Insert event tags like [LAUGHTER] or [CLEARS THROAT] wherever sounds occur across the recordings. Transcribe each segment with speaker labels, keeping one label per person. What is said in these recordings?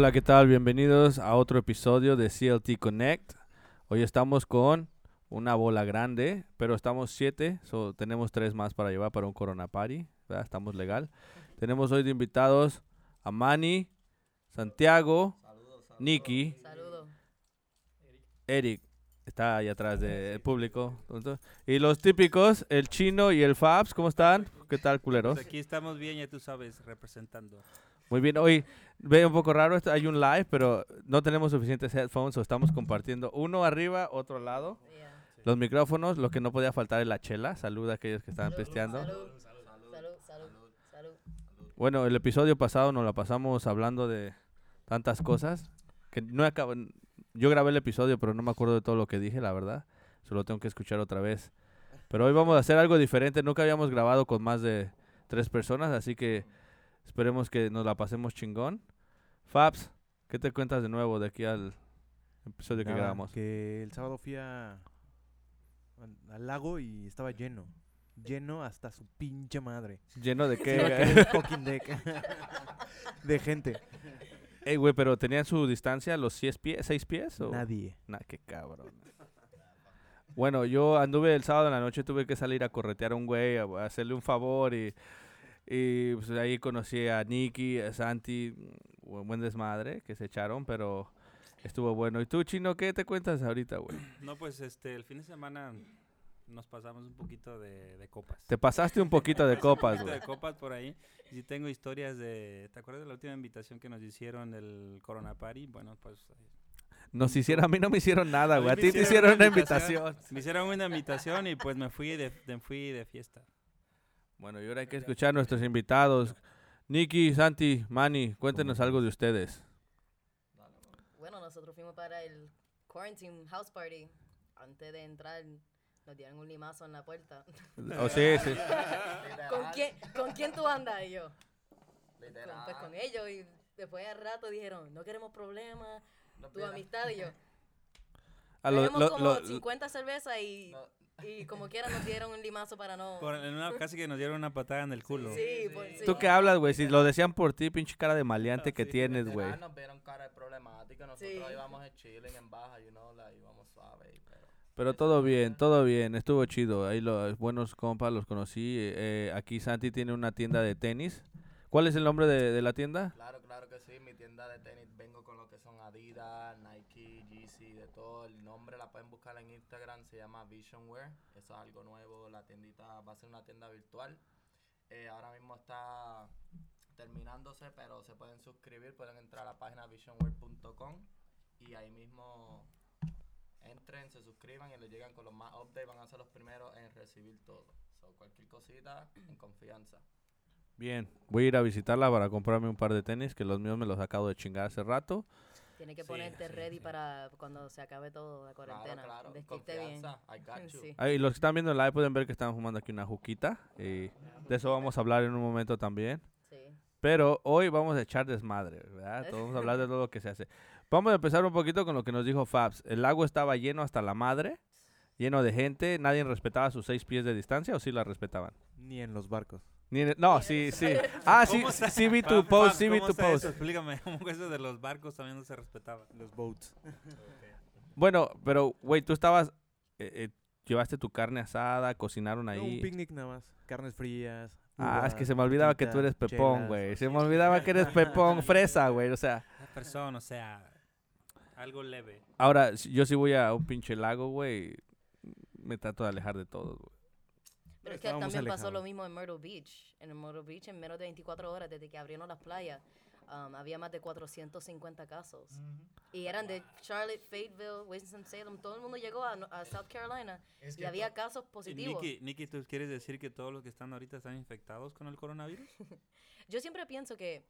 Speaker 1: Hola, ¿qué tal? Bienvenidos a otro episodio de CLT Connect. Hoy estamos con una bola grande, pero estamos siete, so tenemos tres más para llevar para un Corona Party, ¿verdad? estamos legal. Tenemos hoy de invitados a Manny, Santiago, Nicky. Eric, está ahí atrás del público. Y los típicos, el chino y el Fabs, ¿cómo están? ¿Qué tal, culeros?
Speaker 2: Pues aquí estamos bien, ya tú sabes, representando.
Speaker 1: Muy bien, hoy ve un poco raro, esto, hay un live, pero no tenemos suficientes headphones, o estamos compartiendo uno arriba, otro al lado.
Speaker 3: Yeah.
Speaker 1: Los micrófonos, lo que no podía faltar es la chela. Saluda a aquellos que estaban.
Speaker 3: Salud, salud, salud, salud.
Speaker 1: Bueno, el episodio pasado nos la pasamos hablando de tantas cosas que no acabo. Yo grabé el episodio, pero no me acuerdo de todo lo que dije, la verdad. Solo tengo que escuchar otra vez. Pero hoy vamos a hacer algo diferente. Nunca habíamos grabado con más de tres personas, así que esperemos que nos la pasemos chingón. Fabs, ¿qué te cuentas de nuevo de aquí al episodio que grabamos?
Speaker 4: Que el sábado fui a, al- lago y estaba lleno. Lleno hasta su pinche madre.
Speaker 1: Lleno de [LAUGHS] qué.
Speaker 4: fucking deck. [LAUGHS] de gente.
Speaker 1: Ey, güey, pero tenían su distancia los 6 pies, seis pies o
Speaker 4: Nadie.
Speaker 1: Nah, qué cabrón. Bueno, yo anduve el sábado en la noche, tuve que salir a corretear a un güey, a, a hacerle un favor y, y pues, ahí conocí a Nicky, a Santi, un buen desmadre que se echaron, pero estuvo bueno. ¿Y tú, Chino, qué te cuentas ahorita, güey? [CLEARS THROAT]
Speaker 2: No, pues este, el fin de semana nos pasamos un poquito de, de copas.
Speaker 1: Te pasaste un poquito de [LAUGHS] copas,
Speaker 2: Un poquito
Speaker 1: güey.
Speaker 2: de copas por ahí. Y sí tengo historias de... ¿Te acuerdas de la última invitación que nos hicieron del Corona Party? Bueno, pues... eh,
Speaker 1: Nos hicieron, a mí no me hicieron nada,
Speaker 2: A
Speaker 1: güey. A
Speaker 2: me
Speaker 1: ti te
Speaker 2: hicieron una
Speaker 1: una invitación.
Speaker 2: Me hicieron una invitación y pues me fui de, de- fui de fiesta.
Speaker 1: Bueno, y ahora hay que escuchar a nuestros invitados. Nicky, Santi, Manny, cuéntenos algo de ustedes.
Speaker 3: Bueno, nosotros fuimos para el quarantine house party. Antes de entrar, nos dieron un limazo en la puerta.
Speaker 1: Oh, sí, sí. [LAUGHS]
Speaker 3: ¿Con quién, ¿Con quién tú andas? Y yo, con, pues con ellos. Y después al rato dijeron, no queremos problemas, tu amistad. Y yo,
Speaker 1: A lo-
Speaker 3: tenemos
Speaker 1: lo-
Speaker 3: como
Speaker 1: lo-
Speaker 3: 50 cervezas y, y como quiera nos dieron un limazo para no...
Speaker 2: Por, en una, casi que nos dieron una patada en el culo.
Speaker 3: Sí, por, sí.
Speaker 1: ¿Tú qué hablas, güey? Si lo decían por ti, pinche cara de maleante que
Speaker 2: Sí,
Speaker 1: tienes, güey.
Speaker 5: Nos vieron cara de problemática, nosotros
Speaker 3: Sí.
Speaker 5: íbamos de chilling en baja, you know, la íbamos suave, y pero...
Speaker 1: Pero todo bien, todo bien, estuvo chido. Ahí los buenos compas los conocí. eh, aquí Santi tiene una tienda de tenis. ¿Cuál es el nombre de, de la tienda?
Speaker 5: Claro, claro que sí, mi tienda de tenis vengo con lo que son Adidas, Nike, Yeezy, de todo. El nombre la pueden buscar en Instagram, se llama Vision Wear, eso es algo nuevo, la tiendita va a ser una tienda virtual. Eh, ahora mismo está terminándose, pero se pueden suscribir, pueden entrar a la página visionwear.com y ahí mismo entren, se suscriban y les llegan con los más updates, van a ser los primeros en recibir todo. So, cualquier cosita, en confianza.
Speaker 1: Bien, voy a ir a visitarla para comprarme un par de tenis, que los míos me los acabo de chingar hace rato.
Speaker 3: Tienes que
Speaker 2: Sí,
Speaker 3: ponerte
Speaker 2: sí,
Speaker 3: ready
Speaker 2: sí.
Speaker 3: para cuando se acabe todo la cuarentena.
Speaker 5: Claro, claro,
Speaker 3: vestirte bien.
Speaker 5: confianza, I got [LAUGHS] you.
Speaker 1: Los que están viendo el live pueden ver que están fumando aquí una juquita. Y de eso vamos a hablar en un momento también. Pero hoy vamos a echar desmadre, ¿verdad? Vamos a hablar de todo lo que se hace. Vamos a empezar un poquito con lo que nos dijo Fabs. El lago estaba lleno hasta la madre, lleno de gente. Nadie respetaba sus seis pies de distancia o sí la respetaban.
Speaker 4: Ni en los barcos.
Speaker 1: Ni en el- no, sí, sí. Ah, sí, sí vi tu post, sí vi
Speaker 2: ¿cómo
Speaker 1: tu post.
Speaker 2: eso? Explícame, ¿cómo que eso de los barcos también no se respetaba?
Speaker 4: Los boats.
Speaker 1: Bueno, pero, güey, tú estabas, eh, eh, llevaste tu carne asada, cocinaron
Speaker 4: No,
Speaker 1: ahí.
Speaker 4: un picnic nada más. Carnes frías.
Speaker 1: ah, es que se me olvidaba que tú eres pepón, güey. Se me olvidaba que eres [LAUGHS] pepón, fresa, güey. O sea,
Speaker 2: persona, o sea, algo leve.
Speaker 1: ahora, si- yo sí voy a un pinche lago, güey, me trato de alejar de todo, güey.
Speaker 3: Pero es que también pasó lo mismo en Myrtle Beach. En el Myrtle Beach, en menos de 24 horas desde que abrieron las playas, um, había más de 450 casos. Y eran de Charlotte, Fayetteville, Winston-Salem. Todo el mundo llegó a, a South Carolina y había casos
Speaker 2: Y
Speaker 3: positivos.
Speaker 2: Nicky, Nicky, ¿tú quieres decir que todos los que están ahorita están infectados con el coronavirus? [LAUGHS]
Speaker 3: Yo siempre pienso que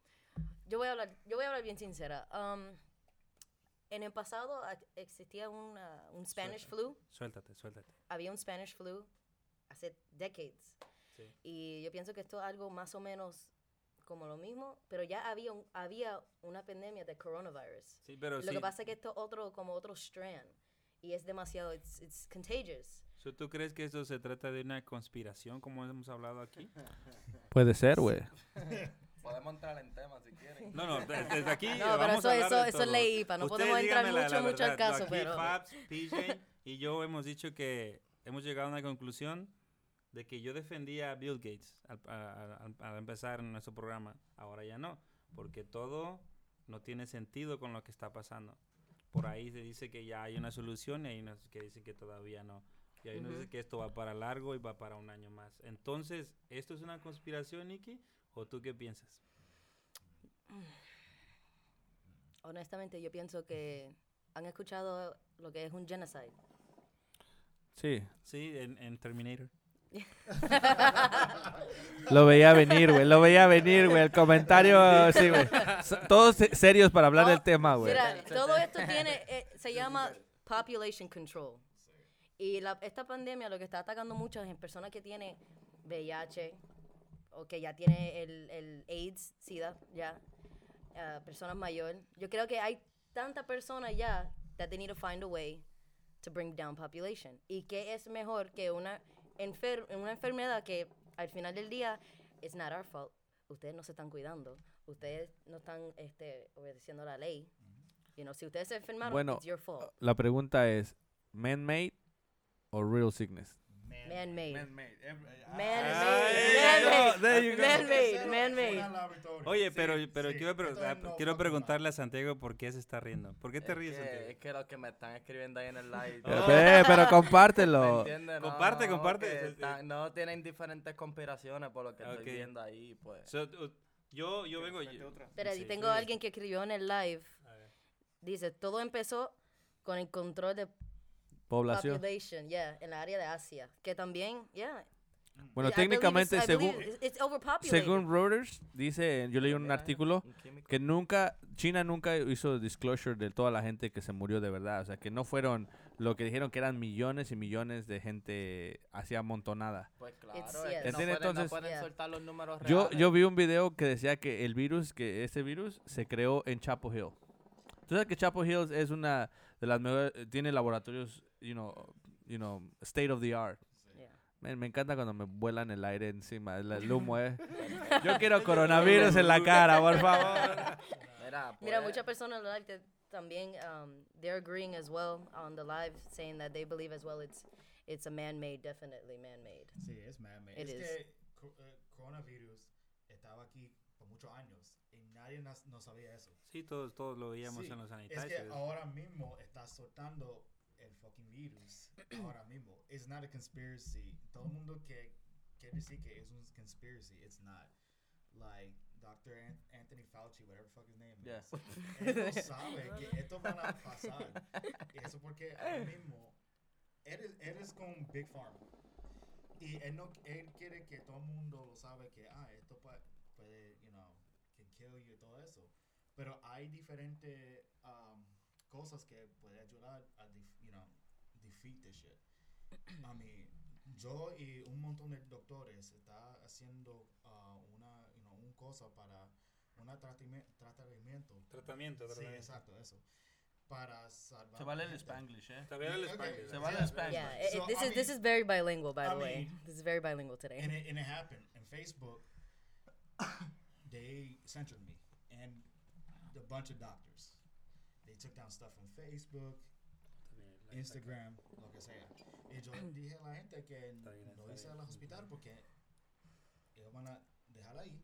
Speaker 3: yo voy a hablar, yo voy a hablar bien sincera. Um, en el pasado existía una- un Spanish flu.
Speaker 2: Suéltate, suéltate.
Speaker 3: Había un Spanish flu hace decades.
Speaker 2: Sí.
Speaker 3: Y yo pienso que esto es algo más o menos como lo mismo, pero ya había un- había una pandemia de coronavirus.
Speaker 2: Sí, pero
Speaker 3: Lo
Speaker 2: sí.
Speaker 3: que pasa es que esto es otro como otro strand y es demasiado it's, it's contagious.
Speaker 2: So, ¿Tú crees que esto se trata de una conspiración, como hemos hablado aquí? [LAUGHS]
Speaker 1: Puede ser, güey. [LAUGHS]
Speaker 5: Podemos entrar en tema si quieren.
Speaker 2: No, no, de- desde aquí [LAUGHS]
Speaker 3: No, pero
Speaker 2: vamos
Speaker 3: eso-
Speaker 2: a
Speaker 3: eso-
Speaker 2: de
Speaker 3: eso es ley IPA, no
Speaker 2: Ustedes
Speaker 3: podemos entrar
Speaker 2: díganme la-
Speaker 3: mucho,
Speaker 2: la
Speaker 3: mucho al caso,
Speaker 2: Aquí
Speaker 3: pero-
Speaker 2: Fabs, PJ y yo hemos dicho que hemos llegado a una conclusión de que yo defendía a Bill Gates al, a- a- al empezar en nuestro programa. Ahora ya no, porque todo no tiene sentido con lo que está pasando. Por ahí se dice que ya hay una solución y hay unos que dicen que todavía no. Y hay unos dicen que esto va para largo y va para un año más. Entonces, ¿esto es una conspiración, Nicky? ¿O tú qué piensas? [SIGHS]
Speaker 3: Honestamente, yo pienso que han escuchado lo que es un genocide.
Speaker 1: Sí.
Speaker 2: Sí, en, en Terminator. [LAUGHS]
Speaker 1: Lo veía venir, güey. Lo veía venir, güey. El comentario, sí, güey. Todos se- serios para hablar del tema, güey.
Speaker 3: Mira, todo esto tiene, eh, se llama population control. Y la- esta pandemia lo que está atacando mucho es en personas que tienen VIH o que ya tienen el, el AIDS, SIDA, ya, ah, personas mayores. Yo creo que hay tantas personas ya that they need to find a way to bring down population. Y que es mejor que una, enfer una enfermedad que al final del día it's not our fault. Ustedes no se están cuidando. Ustedes no están este, obedeciendo la ley. You know, si ustedes se enfermaron,
Speaker 1: Bueno,
Speaker 3: it's your fault.
Speaker 1: La pregunta es, ¿man-made o real sickness?
Speaker 3: Man-made.
Speaker 1: Man-made.
Speaker 3: Man-made.
Speaker 1: there you go.
Speaker 3: Man-made. Man-made.
Speaker 2: Oye, pero, pero
Speaker 6: sí,
Speaker 2: quiero, ah, quiero preguntarle a Santiago por qué se está riendo. ¿Por qué te
Speaker 5: Es
Speaker 2: ríes,
Speaker 5: que,
Speaker 2: Santiago?
Speaker 5: es que los que me están escribiendo ahí en el live.
Speaker 1: Eh, [LAUGHS] ve, pero
Speaker 5: ¿Me
Speaker 1: compártelo.
Speaker 2: Comparte,
Speaker 5: no,
Speaker 2: comparte. Eh, eh.
Speaker 5: no tienen diferentes conspiraciones por lo que estoy viendo ahí, pues.
Speaker 2: So, uh, yo, yo vengo... yo-
Speaker 3: Pero
Speaker 2: Sí,
Speaker 3: y tengo alguien que escribió en el live. Dice, todo empezó con el control de
Speaker 1: Población.
Speaker 3: population, yeah, en la área de Asia. Que también, yeah.
Speaker 1: Bueno,
Speaker 3: I
Speaker 1: técnicamente,
Speaker 3: it's-
Speaker 1: según,
Speaker 3: it's-
Speaker 1: según Reuters, dice, yo leí un artículo que nunca, China nunca hizo disclosure de toda la gente que se murió de verdad. O sea, que no fueron lo que dijeron que eran millones y millones de gente así amontonada.
Speaker 5: Pues claro,
Speaker 1: Entonces-
Speaker 5: pueden
Speaker 3: Yeah.
Speaker 5: soltar los números
Speaker 1: Yo,
Speaker 5: reales.
Speaker 1: yo vi un video que decía que el virus, que este virus se creó en Chapo Hill. Tú sabes que Chapo Hills es una de las mejores, tiene laboratorios, you know, you know, state of the art.
Speaker 3: Yeah.
Speaker 1: Man, me encanta cuando me vuelan el aire encima, el, el humo, eh. [LAUGHS] Yo quiero coronavirus en la cara, por favor.
Speaker 5: Mira,
Speaker 3: Mira,
Speaker 5: pues,
Speaker 3: muchas personas también um, they're agreeing as well on the live, saying that they believe as well it's it's a man-made, definitely man-made.
Speaker 6: Sí, es man-made.
Speaker 3: It
Speaker 6: es
Speaker 3: is.
Speaker 6: que eh, coronavirus estaba aquí por muchos años y nadie no sabía eso.
Speaker 2: Sí, todos, todos lo veíamos
Speaker 6: Sí,
Speaker 2: en los
Speaker 6: Es
Speaker 2: sanitarios.
Speaker 6: que ahora mismo está soltando el fucking virus. ahora mismo. It's not a conspiracy. Todo el mundo que quiere decir que es un conspiracy, it's not. Like Dr. An- Anthony Fauci, whatever the fuck his name
Speaker 1: Yeah.
Speaker 6: is. [LAUGHS] Él no sabe que esto va a pasar. Y Eso porque ahora mismo eres, eres con Big Pharma. Y él, no, él quiere que todo el mundo lo sabe que, ah, esto puede, you know, can kill you y todo eso. Pero hay diferentes um, cosas que puede ayudar a, def- you know, defeat this shit. [CLEARS THROAT] I mean, yo y un montón de doctores está haciendo uh, una, you know, un cosa para un tratamiento.
Speaker 2: Tratamiento,
Speaker 6: Sí,
Speaker 2: tratamiento.
Speaker 6: exacto, eso. Para salvar.
Speaker 1: Se vale el. Spanglish, eh.
Speaker 2: También el
Speaker 6: Okay.
Speaker 2: Spanglish.
Speaker 1: Se vale
Speaker 6: Yeah.
Speaker 1: el Spanglish.
Speaker 3: Yeah, it-
Speaker 6: So,
Speaker 3: this
Speaker 6: I
Speaker 3: is this
Speaker 6: mean-
Speaker 3: is very bilingual, by
Speaker 6: I
Speaker 3: the way.
Speaker 6: mean-
Speaker 3: This is very bilingual today.
Speaker 6: And it, and it happened. In Facebook, they censored me and a bunch of doctors. They took down stuff from Facebook, Instagram, lo que sea. Y yo [CLEARS THROAT] dije a la gente que no
Speaker 2: está
Speaker 6: hice a
Speaker 2: bien.
Speaker 6: los hospitales porque ellos van a dejar ahí.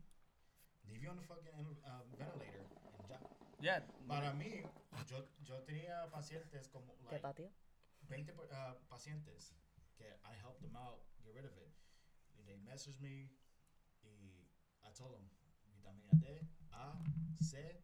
Speaker 6: Leave you on the fucking uh, ventilator and ya.
Speaker 1: Yeah.
Speaker 6: Para mí, yo, yo tenía pacientes como
Speaker 3: ¿Qué
Speaker 6: like,
Speaker 3: patio?
Speaker 6: 20 pa- uh, pacientes que I helped them out get rid of it. And they messaged me y I told them vitamina D, A, C,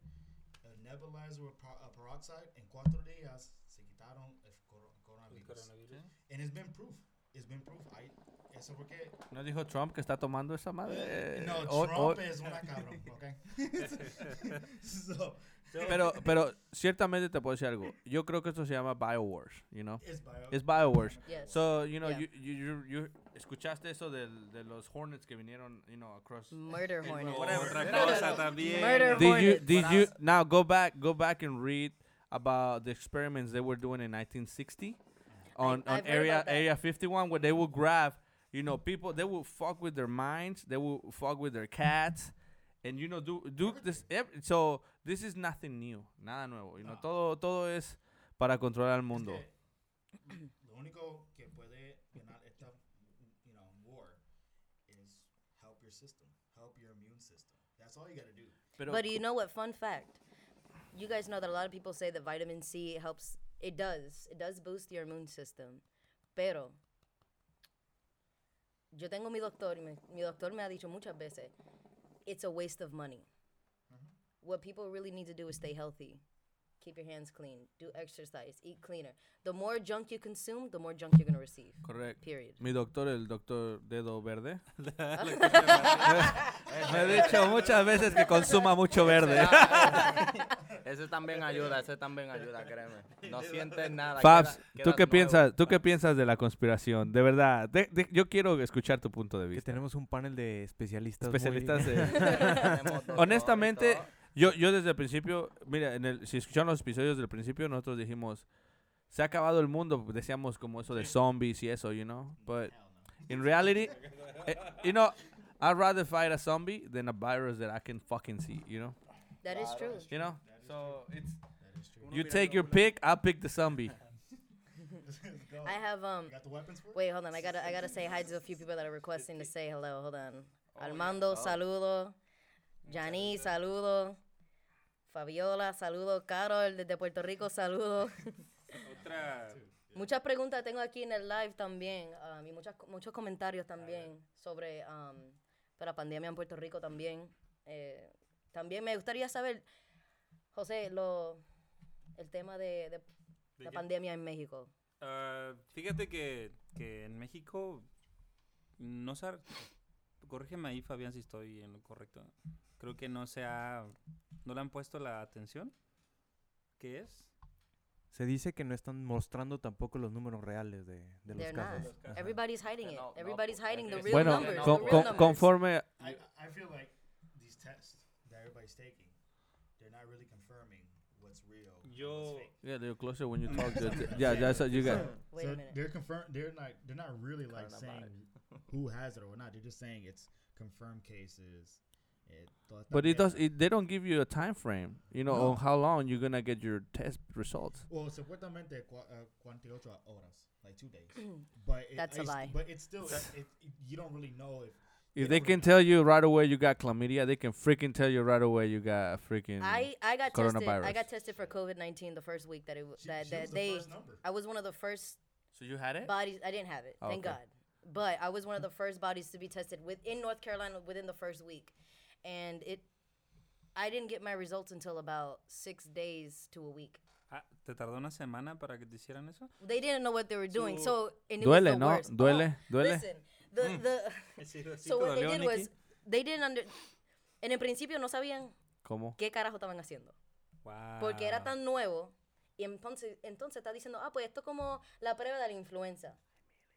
Speaker 6: el nebulizer with per- uh, peroxide en cuatro días se quitaron el cor-
Speaker 2: El
Speaker 6: coronavirus.
Speaker 2: coronavirus.
Speaker 6: And it's been proof. It's been proof. I, eso porque
Speaker 1: ¿No dijo Trump que está tomando esa madre?
Speaker 6: no
Speaker 1: O- o-
Speaker 6: Trump es una cabrón, okay? [LAUGHS] so
Speaker 1: pero, [LAUGHS] pero ciertamente te puedo decir algo. Yo creo que esto se llama biowars, you know?
Speaker 6: it's bio.
Speaker 1: Es biowars.
Speaker 3: Yes.
Speaker 1: So, you know,
Speaker 3: Yeah.
Speaker 1: you, you, you, you- escuchaste eso del, de los hornets que vinieron, you know, across.
Speaker 3: Murder hornet.
Speaker 1: whatever.
Speaker 2: Otra cosa también.
Speaker 3: Murder
Speaker 1: Did you, did you, now go back, go back and read about the experiments they were doing in 1960 on, on
Speaker 3: I've
Speaker 1: area, area 51 where they would grab, you know, people, they would fuck with their minds, they would fuck with their cats, And you know, Duke, Duke this, so this is nothing new, nada nuevo. You know,
Speaker 6: No.
Speaker 1: todo, todo es para controlar el
Speaker 6: Es
Speaker 1: mundo.
Speaker 6: que Lo único que puede ganar esta, you know, war is help your system, help your immune system. That's all you gotta do.
Speaker 1: Pero,
Speaker 3: But you know what? Fun fact. You guys know that a lot of people say that vitamin C helps. It does. It does boost your immune system. Pero yo tengo mi doctor y me- mi doctor me ha dicho muchas veces, it's a waste of money. Mm-hmm. What people really need to do is stay healthy. Keep your hands clean. Do exercise. Eat cleaner. The more junk you consume, the more junk you're going to receive.
Speaker 1: correcto.
Speaker 3: Period.
Speaker 1: Mi doctor, el doctor Dedo Verde, [LAUGHS] [LAUGHS] me
Speaker 2: La-
Speaker 1: ha dicho muchas veces que consuma mucho verde. [LAUGHS]
Speaker 5: Ese también ayuda, ese también ayuda, créeme. No sientes nada.
Speaker 1: Fabs,
Speaker 5: queda-
Speaker 1: ¿tú qué
Speaker 5: nuevo.
Speaker 1: piensas? ¿Tú qué piensas de la conspiración? De verdad, de- de- yo quiero escuchar tu punto de
Speaker 4: Que
Speaker 1: vista.
Speaker 4: tenemos un panel de especialistas. muy-
Speaker 1: Especialistas de-
Speaker 5: Tenemos doctor y
Speaker 1: Honestamente,
Speaker 5: todo.
Speaker 1: Yo, yo desde el principio, mira, en el, si escucharon los episodios del principio, nosotros dijimos, se ha acabado el mundo, decíamos como eso de zombies y eso, you know, but in reality, [LAUGHS] eh, you know, I'd rather fight a zombie than a virus that I can fucking see, you know,
Speaker 3: That is true.
Speaker 1: you know, so it's,
Speaker 6: That is true.
Speaker 1: you take your pick, I'll pick the zombie. [LAUGHS]
Speaker 3: I have um? Wait, hold on. I gotta I gotta say hi to a few people that are requesting to say hello. Hold on. Armando, saludo. Jani, saludo. Fabiola, saludo. Carol, desde Puerto Rico, saludo.
Speaker 2: Otra,
Speaker 3: Muchas preguntas tengo aquí en el live también. um, y muchas, muchos comentarios también sobre um, la pandemia en Puerto Rico también. Eh, también me gustaría saber, José, lo, el tema de, de
Speaker 2: ¿De
Speaker 3: la
Speaker 2: qué?
Speaker 3: pandemia en México.
Speaker 2: Ah, fíjate que, que en México no se ha- corrígeme ahí Fabián si estoy en lo correcto. Creo que no se ha no le han puesto la atención. ¿Qué es?
Speaker 4: Se dice que no están mostrando tampoco los números reales de, de los
Speaker 3: They're not.
Speaker 4: casos. Ajá.
Speaker 3: Everybody's hiding it. Everybody's hiding the real
Speaker 1: Bueno,
Speaker 3: numbers.
Speaker 5: no,
Speaker 1: con-
Speaker 3: the real
Speaker 1: con-
Speaker 3: numbers.
Speaker 1: conforme,
Speaker 6: I, I feel like these tests that everybody's taking, they're not really confirming what's real.
Speaker 2: Yo-
Speaker 1: yeah, you're closer when you talk, [LAUGHS] yeah, that's what you got.
Speaker 3: Wait
Speaker 6: so
Speaker 3: a minute.
Speaker 6: they're confirm. They're not. They're not really like saying who has it or not. They're just saying it's confirmed cases. Eh, todo está
Speaker 1: But it does. It, they don't give you a time frame, you know,
Speaker 6: No.
Speaker 1: on how long you're gonna get your test results.
Speaker 6: Well, supuestamente cua- uh, 48 horas, like two days. But it,
Speaker 3: That's a
Speaker 6: it's-
Speaker 3: lie.
Speaker 6: But it's still, it, it, you don't really know if.
Speaker 1: If
Speaker 6: they
Speaker 1: they can
Speaker 6: really
Speaker 1: tell you right away you got chlamydia, they can freaking tell you right away you got a freaking.
Speaker 3: I, I got tested. I got tested for COVID nineteen the first week that it w-
Speaker 6: She,
Speaker 3: that,
Speaker 6: she
Speaker 3: that
Speaker 6: was the
Speaker 3: they.
Speaker 6: first number.
Speaker 3: I was one of the first
Speaker 1: so you had it?
Speaker 3: bodies. I didn't have it,
Speaker 1: Oh,
Speaker 3: thank
Speaker 1: okay.
Speaker 3: God. But I was one of the first bodies to be tested within North Carolina within the first week, and it. I didn't get my results until about six days to a week.
Speaker 2: Ah, ¿Te tardó una semana para que te hicieran eso?
Speaker 3: They didn't know what they were doing,
Speaker 2: So-
Speaker 3: so and it was
Speaker 1: Duele,
Speaker 3: the
Speaker 1: no?
Speaker 3: worst.
Speaker 1: Duele,
Speaker 3: Oh,
Speaker 1: duele.
Speaker 3: Listen, the the [LAUGHS] [LAUGHS] so what they did was they didn't under. En el principio no sabían
Speaker 1: ¿Cómo?
Speaker 3: qué carajo estaban haciendo.
Speaker 2: Wow.
Speaker 3: porque era tan nuevo y entonces entonces está diciendo ah pues esto es como la prueba de la influenza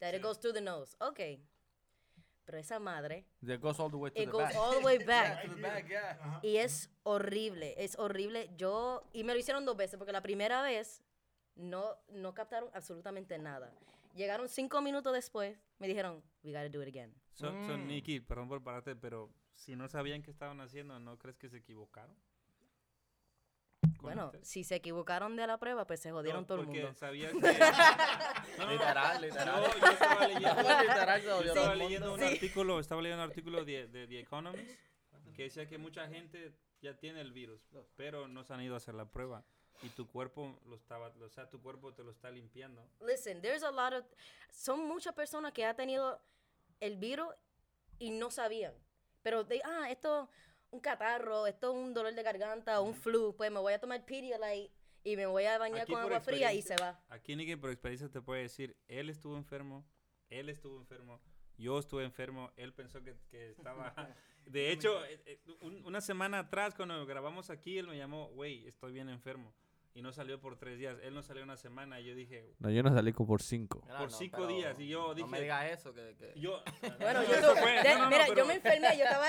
Speaker 3: that it goes through the nose okay pero esa madre
Speaker 1: It goes all the way to
Speaker 3: it
Speaker 1: the
Speaker 3: goes
Speaker 1: back.
Speaker 3: all the way [LAUGHS] back
Speaker 1: to the back, yeah.
Speaker 6: Uh-huh.
Speaker 3: y es horrible es horrible yo y me lo hicieron dos veces porque la primera vez no no captaron absolutamente nada llegaron cinco minutos después me dijeron we gotta do it again
Speaker 2: So, so,
Speaker 1: Mm.
Speaker 2: Nicky, perdón por pararte, pero si no sabían qué estaban haciendo, ¿no crees que se equivocaron?
Speaker 3: Bueno
Speaker 2: este-
Speaker 3: si se equivocaron de la prueba pues se jodieron
Speaker 2: No,
Speaker 3: todo el
Speaker 2: porque
Speaker 3: mundo
Speaker 2: sabía [LAUGHS] que... No, [LAUGHS] no, no.
Speaker 5: Literal, literal.
Speaker 2: Yo, yo estaba leyendo,
Speaker 5: Literal,
Speaker 2: yo estaba leyendo un [LAUGHS] artículo, estaba leyendo un artículo de, de The Economist que decía que mucha gente ya tiene el virus, pero no se han ido a hacer la prueba y tu cuerpo lo estaba, o sea, tu cuerpo te lo está limpiando.
Speaker 3: Listen, there's a lot of son muchas personas que ha tenido el virus y no sabían. Pero de, ah, esto un catarro, esto es un dolor de garganta, un flu, pues me voy a tomar Pedialyte y me voy a bañar
Speaker 2: Aquí
Speaker 3: con agua fría y se va.
Speaker 2: Aquí Nicky por experiencia te puede decir, él estuvo enfermo, él estuvo enfermo, yo estuve enfermo, él pensó que, que estaba... [LAUGHS] [LAUGHS] De hecho, eh, eh, un- una semana atrás cuando grabamos aquí, él me llamó, güey, estoy bien enfermo. Y no salió por tres días, él no salió una semana y yo dije,
Speaker 1: No, yo no salí como por cinco.
Speaker 5: Mira,
Speaker 2: por
Speaker 5: no,
Speaker 2: cinco
Speaker 5: pero
Speaker 2: días, y yo
Speaker 5: No me
Speaker 2: dije-
Speaker 5: digas eso, que. que
Speaker 2: yo... [LAUGHS]
Speaker 3: Bueno,
Speaker 2: No,
Speaker 3: yo, no-
Speaker 2: no,
Speaker 3: mira,
Speaker 2: pero-
Speaker 3: yo me enfermé, yo estaba.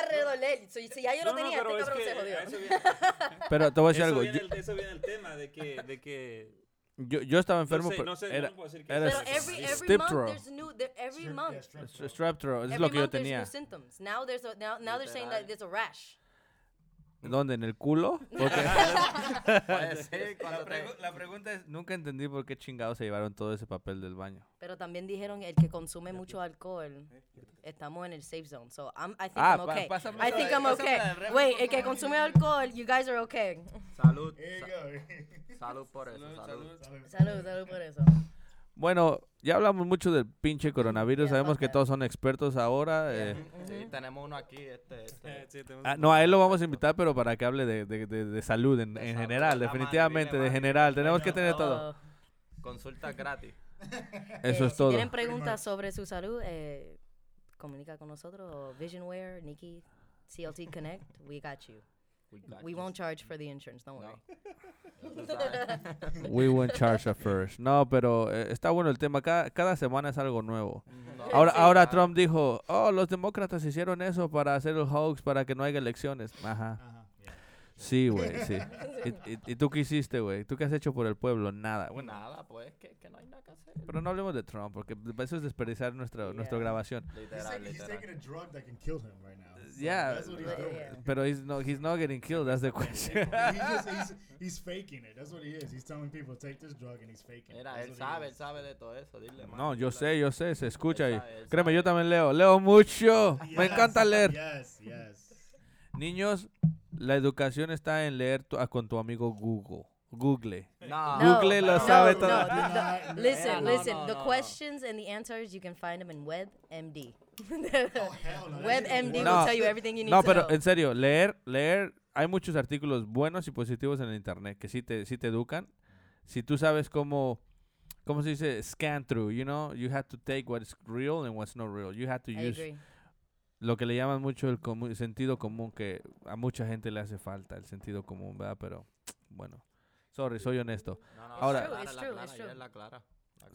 Speaker 3: So, si ya yo lo
Speaker 2: No, no,
Speaker 3: tenía,
Speaker 2: pero
Speaker 3: este
Speaker 2: es
Speaker 3: cabrón
Speaker 2: que
Speaker 3: se jodió.
Speaker 2: a eso viene, [LAUGHS]
Speaker 1: Pero te voy a decir
Speaker 2: eso
Speaker 1: algo.
Speaker 2: viene
Speaker 1: Yo,
Speaker 2: el, eso viene el tema de que... De que
Speaker 1: yo, yo estaba enfermo,
Speaker 2: no sé,
Speaker 1: pero
Speaker 2: no sé,
Speaker 1: era,
Speaker 2: no puedo decir que
Speaker 1: era
Speaker 3: Pero
Speaker 2: es-
Speaker 3: every, month
Speaker 1: throat.
Speaker 3: there's new, there, every
Speaker 6: Strep-
Speaker 3: month.
Speaker 6: yeah, strep
Speaker 1: Stra-
Speaker 6: throat.
Speaker 1: strep throat, es lo que yo tenía.
Speaker 3: Now there's a, now, now they're saying that there's a rash.
Speaker 1: ¿Dónde? ¿En el culo? [LAUGHS] Porque
Speaker 5: Puede [LAUGHS] ser,
Speaker 1: la,
Speaker 5: cuando te-
Speaker 1: pregu- la pregunta es, nunca entendí por qué chingados se llevaron todo ese papel del baño.
Speaker 3: Pero también dijeron el que consume mucho alcohol, estamos en el safe zone. So I'm, I think
Speaker 1: Ah,
Speaker 3: I'm
Speaker 1: pa-
Speaker 3: okay.
Speaker 1: pásame
Speaker 3: I think I'm okay. Wait, el que consume alcohol, you guys are okay.
Speaker 5: Salud. Sa- salud por eso, salud.
Speaker 3: Salud, salud por eso.
Speaker 1: Bueno, ya hablamos mucho del pinche coronavirus. Sabemos que todos son expertos ahora. eh.
Speaker 5: Sí, tenemos uno aquí, este, este.
Speaker 2: Sí, tenemos
Speaker 1: Ah, no, a él lo vamos a invitar, pero para que hable de, de- de- de salud en, en general, definitivamente, de general. Tenemos que tener todo.
Speaker 5: Consultas gratis.
Speaker 1: Eso
Speaker 3: eh,
Speaker 1: es
Speaker 3: si
Speaker 1: todo.
Speaker 3: tienen preguntas sobre su salud, eh, comunica con nosotros. Visionware, Nikki, CLT Connect, we got you.
Speaker 5: We got
Speaker 3: We won't charge for the insurance, don't worry.
Speaker 1: We won't charge at first. No, pero eh, está bueno el tema. Cada, cada semana es algo nuevo.
Speaker 5: No.
Speaker 1: Ahora,
Speaker 3: Sí.
Speaker 1: ahora Trump dijo, oh, los demócratas hicieron eso para hacer el hoax, para que no haya elecciones. Ajá. Sí, güey, sí. ¿Y, y, y tú qué hiciste, güey? ¿Tú qué has hecho por el pueblo? Nada. Bueno,
Speaker 5: Nada, pues, que, que no hay nada que hacer.
Speaker 1: pero no hablemos de Trump, porque eso es desperdiciar nuestra, nuestra
Speaker 3: Yeah.
Speaker 1: grabación.
Speaker 6: He's,
Speaker 5: Literal, literal.
Speaker 1: Yeah.
Speaker 6: That's what he's doing.
Speaker 3: yeah.
Speaker 1: He's no, he's not getting killed, that's the question.
Speaker 6: he's, just, he's, [LAUGHS] he's faking it. That's what he is. He's telling people take this drug and he's faking it.
Speaker 5: Mira,
Speaker 6: That's
Speaker 5: él
Speaker 6: what he
Speaker 5: sabe, él
Speaker 6: is.
Speaker 5: sabe de todo eso. Dile,
Speaker 1: No, yo sé, yo sé, se escucha.
Speaker 5: Él
Speaker 1: créeme, yo también leo. Leo mucho. Me
Speaker 6: Yes,
Speaker 1: encanta leer.
Speaker 6: Yes, yes.
Speaker 1: Niños, la educación está en leer tu- con tu amigo Google. Google.
Speaker 5: No,
Speaker 3: No,
Speaker 1: Google lo
Speaker 3: no,
Speaker 1: sabe
Speaker 3: no,
Speaker 1: todo.
Speaker 6: No, no,
Speaker 3: listen, listen.
Speaker 5: no,
Speaker 3: the
Speaker 5: no, no.
Speaker 3: questions and the answers you can find them in WebMD.
Speaker 6: No.
Speaker 3: WebMD
Speaker 1: No.
Speaker 3: will tell you everything you need
Speaker 1: No,
Speaker 3: to
Speaker 1: pero
Speaker 3: know.
Speaker 1: en serio, leer, leer, hay muchos artículos buenos y positivos en el internet que sí te, sí te educan. Si tú sabes cómo, cómo se dice, scan through, you know, you have to take what's real and what's not real. You have to
Speaker 3: I
Speaker 1: use
Speaker 3: agree.
Speaker 1: lo que le llaman mucho el comu- sentido común, que a mucha gente le hace falta el sentido común, ¿verdad? Pero, bueno, sorry, soy honesto.
Speaker 5: No, no,
Speaker 1: Ahora-.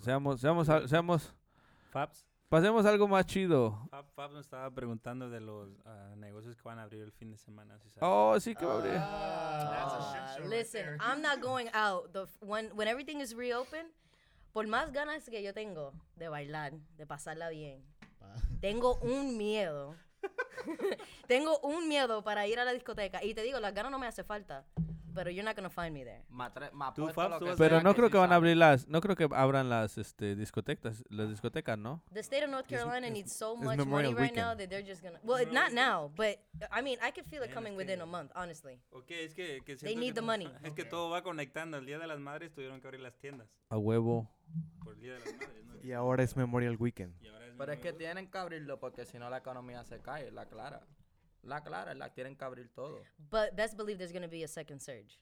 Speaker 1: Seamos, seamos, al- seamos,
Speaker 2: Fabs,
Speaker 1: pasemos a algo más chido.
Speaker 2: Fab, Fab nos estaba preguntando de los ah, negocios que van a abrir el fin de semana. si.
Speaker 1: Oh, sí que va a abrir.
Speaker 6: Ah, that's a
Speaker 3: Uh,
Speaker 6: shit show right
Speaker 3: listen. I'm not going out. The when when everything is reopened, por más ganas que yo tengo de bailar, de pasarla bien,
Speaker 6: Ah.
Speaker 3: tengo un miedo. [LAUGHS] [LAUGHS] tengo un miedo para ir a la discoteca y te digo, las ganas no me hace falta, pero you're not gonna find me there.
Speaker 1: Pero no creo que van a abrir las, no creo que abran las este, discotecas, las discotecas, ¿no?
Speaker 3: The state of North Carolina
Speaker 4: it's-
Speaker 3: needs so much
Speaker 4: Memorial
Speaker 3: money right now that they're just gonna. Well, not now, but I mean, I can feel it coming within a month, honestly.
Speaker 2: Ok, es que, que
Speaker 3: They need
Speaker 2: que
Speaker 3: the money.
Speaker 2: Es que
Speaker 6: Ok.
Speaker 2: todo va conectando. El Día de las Madres tuvieron que abrir las tiendas
Speaker 1: A huevo.
Speaker 2: por el Día de las Madres. ¿no?
Speaker 4: Y ahora es Memorial Weekend.
Speaker 2: Y ahora es
Speaker 5: Pero es que tienen que abrirlo porque si no la economía se cae, la clara. La clara, la tienen que abrir todo.
Speaker 3: But best believe there's gonna be a second surge.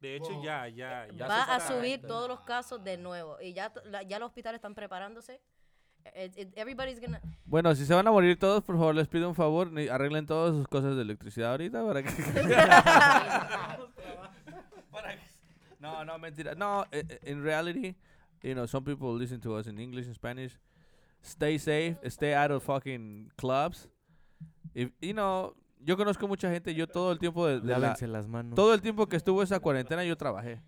Speaker 2: De hecho,
Speaker 6: Wow.
Speaker 2: ya, ya, ya.
Speaker 3: Va a subir todos los casos de nuevo y ya la- ya los hospitales están preparándose. It- it- everybody's gonna.
Speaker 1: Bueno, si se van a morir todos, por favor, les pido un favor, arreglen todas sus cosas de electricidad ahorita para que... [LAUGHS] No, no, mentira. No, eh, in reality, you know, some people listen to us in English and Spanish. Stay safe, stay out of fucking clubs. If, you know, yo conozco mucha gente, yo todo el tiempo de, de la-
Speaker 4: las manos.
Speaker 1: todo el tiempo que estuvo esa cuarentena yo trabajé.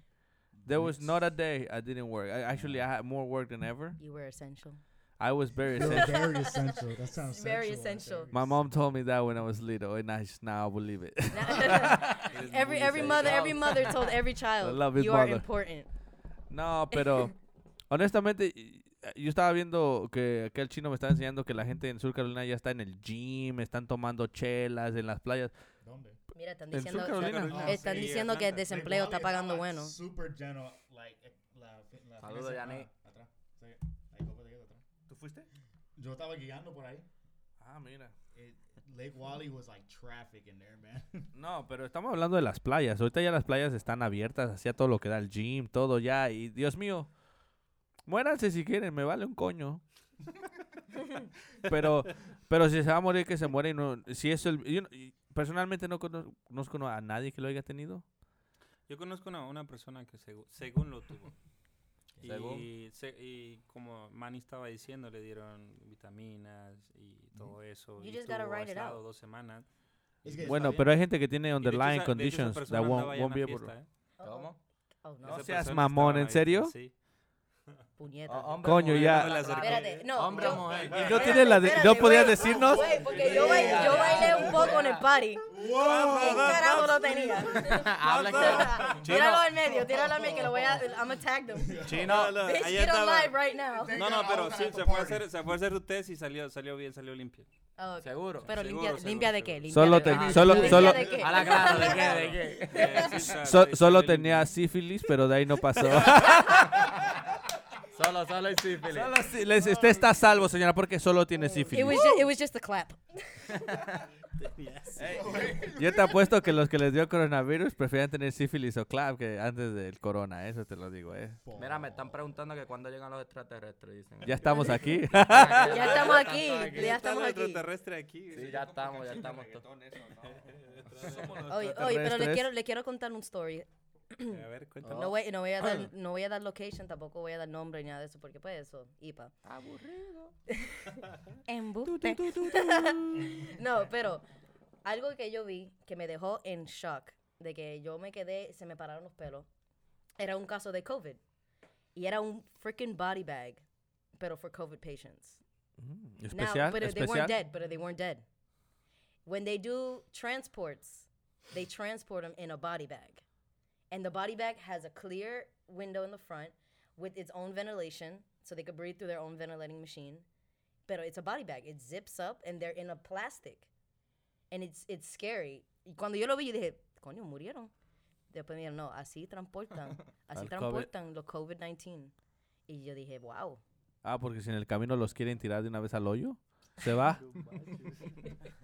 Speaker 1: There was not a day I didn't work. I, actually, I had more work than ever.
Speaker 3: You were essential.
Speaker 1: I was very essential.
Speaker 6: very essential. That sounds
Speaker 3: Very essential.
Speaker 1: My mom told me that when I was little, and I just now believe it. [LAUGHS] [LAUGHS]
Speaker 3: every every mother every mother told every [LAUGHS] child you are
Speaker 1: mother.
Speaker 3: important.
Speaker 1: no, pero honestamente, y- yo estaba viendo que aquel chino me estaba enseñando que la gente en Sur Carolina ya está en el gym, están tomando chelas en las playas.
Speaker 6: ¿Dónde?
Speaker 3: Mira, están
Speaker 1: En Sur
Speaker 3: diciendo
Speaker 1: Carolina.
Speaker 6: Ah,
Speaker 3: están
Speaker 6: sí,
Speaker 3: diciendo que el desempleo está pagando bueno.
Speaker 6: Super lleno, like, eh, la, la
Speaker 5: Saludos,
Speaker 6: semana,
Speaker 5: Yanni.
Speaker 6: Atrás. Sí, ahí copa de hielo atrás.
Speaker 1: ¿Tú fuiste?
Speaker 6: Yo estaba guiando por ahí.
Speaker 1: Ah, mira.
Speaker 6: It, Lake Wally was like traffic in there, man. [LAUGHS]
Speaker 1: No, pero estamos hablando de las playas. Ahorita ya las playas están abiertas, hacía todo lo que da el gym, todo ya. Y Dios mío, muéranse si quieren, me vale un coño. pero, pero si se va a morir, que se muere. Y no, si es el, yo no- y personalmente no cono- conozco a nadie que lo haya tenido.
Speaker 2: Yo conozco una, una persona que segu- según lo tuvo. [LAUGHS]
Speaker 5: Según.
Speaker 2: Y, se- y como Manny estaba diciendo, le dieron vitaminas y todo eso.
Speaker 3: You
Speaker 2: y
Speaker 3: just gotta write it out.
Speaker 2: dos semanas.
Speaker 6: Es que está
Speaker 1: Bueno,
Speaker 6: bien.
Speaker 1: pero hay gente que tiene underlying
Speaker 2: hecho
Speaker 1: conditions that won't, won't be able
Speaker 2: ¿eh?
Speaker 5: ¿Cómo?
Speaker 3: Oh, no.
Speaker 1: Seas mamón, ¿en serio?
Speaker 2: Sí.
Speaker 5: Hombre,
Speaker 1: Coño,
Speaker 5: mujer,
Speaker 1: ya.
Speaker 5: no la.
Speaker 3: Espérate.
Speaker 5: Hombre,
Speaker 3: yo-
Speaker 5: mujer.
Speaker 1: Y no
Speaker 3: Espérate,
Speaker 1: tienes la de-
Speaker 3: espérate,
Speaker 1: ¿no podías
Speaker 3: güey,
Speaker 1: decirnos?
Speaker 3: güey, porque yo, bailé, yo bailé un poco en el party. ¿Qué carajo lo tenía? [LAUGHS]
Speaker 5: Habla. [LAUGHS]
Speaker 3: Tíralo al medio, tíralo al medio que lo voy a... I'm gonna tag them.
Speaker 2: No, no,
Speaker 3: Bitch,
Speaker 2: ahí
Speaker 3: get on
Speaker 2: estaba.
Speaker 3: live right now.
Speaker 2: No, no, pero sí, se fue, a hacer, se fue a hacer test y salió, salió bien, salió limpio.
Speaker 3: Ah, ok.
Speaker 5: Seguro.
Speaker 3: Pero
Speaker 2: Seguro,
Speaker 3: limpia,
Speaker 2: seguro,
Speaker 3: limpia de qué? Limpia
Speaker 1: Solo
Speaker 3: de
Speaker 1: te-
Speaker 3: qué?
Speaker 1: solo-
Speaker 3: ¿Limpia
Speaker 1: solo-
Speaker 3: de qué?
Speaker 5: ¿de qué? ¿De qué?
Speaker 2: Eh, [LAUGHS] sí, sa-
Speaker 1: So-
Speaker 2: salió
Speaker 1: solo
Speaker 2: limpio.
Speaker 1: tenía sífilis, pero de ahí no pasó.
Speaker 5: Solo, solo el sífilis.
Speaker 1: Solo sí- les- usted está a salvo, señora, porque solo tiene
Speaker 3: It
Speaker 1: sífilis.
Speaker 3: was, just, it was just a clap. [LAUGHS]
Speaker 1: Yo te apuesto que los que les dio coronavirus prefieren tener sífilis o clap que antes del corona, eso te lo digo, eh.
Speaker 5: Mira, me están preguntando que cuándo llegan los extraterrestres, dicen.
Speaker 1: Ya estamos aquí. [LAUGHS]
Speaker 3: Ya estamos aquí, ya estamos aquí.
Speaker 2: extraterrestre aquí.
Speaker 5: Sí, ya estamos, ya estamos. todos. [LAUGHS]
Speaker 3: Oye, oye, pero le quiero, le quiero contar un story.
Speaker 2: A ver, [CLEARS THROAT] cuéntame.
Speaker 3: No voy, no voy a dar, [CLEARS THROAT] no voy a dar location, tampoco voy a dar nombre ni nada de eso, porque pues eso, IPA.
Speaker 5: Aburrido. [LAUGHS]
Speaker 3: Embuste. [LAUGHS] no, pero algo que yo vi que me dejó en shock, de que yo me quedé, se me pararon los pelos, era un caso de COVID. Y era un freaking body bag, pero for COVID patients.
Speaker 1: Mm, Especial,
Speaker 3: now, but they
Speaker 1: especial.
Speaker 3: weren't dead, but they weren't dead. When they do transports, they transport them in a body bag. And the body bag has a clear window in the front with its own ventilation, so they could breathe through their own ventilating machine. But it's a body bag. It zips up and they're in a plastic. And it's, it's scary. Y cuando yo lo vi, yo dije, coño, murieron. Después me dijeron, no, así transportan. [LAUGHS] Así transportan los COVID-19. Y yo dije, wow.
Speaker 1: Ah, porque si en el camino los quieren tirar de una vez al hoyo, se va. [LAUGHS]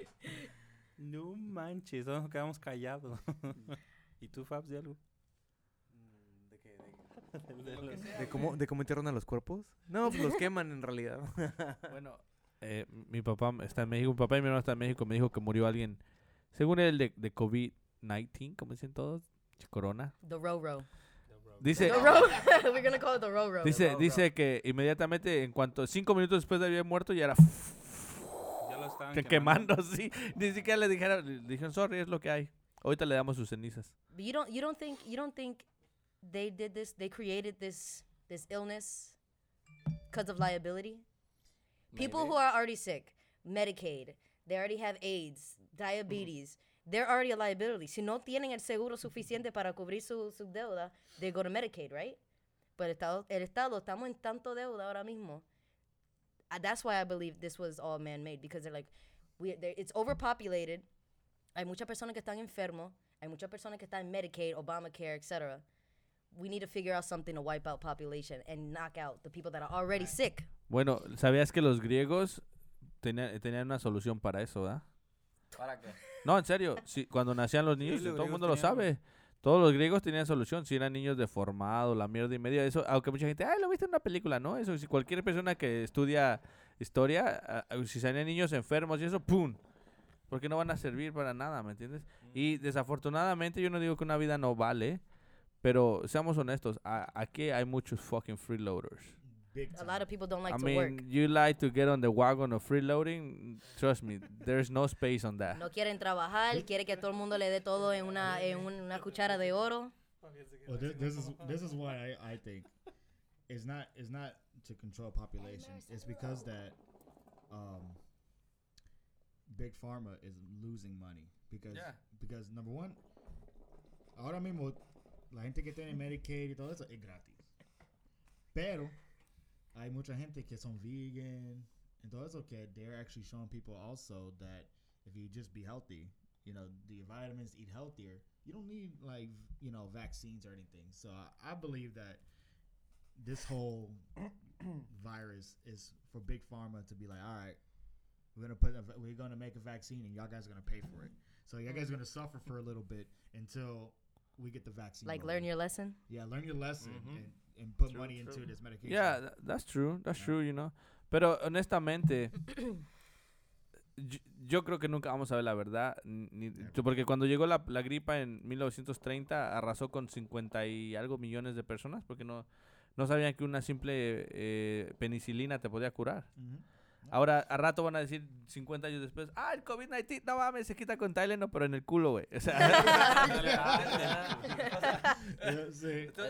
Speaker 2: No manches, [LAUGHS] todos nos quedamos callados. ¿Y tú, Fabs, de algo? [LAUGHS]
Speaker 4: ¿De cómo, ¿De cómo entierran a los cuerpos? No, pues los queman en realidad. [LAUGHS]
Speaker 1: Bueno, eh, mi papá está en México, mi papá y mi hermano están en México, me dijo que murió alguien, según él, de, de COVID-19, como dicen todos, corona.
Speaker 3: The Roro.
Speaker 1: Dice,
Speaker 3: The Roro. [LAUGHS] We're going to call it the Roro.
Speaker 1: dice, dice que inmediatamente, en cuanto cinco minutos después de haber muerto, ya era
Speaker 2: Ya lo estaban
Speaker 1: que
Speaker 2: quemando.
Speaker 1: quemando, sí. Ni siquiera le dijeron, le dijeron, sorry, es lo que hay. Ahorita le damos sus cenizas.
Speaker 3: But you don't you don't think you don't think they did this they created this this illness because of liability? People who are already sick, Medicaid, they already have AIDS, diabetes, they're already a liability. Si no tienen el seguro suficiente para cubrir su, su deuda, they go to Medicaid, right? Pero el Estado, el Estado, estamos en tanto deuda ahora mismo. Uh, that's why I believe this was all man-made because they're like, we, they're, it's overpopulated. Hay muchas personas que están enfermos. Hay muchas personas que están en Medicaid, Obamacare, etc. We need to figure out something to wipe out population and knock out the people that are already sick.
Speaker 1: Bueno, ¿sabías que los griegos tenían, tenían una solución para eso, verdad?
Speaker 5: ¿Para qué?
Speaker 1: No, en serio, sí, cuando nacían los niños,
Speaker 2: los
Speaker 1: todo el mundo lo
Speaker 2: tenían-
Speaker 1: sabe. Todos los griegos tenían solución. Si eran niños deformados, la mierda y media. Eso, aunque mucha gente, ay, lo viste en una película, ¿no? Eso, si cualquier persona que estudia historia, ah, si salían niños enfermos y eso, ¡pum! Porque no van a servir para nada, ¿me entiendes? Y desafortunadamente, yo no digo que una vida no vale, pero seamos honestos, a- aquí hay muchos fucking freeloaders.
Speaker 3: A lot of people don't like
Speaker 1: I
Speaker 3: to
Speaker 1: mean,
Speaker 3: work.
Speaker 1: you like to get on the wagon of freeloading, trust me, there's no space on that.
Speaker 3: No quieren trabajar, quiere que todo el mundo le dé todo en una, en un- una cuchara de oro.
Speaker 6: Well, this, this is this is why I, I think it's not it's not to control population. It's because that um, big pharma is losing money because
Speaker 1: Yeah.
Speaker 6: because number one, ahora mismo la gente que tiene Medicaid y todo eso es gratis. Pero hay mucha gente que son vegan and todo eso que they're actually showing people also that if you just be healthy, you know, do your vitamins, eat healthier, you don't need like you know vaccines or anything. So I, I believe that this whole [COUGHS] virus is for big pharma to be like, all right, we're gonna put a, we're gonna make a vaccine and y'all guys are gonna pay for it. So y'all guys are gonna suffer for a little bit until we get the vaccine.
Speaker 3: Like learn your lesson.
Speaker 6: yeah, learn your lesson and, and put
Speaker 2: True,
Speaker 6: money into
Speaker 2: true.
Speaker 6: this medication.
Speaker 1: Yeah, tha- that's true, that's true, you know. Pero honestamente, [COUGHS] yo, yo creo que nunca vamos a ver la verdad. ni- porque cuando llegó la, la gripa en 1930, arrasó con 50 y algo millones de personas, porque no, no sabían que una simple eh, penicilina te podía curar.
Speaker 6: Mhm.
Speaker 1: Ahora, a rato van a decir 50 años después, ah, el COVID-19, no mames, se quita con Tylenol, pero en el culo, güey. O sea,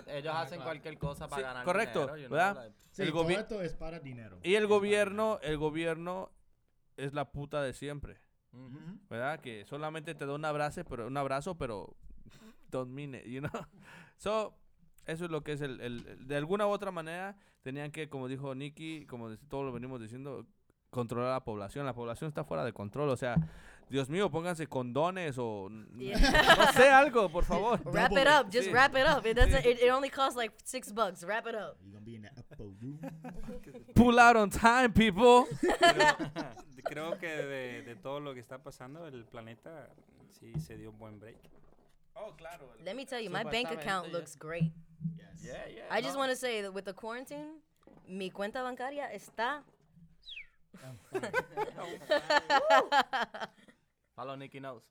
Speaker 5: Ellos hacen cualquier cosa para
Speaker 1: Sí,
Speaker 5: ganar
Speaker 1: correcto,
Speaker 5: dinero, know,
Speaker 1: ¿verdad?
Speaker 6: Sí,
Speaker 1: El
Speaker 6: todo esto es para dinero.
Speaker 1: y el
Speaker 6: Es
Speaker 1: gobierno, el gobierno es la puta de siempre,
Speaker 5: Ujú.
Speaker 6: Ujú.
Speaker 1: ¿verdad? Que solamente te da un abrazo, pero un abrazo, pero don't mean it, you know. [LAUGHS] So, eso es lo que es el, el- el- de alguna u otra manera tenían que, como dijo Nicky, como todos lo venimos diciendo, controlar a la población. La población está fuera de control, o sea, Dios mío, pónganse condones o
Speaker 3: Yeah.
Speaker 1: no sé algo, por favor. [LAUGHS]
Speaker 3: Wrap it up. Just
Speaker 1: Sí.
Speaker 3: wrap it up. It doesn't. It, it only costs like six bucks. Wrap it up.
Speaker 6: You're gonna be in the upper room. [LAUGHS]
Speaker 1: Pull out on time, people.
Speaker 2: Creo que de, de todo lo que está pasando, el planeta sí se dio un buen break.
Speaker 1: Oh, claro.
Speaker 3: Let me tell you, my bank account looks great.
Speaker 6: Yes.
Speaker 5: Yeah, yeah,
Speaker 3: I just
Speaker 5: no.
Speaker 3: want to say that with the quarantine, mi cuenta bancaria está.
Speaker 5: Follow Nicky Knows.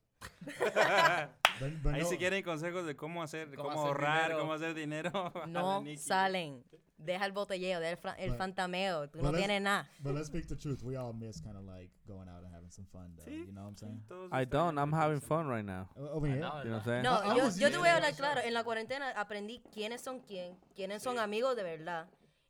Speaker 2: Ahí
Speaker 6: no-
Speaker 2: si quieren consejos de cómo hacer,
Speaker 5: Cómo
Speaker 2: cómo,
Speaker 5: hacer
Speaker 2: ahorrar,
Speaker 5: dinero.
Speaker 2: cómo hacer dinero. [LAUGHS]
Speaker 3: No salen. Deja el botelleo, deja el, fra- el
Speaker 6: But-
Speaker 3: fantameo. Tú no
Speaker 6: let's-
Speaker 3: tienes nada.
Speaker 6: But let's speak the truth. We all miss kind of like going out and having some fun, though.
Speaker 2: Sí.
Speaker 6: You know what I'm saying?
Speaker 1: I don't. I'm having fun right now.
Speaker 6: Over here.
Speaker 5: No,
Speaker 1: You know what I'm saying?
Speaker 3: No, yo, yo te voy a hablar claro. En la cuarentena aprendí quiénes son quién, quiénes son amigos de verdad.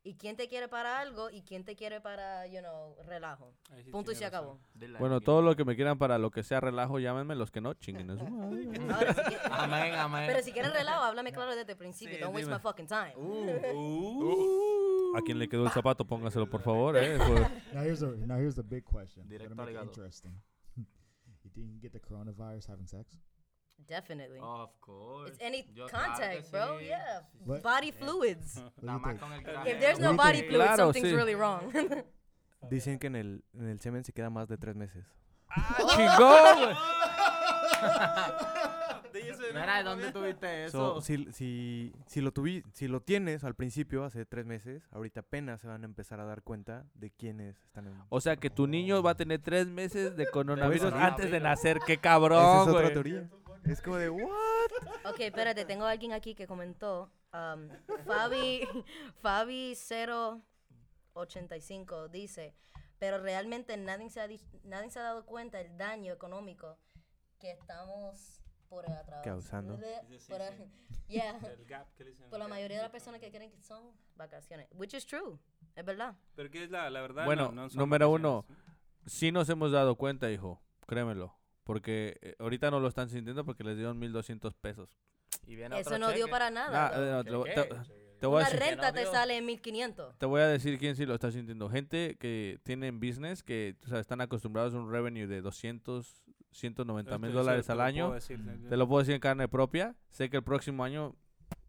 Speaker 3: Y quién te quiere para algo y quién te quiere para, you know, relajo.
Speaker 2: Sí
Speaker 3: Punto y se acabó.
Speaker 1: Bueno, todo lo que me quieran para lo que sea relajo, llámenme. Los que no, chinguen. a.
Speaker 3: Ahora, [LAUGHS] si quie-
Speaker 5: Amén, amén.
Speaker 3: pero si quieren relajo, háblame claro desde el principio.
Speaker 1: Sí,
Speaker 3: Don't waste
Speaker 1: dime.
Speaker 3: my fucking time.
Speaker 2: Uh.
Speaker 1: A quien le quedó el zapato, póngaselo, por favor. Eh. [LAUGHS]
Speaker 6: Now here's the now here's the big question.
Speaker 5: Directo
Speaker 6: interesting. [LAUGHS] you think you can get the coronavirus having sex?
Speaker 3: Definitely.
Speaker 5: Of course.
Speaker 3: It's any
Speaker 5: Yo, claro
Speaker 3: contact, bro.
Speaker 5: sí.
Speaker 3: Yeah.
Speaker 6: What?
Speaker 3: Body fluids.
Speaker 5: Nada más con el
Speaker 3: If there's no body fluids,
Speaker 1: Claro,
Speaker 3: something's
Speaker 1: sí.
Speaker 3: really wrong. [LAUGHS]
Speaker 4: Dicen que en el, en el semen se queda más de tres meses.
Speaker 1: ¡Ah, chingón, güey! [LAUGHS]
Speaker 5: Mira, ¿dónde tuviste
Speaker 4: So,
Speaker 5: eso?
Speaker 4: si, si, si, lo tuvi, si lo tienes al principio, hace tres meses, ahorita apenas se van a empezar a dar cuenta de quiénes están en...
Speaker 1: O sea que tu niño va a tener tres meses de coronavirus antes de nacer. ¡Qué
Speaker 4: Esa
Speaker 1: cabrón,
Speaker 4: es otra
Speaker 1: güey!
Speaker 4: teoría. Es como de, ¿what?
Speaker 3: ok, espérate, tengo a alguien aquí que comentó. um, Fabi, [LAUGHS] Fabi 085 dice, pero realmente nadie se, ha di- nadie se ha dado cuenta del daño económico que estamos por atrás.
Speaker 4: Causando.
Speaker 3: Por,
Speaker 2: sí. [LAUGHS]
Speaker 3: yeah,
Speaker 2: El gap que dicen
Speaker 3: por la mayoría de las personas que creen que son vacaciones. Which is true, es verdad.
Speaker 2: Pero que es la, la verdad.
Speaker 1: Bueno,
Speaker 2: no- no
Speaker 1: número uno. Sí nos hemos dado cuenta, hijo. Créemelo. Porque eh, ahorita no lo están sintiendo porque les dieron 1.200 pesos.
Speaker 5: Y viene
Speaker 3: Eso
Speaker 5: otro
Speaker 3: no dio para
Speaker 1: Nah,
Speaker 3: nada.
Speaker 1: eh, no,
Speaker 5: ¿Qué,
Speaker 1: te, voy a decir,
Speaker 3: renta
Speaker 5: no
Speaker 3: te sale en 1500.
Speaker 1: te voy a decir quién sí lo está sintiendo. Gente que tienen business, que o sea, están acostumbrados a un revenue de 200, 190
Speaker 2: Esto-
Speaker 1: mil dólares al año.
Speaker 2: decir.
Speaker 1: Te lo puedo decir en carne propia. Sé que el próximo año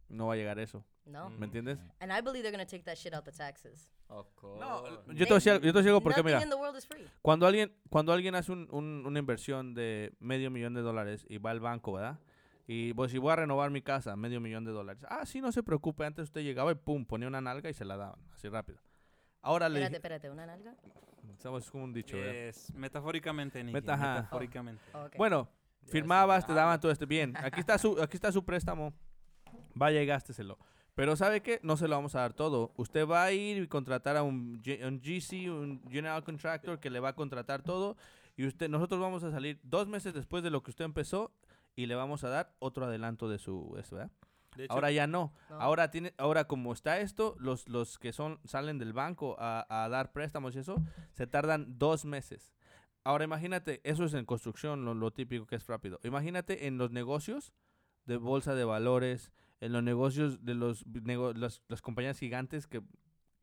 Speaker 1: no va a llegar eso.
Speaker 3: No.
Speaker 1: ¿Me entiendes?
Speaker 3: And I believe they're going to take that shit out the taxes.
Speaker 5: Of course.
Speaker 1: Yo te voy a decir, algo- yo te algo porque, mira,
Speaker 3: in the world is free.
Speaker 1: cuando alguien, cuando alguien hace un- un- una inversión de medio millón de dólares y va al banco, ¿verdad? Y pues si voy a renovar mi casa, medio millón de dólares. Ah, sí, no se preocupe. Antes usted llegaba y pum, ponía una nalga y se la daban, así rápido. Ahora le
Speaker 3: Espérate,
Speaker 1: dije,
Speaker 3: espérate, ¿una nalga?
Speaker 1: estamos como un dicho, ¿verdad?
Speaker 2: Es metafóricamente, Nicky.
Speaker 1: Meta-.
Speaker 2: Metafóricamente.
Speaker 3: Oh, ok.
Speaker 1: Bueno, firmabas, te daban
Speaker 5: habla.
Speaker 1: todo esto. Bien, aquí está su, aquí está su préstamo. Vaya y gásteselo. Pero ¿sabe qué? No se lo vamos a dar todo. Usted va a ir y contratar a un, G- un GC, un General Contractor, que le va a contratar todo. Y usted, nosotros vamos a salir dos meses después de lo que usted empezó y le vamos a dar otro adelanto de su, esto, ¿verdad?
Speaker 2: De hecho,
Speaker 1: Ahora ya no.
Speaker 3: No.
Speaker 1: Ahora tiene, ahora como está esto, los, los que son salen del banco a, a dar préstamos y eso, se tardan dos meses. Ahora imagínate, eso es en construcción, lo, lo típico que es rápido. Imagínate en los negocios de bolsa de valores, en los negocios de los nego- las, las compañías gigantes que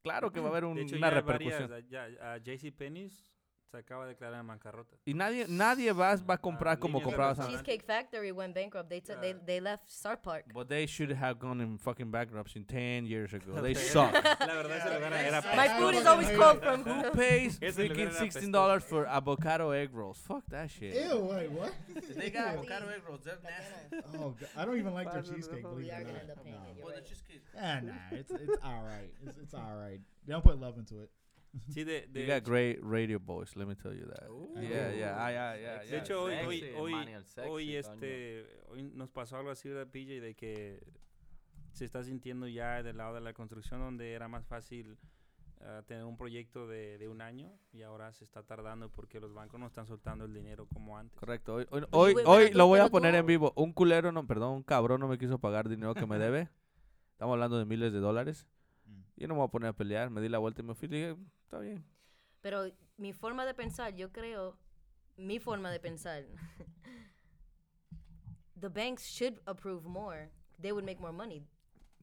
Speaker 1: claro que va a haber un-
Speaker 2: de hecho
Speaker 1: una
Speaker 2: ya varias,
Speaker 1: repercusión.
Speaker 2: ya, ya, JCPenney's se acaba de declarar en bancarrota.
Speaker 1: Y nadie nadie va, va a comprar como
Speaker 2: líneas de
Speaker 1: comprabas antes.
Speaker 3: Cheesecake Factory went bankrupt. They, took they, they left Star Park.
Speaker 1: But they should have gone in fucking bankruptcy 10 years ago. [LAUGHS] They suck. [LAUGHS]
Speaker 2: La verdad ese lugar era
Speaker 3: My food is always cold from.
Speaker 1: Who pays
Speaker 2: Ese
Speaker 1: freaking sixteen dollars for avocado egg rolls? Fuck that shit.
Speaker 6: Ew, wait, what?
Speaker 1: They got avocado egg rolls. They're nasty.
Speaker 6: Oh, God. I don't even like their cheesecake. Believe
Speaker 3: We
Speaker 6: it
Speaker 3: are gonna end up paying
Speaker 6: No.
Speaker 3: it. You're
Speaker 1: Well, the cheesecake.
Speaker 6: Ah, nah, it's it's [LAUGHS] all right. It's, it's all right. They don't put love into it.
Speaker 2: Sí, de, de
Speaker 1: You got great radio voice. Let me tell you that.
Speaker 5: Ooh.
Speaker 1: Yeah, yeah, ah, yeah, yeah,
Speaker 2: De
Speaker 1: yeah.
Speaker 2: hecho, hoy, hoy, hoy, hoy, este, hoy nos pasó algo así, ¿verdad, PJ? De que se está sintiendo ya del lado de la construcción donde era más fácil a tener un proyecto de, de un año y ahora se está tardando porque los bancos no están soltando el dinero como antes.
Speaker 1: Correcto. Hoy, hoy, hoy, hoy lo voy a poner en vivo. Un culero, no, perdón, un cabrón no me quiso pagar dinero que me debe. [LAUGHS] Estamos hablando de miles de dólares. Yo no me voy a poner a pelear. Me di la vuelta y me fui y dije, está bien.
Speaker 3: Pero mi forma de pensar, yo creo, mi forma de pensar, [LAUGHS] the banks should approve more. They would make more money.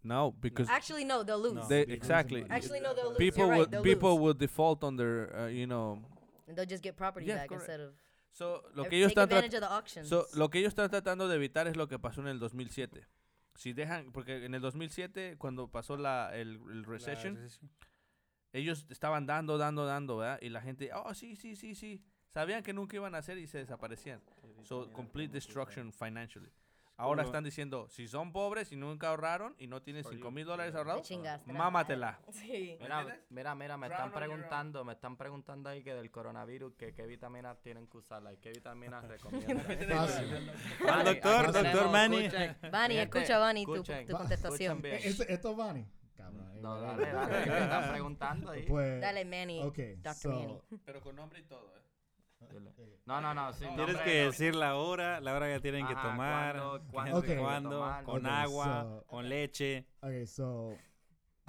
Speaker 1: No, because
Speaker 3: Actually, no, they'll lose.
Speaker 2: No.
Speaker 1: they, exactly.
Speaker 3: Actually, no, they'll lose.
Speaker 1: people
Speaker 3: You're right,
Speaker 1: would
Speaker 3: they'll
Speaker 1: people
Speaker 3: lose.
Speaker 1: would default on their, uh, you know.
Speaker 3: And they'll just get property
Speaker 1: Yeah,
Speaker 3: back
Speaker 1: correct.
Speaker 3: instead of
Speaker 1: So, lo que ellos están. So, lo que ellos están tratando de evitar es lo que pasó en el 2007. Si dejan, porque en el 2007, cuando pasó la, el, el
Speaker 2: La
Speaker 1: recession,
Speaker 2: recesión.
Speaker 1: ellos estaban dando, dando, dando, ¿verdad? Y la gente, oh, sí, sí, sí, sí. Sabían que nunca iban a hacer y se desaparecían. So, complete destruction financially. Ahora
Speaker 2: Uno-
Speaker 1: están diciendo, si son pobres y nunca ahorraron y no tienen 5 mil dólares ahorrados, mámatela. [LAUGHS]
Speaker 3: Sí.
Speaker 7: Mira, mira, mira, me están preguntando, me están preguntando ahí que del coronavirus, que qué vitaminas tienen que usar, like, qué vitaminas recomiendan. [LAUGHS]
Speaker 2: Al doctor, doctor Manny.
Speaker 7: gente,
Speaker 3: escucha, Vani, tu, contestación.
Speaker 6: ¿Esto, esto es Vani? Cabrón.
Speaker 7: No, dale, dale, me están preguntando ahí.
Speaker 6: Pues,
Speaker 3: Dale, Manny.
Speaker 6: okay,
Speaker 3: Dr.
Speaker 6: so,
Speaker 3: Manny.
Speaker 1: Pero con nombre y todo, ¿eh?
Speaker 7: Dile. [LAUGHS] No, no, no, sin
Speaker 2: Tienes
Speaker 7: nombre,
Speaker 2: que
Speaker 7: no.
Speaker 2: decir la hora, la hora que tienen que
Speaker 7: Ajá,
Speaker 2: tomar,
Speaker 7: cuándo-
Speaker 2: qué-
Speaker 7: cuándo
Speaker 6: tienen que
Speaker 2: cuándo,
Speaker 7: tomar.
Speaker 2: con
Speaker 6: Okay,
Speaker 2: agua,
Speaker 6: so-
Speaker 2: con leche.
Speaker 6: Okay, so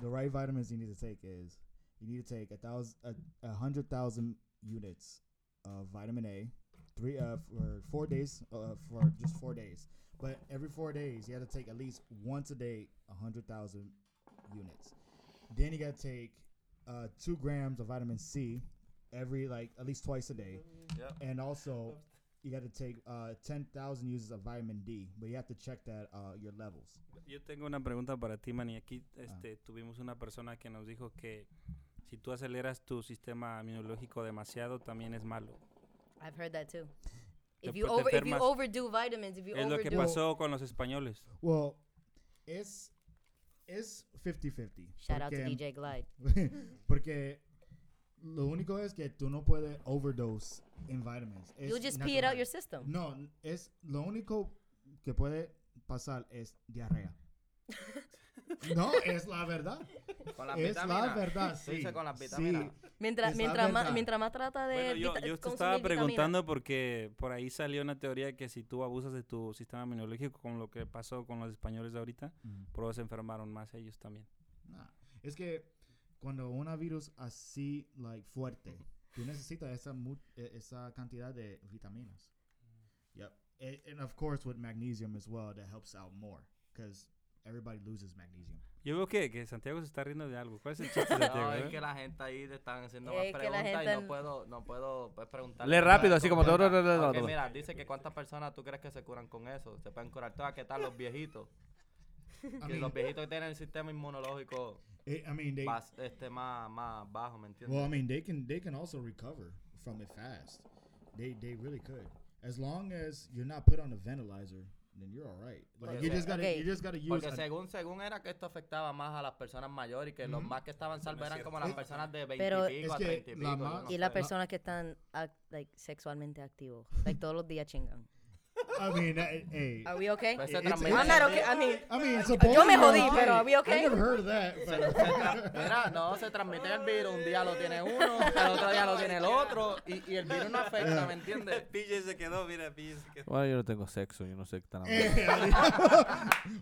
Speaker 6: the right vitamins you need to take is you need to take a thousand, a, a hundred thousand units of vitamin A, three uh for four days, uh for just four days. But every four days you have to take at least once a day a hundred thousand units. Then you gotta take uh two grams of vitamin C every like at least twice a day,
Speaker 7: Yep.
Speaker 6: and also. You got to take uh, 10,000 uses of vitamin D, but you have to check that uh, your levels.
Speaker 2: Yo tengo una pregunta para ti, Manny. Aquí
Speaker 7: Ah.
Speaker 2: este, tuvimos una persona que nos dijo que si tú aceleras tu sistema inmunológico demasiado, también es malo.
Speaker 3: I've heard that too. If you, over, if you overdo vitamins, if you
Speaker 2: Es lo que
Speaker 3: overdo...
Speaker 2: pasó con los españoles.
Speaker 6: Well, it's it's 50-50.
Speaker 3: Shout out to DJ Glide. [LAUGHS]
Speaker 6: porque lo único es que tú no puedes overdose in vitamins.
Speaker 3: You'll
Speaker 6: Es
Speaker 3: just pee it out your system.
Speaker 6: No, es lo único que puede pasar es diarrea. [LAUGHS] no, es la verdad.
Speaker 7: Con las
Speaker 6: Es la
Speaker 7: vitaminas.
Speaker 6: verdad,
Speaker 7: Tú dices
Speaker 6: sí.
Speaker 7: con las
Speaker 6: Sí.
Speaker 3: Mientras,
Speaker 6: Es la
Speaker 3: mientras, más,
Speaker 6: verdad.
Speaker 3: mientras más trata de
Speaker 2: Bueno, yo,
Speaker 3: vita-
Speaker 2: yo te
Speaker 3: consumir
Speaker 2: estaba
Speaker 3: vitamina.
Speaker 2: preguntando porque por ahí salió una teoría que si tú abusas de tu sistema inmunológico, con lo que pasó con los españoles de ahorita,
Speaker 6: Mm.
Speaker 2: pero se enfermaron más ellos también.
Speaker 6: Nah, Es que cuando un virus así like fuerte, tú necesitas esa e- esa cantidad de vitaminas. Yep. A- And of course with magnesium as well that helps out more because everybody loses magnesium.
Speaker 2: Yo veo que, que Santiago se está riendo de algo. ¿Cuál es el chiste, [LAUGHS] Santiago?
Speaker 7: No, es
Speaker 2: eh?
Speaker 7: que la gente ahí te están haciendo
Speaker 3: Es
Speaker 7: más preguntas y no puedo, no puedo pues, preguntar.
Speaker 1: Lee rápido, así como...
Speaker 7: Ok, mira, dice que cuántas personas tú crees que se curan con eso. Se pueden curar todas. ¿Qué tal los viejitos? [LAUGHS] Que los viejitos que tienen el sistema inmunológico
Speaker 6: it- I mean they
Speaker 7: bas- este, más, más bajo, ¿me entiendes?
Speaker 6: well, I mean they can they can also recover from it fast. They they really could. As long as you're not put on a ventilator, then you're all right. Like
Speaker 7: Porque
Speaker 6: you just gotta
Speaker 3: okay.
Speaker 6: you just gotta use
Speaker 7: Porque según según era que esto afectaba más a las personas mayores y que los
Speaker 6: Ujú.
Speaker 7: más que estaban salvos eran como las
Speaker 6: Es-
Speaker 7: personas de 20
Speaker 3: Pero-
Speaker 7: y pico a
Speaker 6: que
Speaker 7: 30 y pico.
Speaker 6: más-
Speaker 7: no
Speaker 3: Y las personas que están ac- like, sexualmente activos. Like, todos los días chingan.
Speaker 6: I mean, uh, hey.
Speaker 3: Are we okay?
Speaker 7: Pues se
Speaker 6: It's-
Speaker 7: transmite-
Speaker 3: I'm not okay. I mean,
Speaker 6: I mean,
Speaker 3: Yo me jodí, pero are we
Speaker 6: I
Speaker 3: okay?
Speaker 6: never heard of that.
Speaker 7: Se-
Speaker 6: but-
Speaker 7: se tra- mira, no, se transmite el virus. Un día lo tiene uno, el otro día lo tiene el otro. Y, y el virus no afecta, ¿me entiendes? [LAUGHS]
Speaker 2: PJ se quedó, mira, PJ se quedó.
Speaker 1: Bueno, yo no tengo sexo, yo no sé qué
Speaker 6: Eh, [LAUGHS]
Speaker 1: hablando.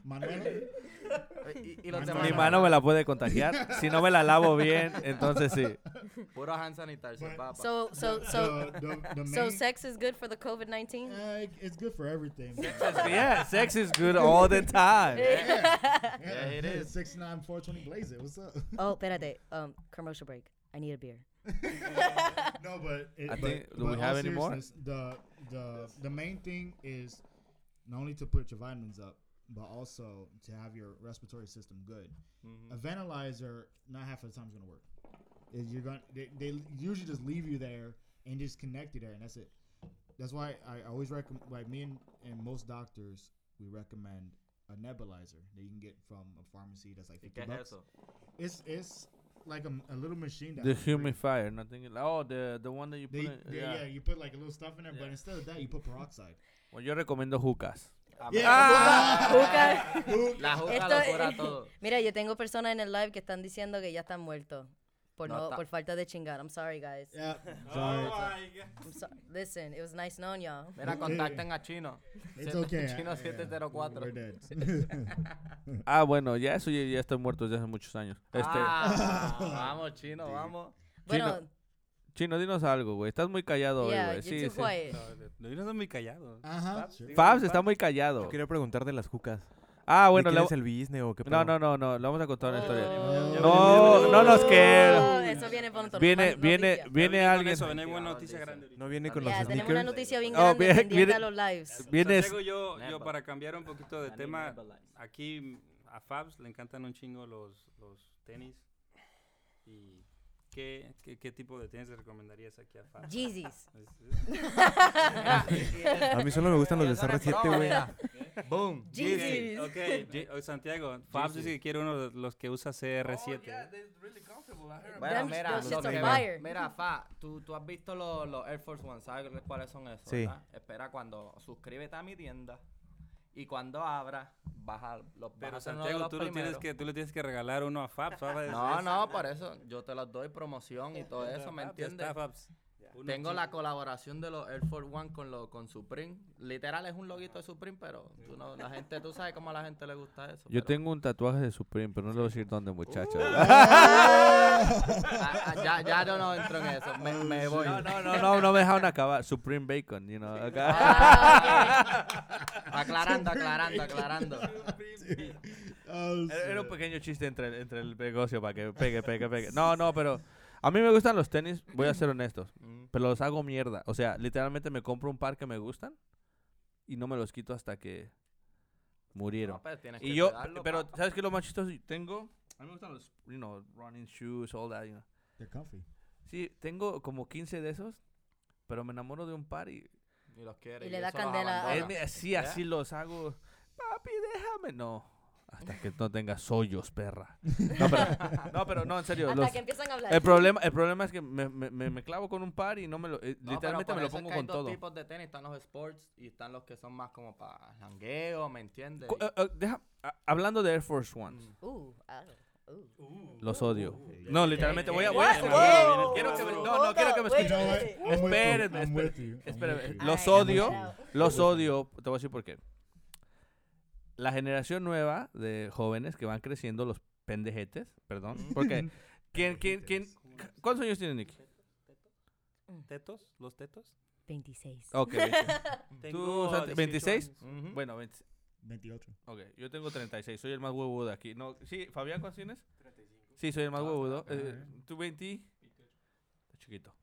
Speaker 6: Manuel,
Speaker 7: Y, y los demás.
Speaker 1: Mi mano me la puede contagiar. Si no me la lavo bien, entonces sí.
Speaker 7: Puro hand sanitizer,
Speaker 6: But-
Speaker 7: papá.
Speaker 3: so, so, so,
Speaker 6: the, the, the
Speaker 3: so sex is good for the COVID-19?
Speaker 6: uh, it's good for everything.
Speaker 1: Yeah, sex is good all the time.
Speaker 7: Yeah, it is.
Speaker 6: 69 420 Blaze it. What's up?
Speaker 3: Oh, espérate. Um, commercial break. I need a beer. [LAUGHS]
Speaker 6: no, but, it,
Speaker 1: I
Speaker 6: but,
Speaker 1: think- do
Speaker 6: but
Speaker 1: we have any more?
Speaker 6: The the the main thing is not only to put your vitamins up, but also to have your respiratory system good.
Speaker 7: Mhm.
Speaker 6: A ventilator, not half of the time is gonna work. You're gonna they, they usually just leave you there and just connect you there, and that's it. That's why I always recommend, like me and, and most doctors, we recommend a nebulizer that you can get from a pharmacy that's like 50
Speaker 7: qué
Speaker 6: bucks.
Speaker 7: eso?
Speaker 6: It's it's like a, a little machine that
Speaker 1: The humidifier, nothing. Oh, the the one that you put.
Speaker 6: They,
Speaker 1: in,
Speaker 6: they-
Speaker 1: yeah.
Speaker 6: yeah. you put like a little stuff in there, but instead of that, you put peroxide.
Speaker 1: Well, yo recomiendo jucas.
Speaker 6: Yeah.
Speaker 7: mí-
Speaker 3: Juca.
Speaker 7: La juca
Speaker 3: Esto
Speaker 7: lo
Speaker 3: es-
Speaker 7: cura todo. [LAUGHS]
Speaker 3: Mira, yo tengo personas en el live que están diciendo que ya están muertos por,
Speaker 7: No,
Speaker 3: por falta de chingar. I'm sorry, guys.
Speaker 6: Yeah,
Speaker 2: Oh
Speaker 6: sorry.
Speaker 2: my God.
Speaker 3: I'm so- Listen, it was nice knowing y'all.
Speaker 7: Mira, contacten a Chino.
Speaker 6: It's okay.
Speaker 7: Chino
Speaker 6: yeah,
Speaker 7: 704.
Speaker 6: We're dead. [LAUGHS]
Speaker 1: Ah, bueno, ya eso ya, ya estoy muerto desde hace muchos años. Este, [LAUGHS]
Speaker 7: Ah, vamos, Chino, vamos.
Speaker 3: Bueno,
Speaker 1: Chino, dinos algo, güey. Estás muy callado hoy,
Speaker 3: yeah,
Speaker 1: güey.
Speaker 3: you're
Speaker 1: Sí, sí.
Speaker 3: quiet.
Speaker 2: No, no soy muy callado.
Speaker 6: Ajá.
Speaker 1: Fabs está muy callado.
Speaker 4: Yo quería preguntar de las jucas.
Speaker 1: Ah,
Speaker 4: Bueno,
Speaker 1: le-
Speaker 4: es el business o qué
Speaker 1: no,
Speaker 4: pedo?
Speaker 1: no, no, no, le vamos a contar una historia.
Speaker 3: Oh.
Speaker 1: No, no nos
Speaker 3: Oh,
Speaker 1: quiero.
Speaker 3: Eso viene pronto.
Speaker 1: Viene, viene, viene alguien.
Speaker 2: Eso, viene buena noticia grande.
Speaker 4: No viene con
Speaker 3: Ya,
Speaker 4: los
Speaker 3: tenemos una noticia bien
Speaker 1: Oh,
Speaker 3: grande
Speaker 1: viene-
Speaker 3: pendiente
Speaker 1: viene-
Speaker 3: a los lives.
Speaker 1: Vienes.
Speaker 2: Yo, yo para cambiar un poquito de tema, aquí a Fabs le encantan un chingo los, los tenis. ¿Y qué, qué, qué tipo de tenis le recomendarías aquí a Fabs?
Speaker 3: Yeezys. [LAUGHS]
Speaker 4: A mí solo me gustan los de
Speaker 7: Eso no es
Speaker 4: CR7,
Speaker 7: broma,
Speaker 4: güey.
Speaker 7: mira. [LAUGHS] Boom.
Speaker 3: Yeezys.
Speaker 2: Ok, Santiago, Fabs dice que quiere uno de los que usa CR7.
Speaker 7: Bueno, mira,
Speaker 3: fire.
Speaker 7: mira, Fa, tú, tú has visto los, los Air Force One, ¿sabes cuáles son esos?
Speaker 4: Sí.
Speaker 7: verdad? Espera cuando suscríbete a mi tienda y cuando abra, baja los
Speaker 2: Pero Santiago,
Speaker 7: los
Speaker 2: tú, lo tienes que, tú le tienes que regalar uno a Fabs. ¿sabes?
Speaker 7: No, no, [LAUGHS] por eso yo te los doy promoción y todo eso, ¿me entiendes?
Speaker 2: está, Fabs. Uno
Speaker 7: Tengo
Speaker 2: chico.
Speaker 7: la colaboración de los Air Force One con, lo, con Supreme. Literal es un loguito de Supreme, pero tú no, la gente, tú sabes cómo a la gente le gusta eso.
Speaker 1: Yo
Speaker 7: pero-
Speaker 1: tengo un tatuaje de Supreme, pero no le voy a decir dónde, muchachos.
Speaker 7: Ah, ah, ya, ya yo no entro en eso, me, me voy.
Speaker 1: No, no, no, no, no me dejaron acabar. Supreme Bacon, you know. acá.
Speaker 3: Ah,
Speaker 7: Aclarando, aclarando, aclarando.
Speaker 6: Oh,
Speaker 1: Era, era un pequeño chiste entre, entre el negocio para que pegue, pegue, pegue. No, no, pero a mí me gustan los tenis, voy a ser [CLEARS THROAT] honestos,
Speaker 7: Mm.
Speaker 1: pero los hago mierda. O sea, literalmente me compro un par que me gustan y no me los quito hasta que murieron.
Speaker 7: No, pero tienes
Speaker 1: y
Speaker 7: que
Speaker 1: yo,
Speaker 7: cuidarlo,
Speaker 1: pero
Speaker 7: papá.
Speaker 1: ¿sabes qué es lo más chistoso? Tengo, a mí me gustan los, you know, running shoes, all that, you know.
Speaker 6: They're comfy.
Speaker 1: Sí, tengo como 15 de esos, pero me enamoro de un par y
Speaker 7: Y los quiere,
Speaker 3: Y le da candela
Speaker 1: así,
Speaker 7: ¿Ya?
Speaker 1: así los hago. Papi, déjame. No, hasta que no tengas hoyos, perra. No, pero no, pero no en serio.
Speaker 3: Hasta
Speaker 1: los-
Speaker 3: que empiezan a hablar.
Speaker 1: el, problema, el problema es que me, me, me- clavo con un par y no me lo. eh,
Speaker 7: No,
Speaker 1: literalmente me lo
Speaker 7: eso es
Speaker 1: pongo
Speaker 7: que hay
Speaker 1: con
Speaker 7: dos
Speaker 1: todo.
Speaker 7: tipos de tenis, están los sports y están los que son más como para jangueo, ¿me entiendes?
Speaker 1: Eh, eh, deja- a- hablando de Air Force Ones,
Speaker 7: Mm.
Speaker 3: Uh, ah, uh.
Speaker 1: los odio. No, literalmente voy a. Voy a
Speaker 7: eh,
Speaker 1: quiero- que me- no, no, quiero que me escuchen. Espérenme, espérenme. los odio. Los odio. Te voy a decir por qué. La generación nueva de jóvenes que van creciendo, los pendejetes, perdón. Porque, [LAUGHS] ¿quién, quién, quién? ¿Cuántos años tiene Nicky?
Speaker 2: ¿Tetos? ¿Los tetos?
Speaker 3: 26.
Speaker 1: Ok, 20. [LAUGHS]
Speaker 2: Tengo
Speaker 1: Santi,
Speaker 2: 18
Speaker 1: 26?
Speaker 2: años.
Speaker 7: Ujú.
Speaker 1: bueno, 20
Speaker 6: 28.
Speaker 1: ok, yo tengo 36, soy el más huevudo de aquí. No, sí, Fabián, ¿cuántos tienes? Sí, soy el más huevudo. Eh, ¿Tú 20? Está chiquito.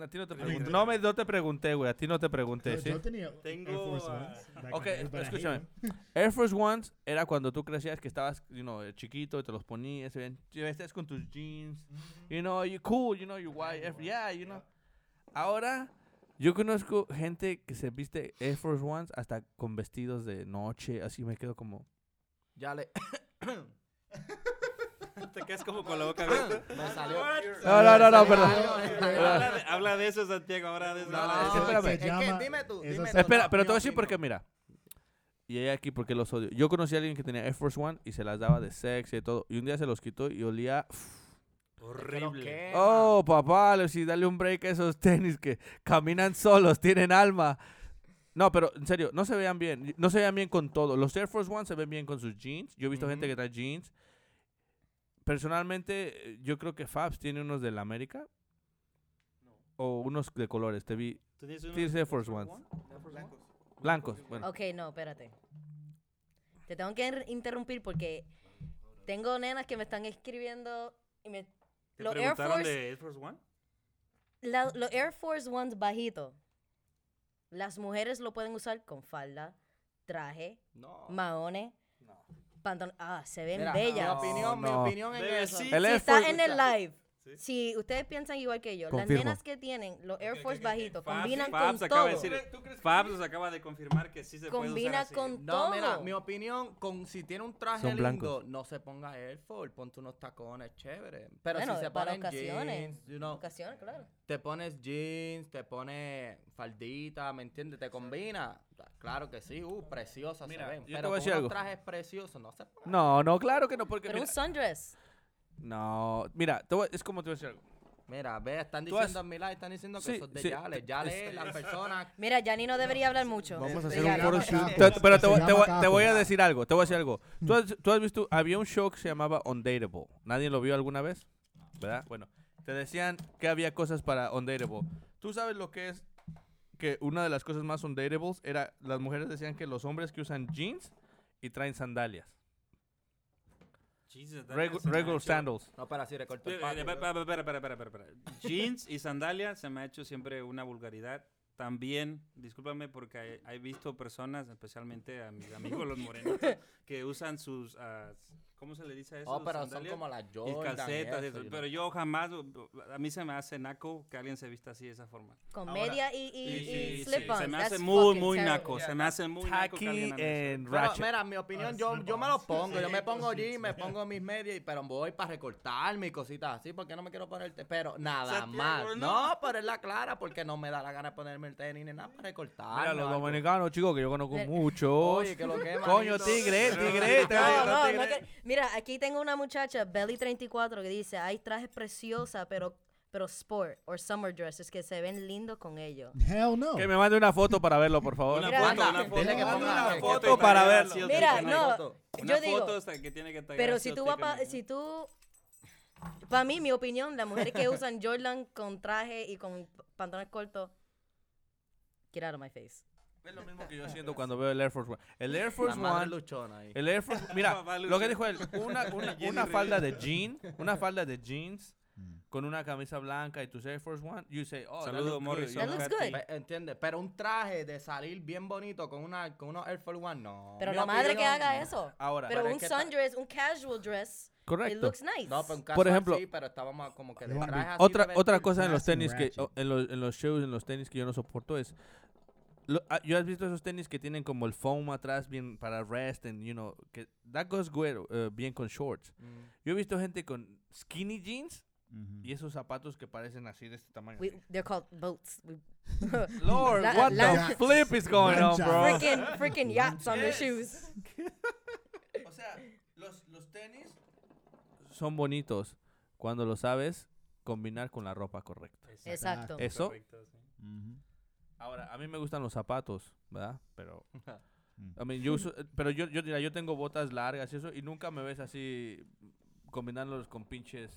Speaker 1: A ti no te pregunté. No, me, no te pregunté, güey. A ti no te pregunté,
Speaker 6: Yo,
Speaker 1: ¿sí?
Speaker 6: yo tenía Air
Speaker 2: Tengo,
Speaker 6: Force
Speaker 2: ah,
Speaker 6: Ones
Speaker 1: Ok, escúchame. [LAUGHS] Air Force Ones era cuando tú crecías que estabas, you know, eh, chiquito y te los ponías, vestías con tus jeans, you know, you cool, you know, you white, Air- yeah, you know. Ahora, yo conozco gente que se viste Air Force Ones hasta con vestidos de noche, así me quedo como...
Speaker 7: Ya le... [COUGHS] [COUGHS]
Speaker 2: Te quedas como con la boca abierta. [LAUGHS]
Speaker 1: No, no, no, no, perdón.
Speaker 2: habla, de, habla de eso, Santiago. Ahora de eso. Habla de
Speaker 1: espérame.
Speaker 7: Es que dime tú, dime tú,
Speaker 1: Espera, pero te voy a decir por qué,
Speaker 7: opinión.
Speaker 1: mira. Y hay aquí porque los odio. Yo conocí a alguien que tenía Air Force One y se las daba de sexy y todo. Y un día se los quitó y olía...
Speaker 2: Horrible.
Speaker 7: ¿Qué?
Speaker 1: Oh, papá, sí, dale un break a esos tenis que caminan solos, tienen alma. No, pero en serio, no se vean bien. No se vean bien con todo. Los Air Force One se ven bien con sus jeans. Yo he visto gente que trae jeans. Personalmente, yo creo que Fabs tiene unos del América. O unos de colores. Te vi
Speaker 2: ¿Tú tienes unos
Speaker 1: Tienes Air Force Ones. blancos. Bueno,
Speaker 3: Ok, no, espérate. Te tengo que in- interrumpir porque tengo nenas que me están escribiendo y me...
Speaker 2: ¿Te
Speaker 3: Los Air Force-
Speaker 2: de Air Force One?
Speaker 3: la- los Air Force Ones bajitos, las mujeres lo pueden usar con falda, traje,
Speaker 7: No.
Speaker 3: maones, pantalón. Ah, se ven
Speaker 7: Mira,
Speaker 3: bellas.
Speaker 7: Mi opinión, mi
Speaker 1: no.
Speaker 7: opinión en eso.
Speaker 3: si
Speaker 1: Air
Speaker 3: está
Speaker 1: Force-
Speaker 3: en el live,
Speaker 2: Sí.
Speaker 3: si ustedes piensan igual que yo,
Speaker 4: Confirmo.
Speaker 3: las nenas que tienen los Air Force bajitos
Speaker 2: Fabs-
Speaker 3: combinan
Speaker 2: Fabs
Speaker 3: con
Speaker 2: acaba de
Speaker 3: todo.
Speaker 2: decir- Fabs nos acaba de confirmar que sí se puede
Speaker 3: Combina
Speaker 2: así.
Speaker 3: con
Speaker 7: No,
Speaker 3: todo.
Speaker 7: mira, mi opinión, con si tiene un traje
Speaker 4: Son
Speaker 7: lindo,
Speaker 4: blancos.
Speaker 7: no se ponga Air Force, ponte unos tacones chéveres. Pero
Speaker 3: Bueno,
Speaker 7: si se
Speaker 3: para
Speaker 7: ponen
Speaker 3: ocasiones.
Speaker 7: jeans, you know,
Speaker 3: Ocasiones, claro.
Speaker 7: te pones jeans, te pones faldita, ¿me entiendes? Te combina. Claro que sí, uh, preciosas
Speaker 1: Mira,
Speaker 7: se ven.
Speaker 1: yo te
Speaker 7: Pero
Speaker 1: voy a
Speaker 7: con
Speaker 1: decir
Speaker 7: unos
Speaker 1: algo.
Speaker 7: trajes preciosos no se pongan.
Speaker 1: No, no, claro que no, porque
Speaker 3: Pero un
Speaker 1: mira,
Speaker 3: sundress.
Speaker 1: No, mira, te voy- es como te voy a decir algo.
Speaker 7: Mira, ve, están
Speaker 1: Tú has-
Speaker 7: diciendo en mi live, están diciendo que
Speaker 1: Sí,
Speaker 7: sos de
Speaker 1: sí,
Speaker 7: Yale. Yale, las personas. [LAUGHS]
Speaker 3: Mira, Yanni no debería hablar mucho.
Speaker 4: Vamos a
Speaker 3: De
Speaker 4: hacer un foro shoot.
Speaker 1: Te- pero te,
Speaker 6: Se
Speaker 1: voy-
Speaker 6: llama
Speaker 1: te voy- te voy a decir algo, te voy a decir algo. ¿Tú has, tú has visto, había un show que se llamaba Undateable. ¿Nadie lo vio alguna vez? ¿Verdad? Bueno, te decían que había cosas para Undateable. ¿Tú sabes lo que es? Que una de las cosas más undateables era, las mujeres decían que los hombres que usan jeans y traen sandalias.
Speaker 2: Jesus,
Speaker 1: Regu- regular sandals.
Speaker 7: No, pero así recorto el pato.
Speaker 2: espera, espera, espera, espera, espera, espera. Jeans y sandalias se me ha hecho siempre una vulgaridad. También, discúlpame porque he, he visto personas, especialmente a mis amigos los [LAUGHS] morenos, que usan sus, ah, ¿cómo se le dice a eso?
Speaker 7: Oh, pero son como las
Speaker 2: y
Speaker 7: Jordan.
Speaker 2: calcetas. y
Speaker 7: eso,
Speaker 2: eso,
Speaker 7: you
Speaker 2: Pero yo jamás, a mí se me hace naco que alguien se vista así de esa forma.
Speaker 3: Con
Speaker 1: Ahora-
Speaker 3: media y, y,
Speaker 2: Sí,
Speaker 3: y
Speaker 2: sí, sí,
Speaker 3: slip-ons.
Speaker 2: se me
Speaker 3: That's
Speaker 2: hace muy, muy
Speaker 3: terrible.
Speaker 2: naco. Se me hace muy naco que alguien
Speaker 1: Tacky
Speaker 2: eso.
Speaker 1: and
Speaker 7: Pero, mira, en mi opinión,
Speaker 6: Ah,
Speaker 7: yo,
Speaker 6: sí,
Speaker 7: yo me los pongo. Yo
Speaker 6: sí,
Speaker 7: me pongo
Speaker 6: sí,
Speaker 7: jeans, me
Speaker 6: sí.
Speaker 7: pongo mis medias, y- pero voy para recortarme y cositas así, porque no me quiero poner te- Pero nada
Speaker 2: Santiago,
Speaker 7: más.
Speaker 2: no.
Speaker 7: No, pero es la clara, porque no me da la gana de ponerme el tenis ni nada para recortar.
Speaker 1: Mira, los dominicanos, chicos, que yo conozco
Speaker 3: Le-
Speaker 1: muchos.
Speaker 7: Oye, que lo que
Speaker 1: Coño, tigre, tigre, te
Speaker 3: No, no,
Speaker 1: tigre.
Speaker 3: no que- mira, aquí tengo una muchacha, Belly34, que dice, hay trajes preciosos, pero, pero sport, o summer dresses, que se ven lindos con ellos.
Speaker 6: Hell no.
Speaker 1: Que me mande una foto para verlo, por favor.
Speaker 2: Una
Speaker 3: Mira,
Speaker 2: foto, una foto.
Speaker 7: dile que
Speaker 2: Manda
Speaker 7: ponga
Speaker 2: una foto
Speaker 1: que
Speaker 2: para
Speaker 1: para
Speaker 2: ver.
Speaker 1: verlo.
Speaker 3: Mira, no,
Speaker 2: Una
Speaker 3: yo digo,
Speaker 2: foto hasta que tiene que
Speaker 3: pero si tú vas pa- si tú, para mí, mi opinión, las mujeres que usan Jordan con traje y con pantalones cortos, get out of my face.
Speaker 1: Es lo mismo que yo siento cuando veo el Air Force One. El Air
Speaker 7: La
Speaker 1: Force
Speaker 7: madre
Speaker 1: One,
Speaker 7: luchona ahí.
Speaker 1: el Air Force, mira, [LAUGHS] lo que dijo él, una, una, [LAUGHS] una falda de jean, una falda de jeans
Speaker 6: Mm.
Speaker 1: con una camisa blanca y tus Air Force One, you say, oh, that
Speaker 2: Saludo,
Speaker 1: looks good,
Speaker 2: Morrison.
Speaker 3: That looks good.
Speaker 7: ¿Entiendes? Pero un traje de salir bien bonito con una con unos Air Force One, no.
Speaker 3: Pero
Speaker 7: Mi
Speaker 3: la madre que haga
Speaker 7: no.
Speaker 3: eso.
Speaker 1: Ahora,
Speaker 3: Pero un sundress, un casual dress, it
Speaker 1: correcto.
Speaker 3: looks nice.
Speaker 7: No, pero
Speaker 1: Por ejemplo-
Speaker 7: sí, pero estábamos como que de traje así
Speaker 1: Otra,
Speaker 7: de
Speaker 1: otra cosa en los tenis que, en los, en los shows, en los tenis que yo no soporto es, lo- ah, yo has visto esos tenis que tienen como el foam atrás bien para rest and you know, que that goes good, uh, bien con shorts.
Speaker 7: Mm.
Speaker 1: Yo he visto gente con skinny jeans
Speaker 6: Mhm.
Speaker 1: y esos zapatos que parecen así de este tamaño.
Speaker 3: We, they're called boats. We, [LAUGHS]
Speaker 1: Lord,
Speaker 3: La-
Speaker 1: what
Speaker 3: la-
Speaker 1: the flip is going on, bro?
Speaker 3: freaking, freaking yachts on their
Speaker 1: Yes.
Speaker 3: shoes. [LAUGHS]
Speaker 1: O sea, los, los tenis son bonitos cuando lo sabes combinar con la ropa correcta.
Speaker 3: Exacto.
Speaker 1: Eso,
Speaker 2: Correcto, sí.
Speaker 1: Ahora, a mí me gustan los zapatos, ¿verdad? Pero. [LAUGHS] I mean, yo uso, pero yo, yo, mira, yo tengo botas largas y eso, y nunca me ves así combinándolos con pinches,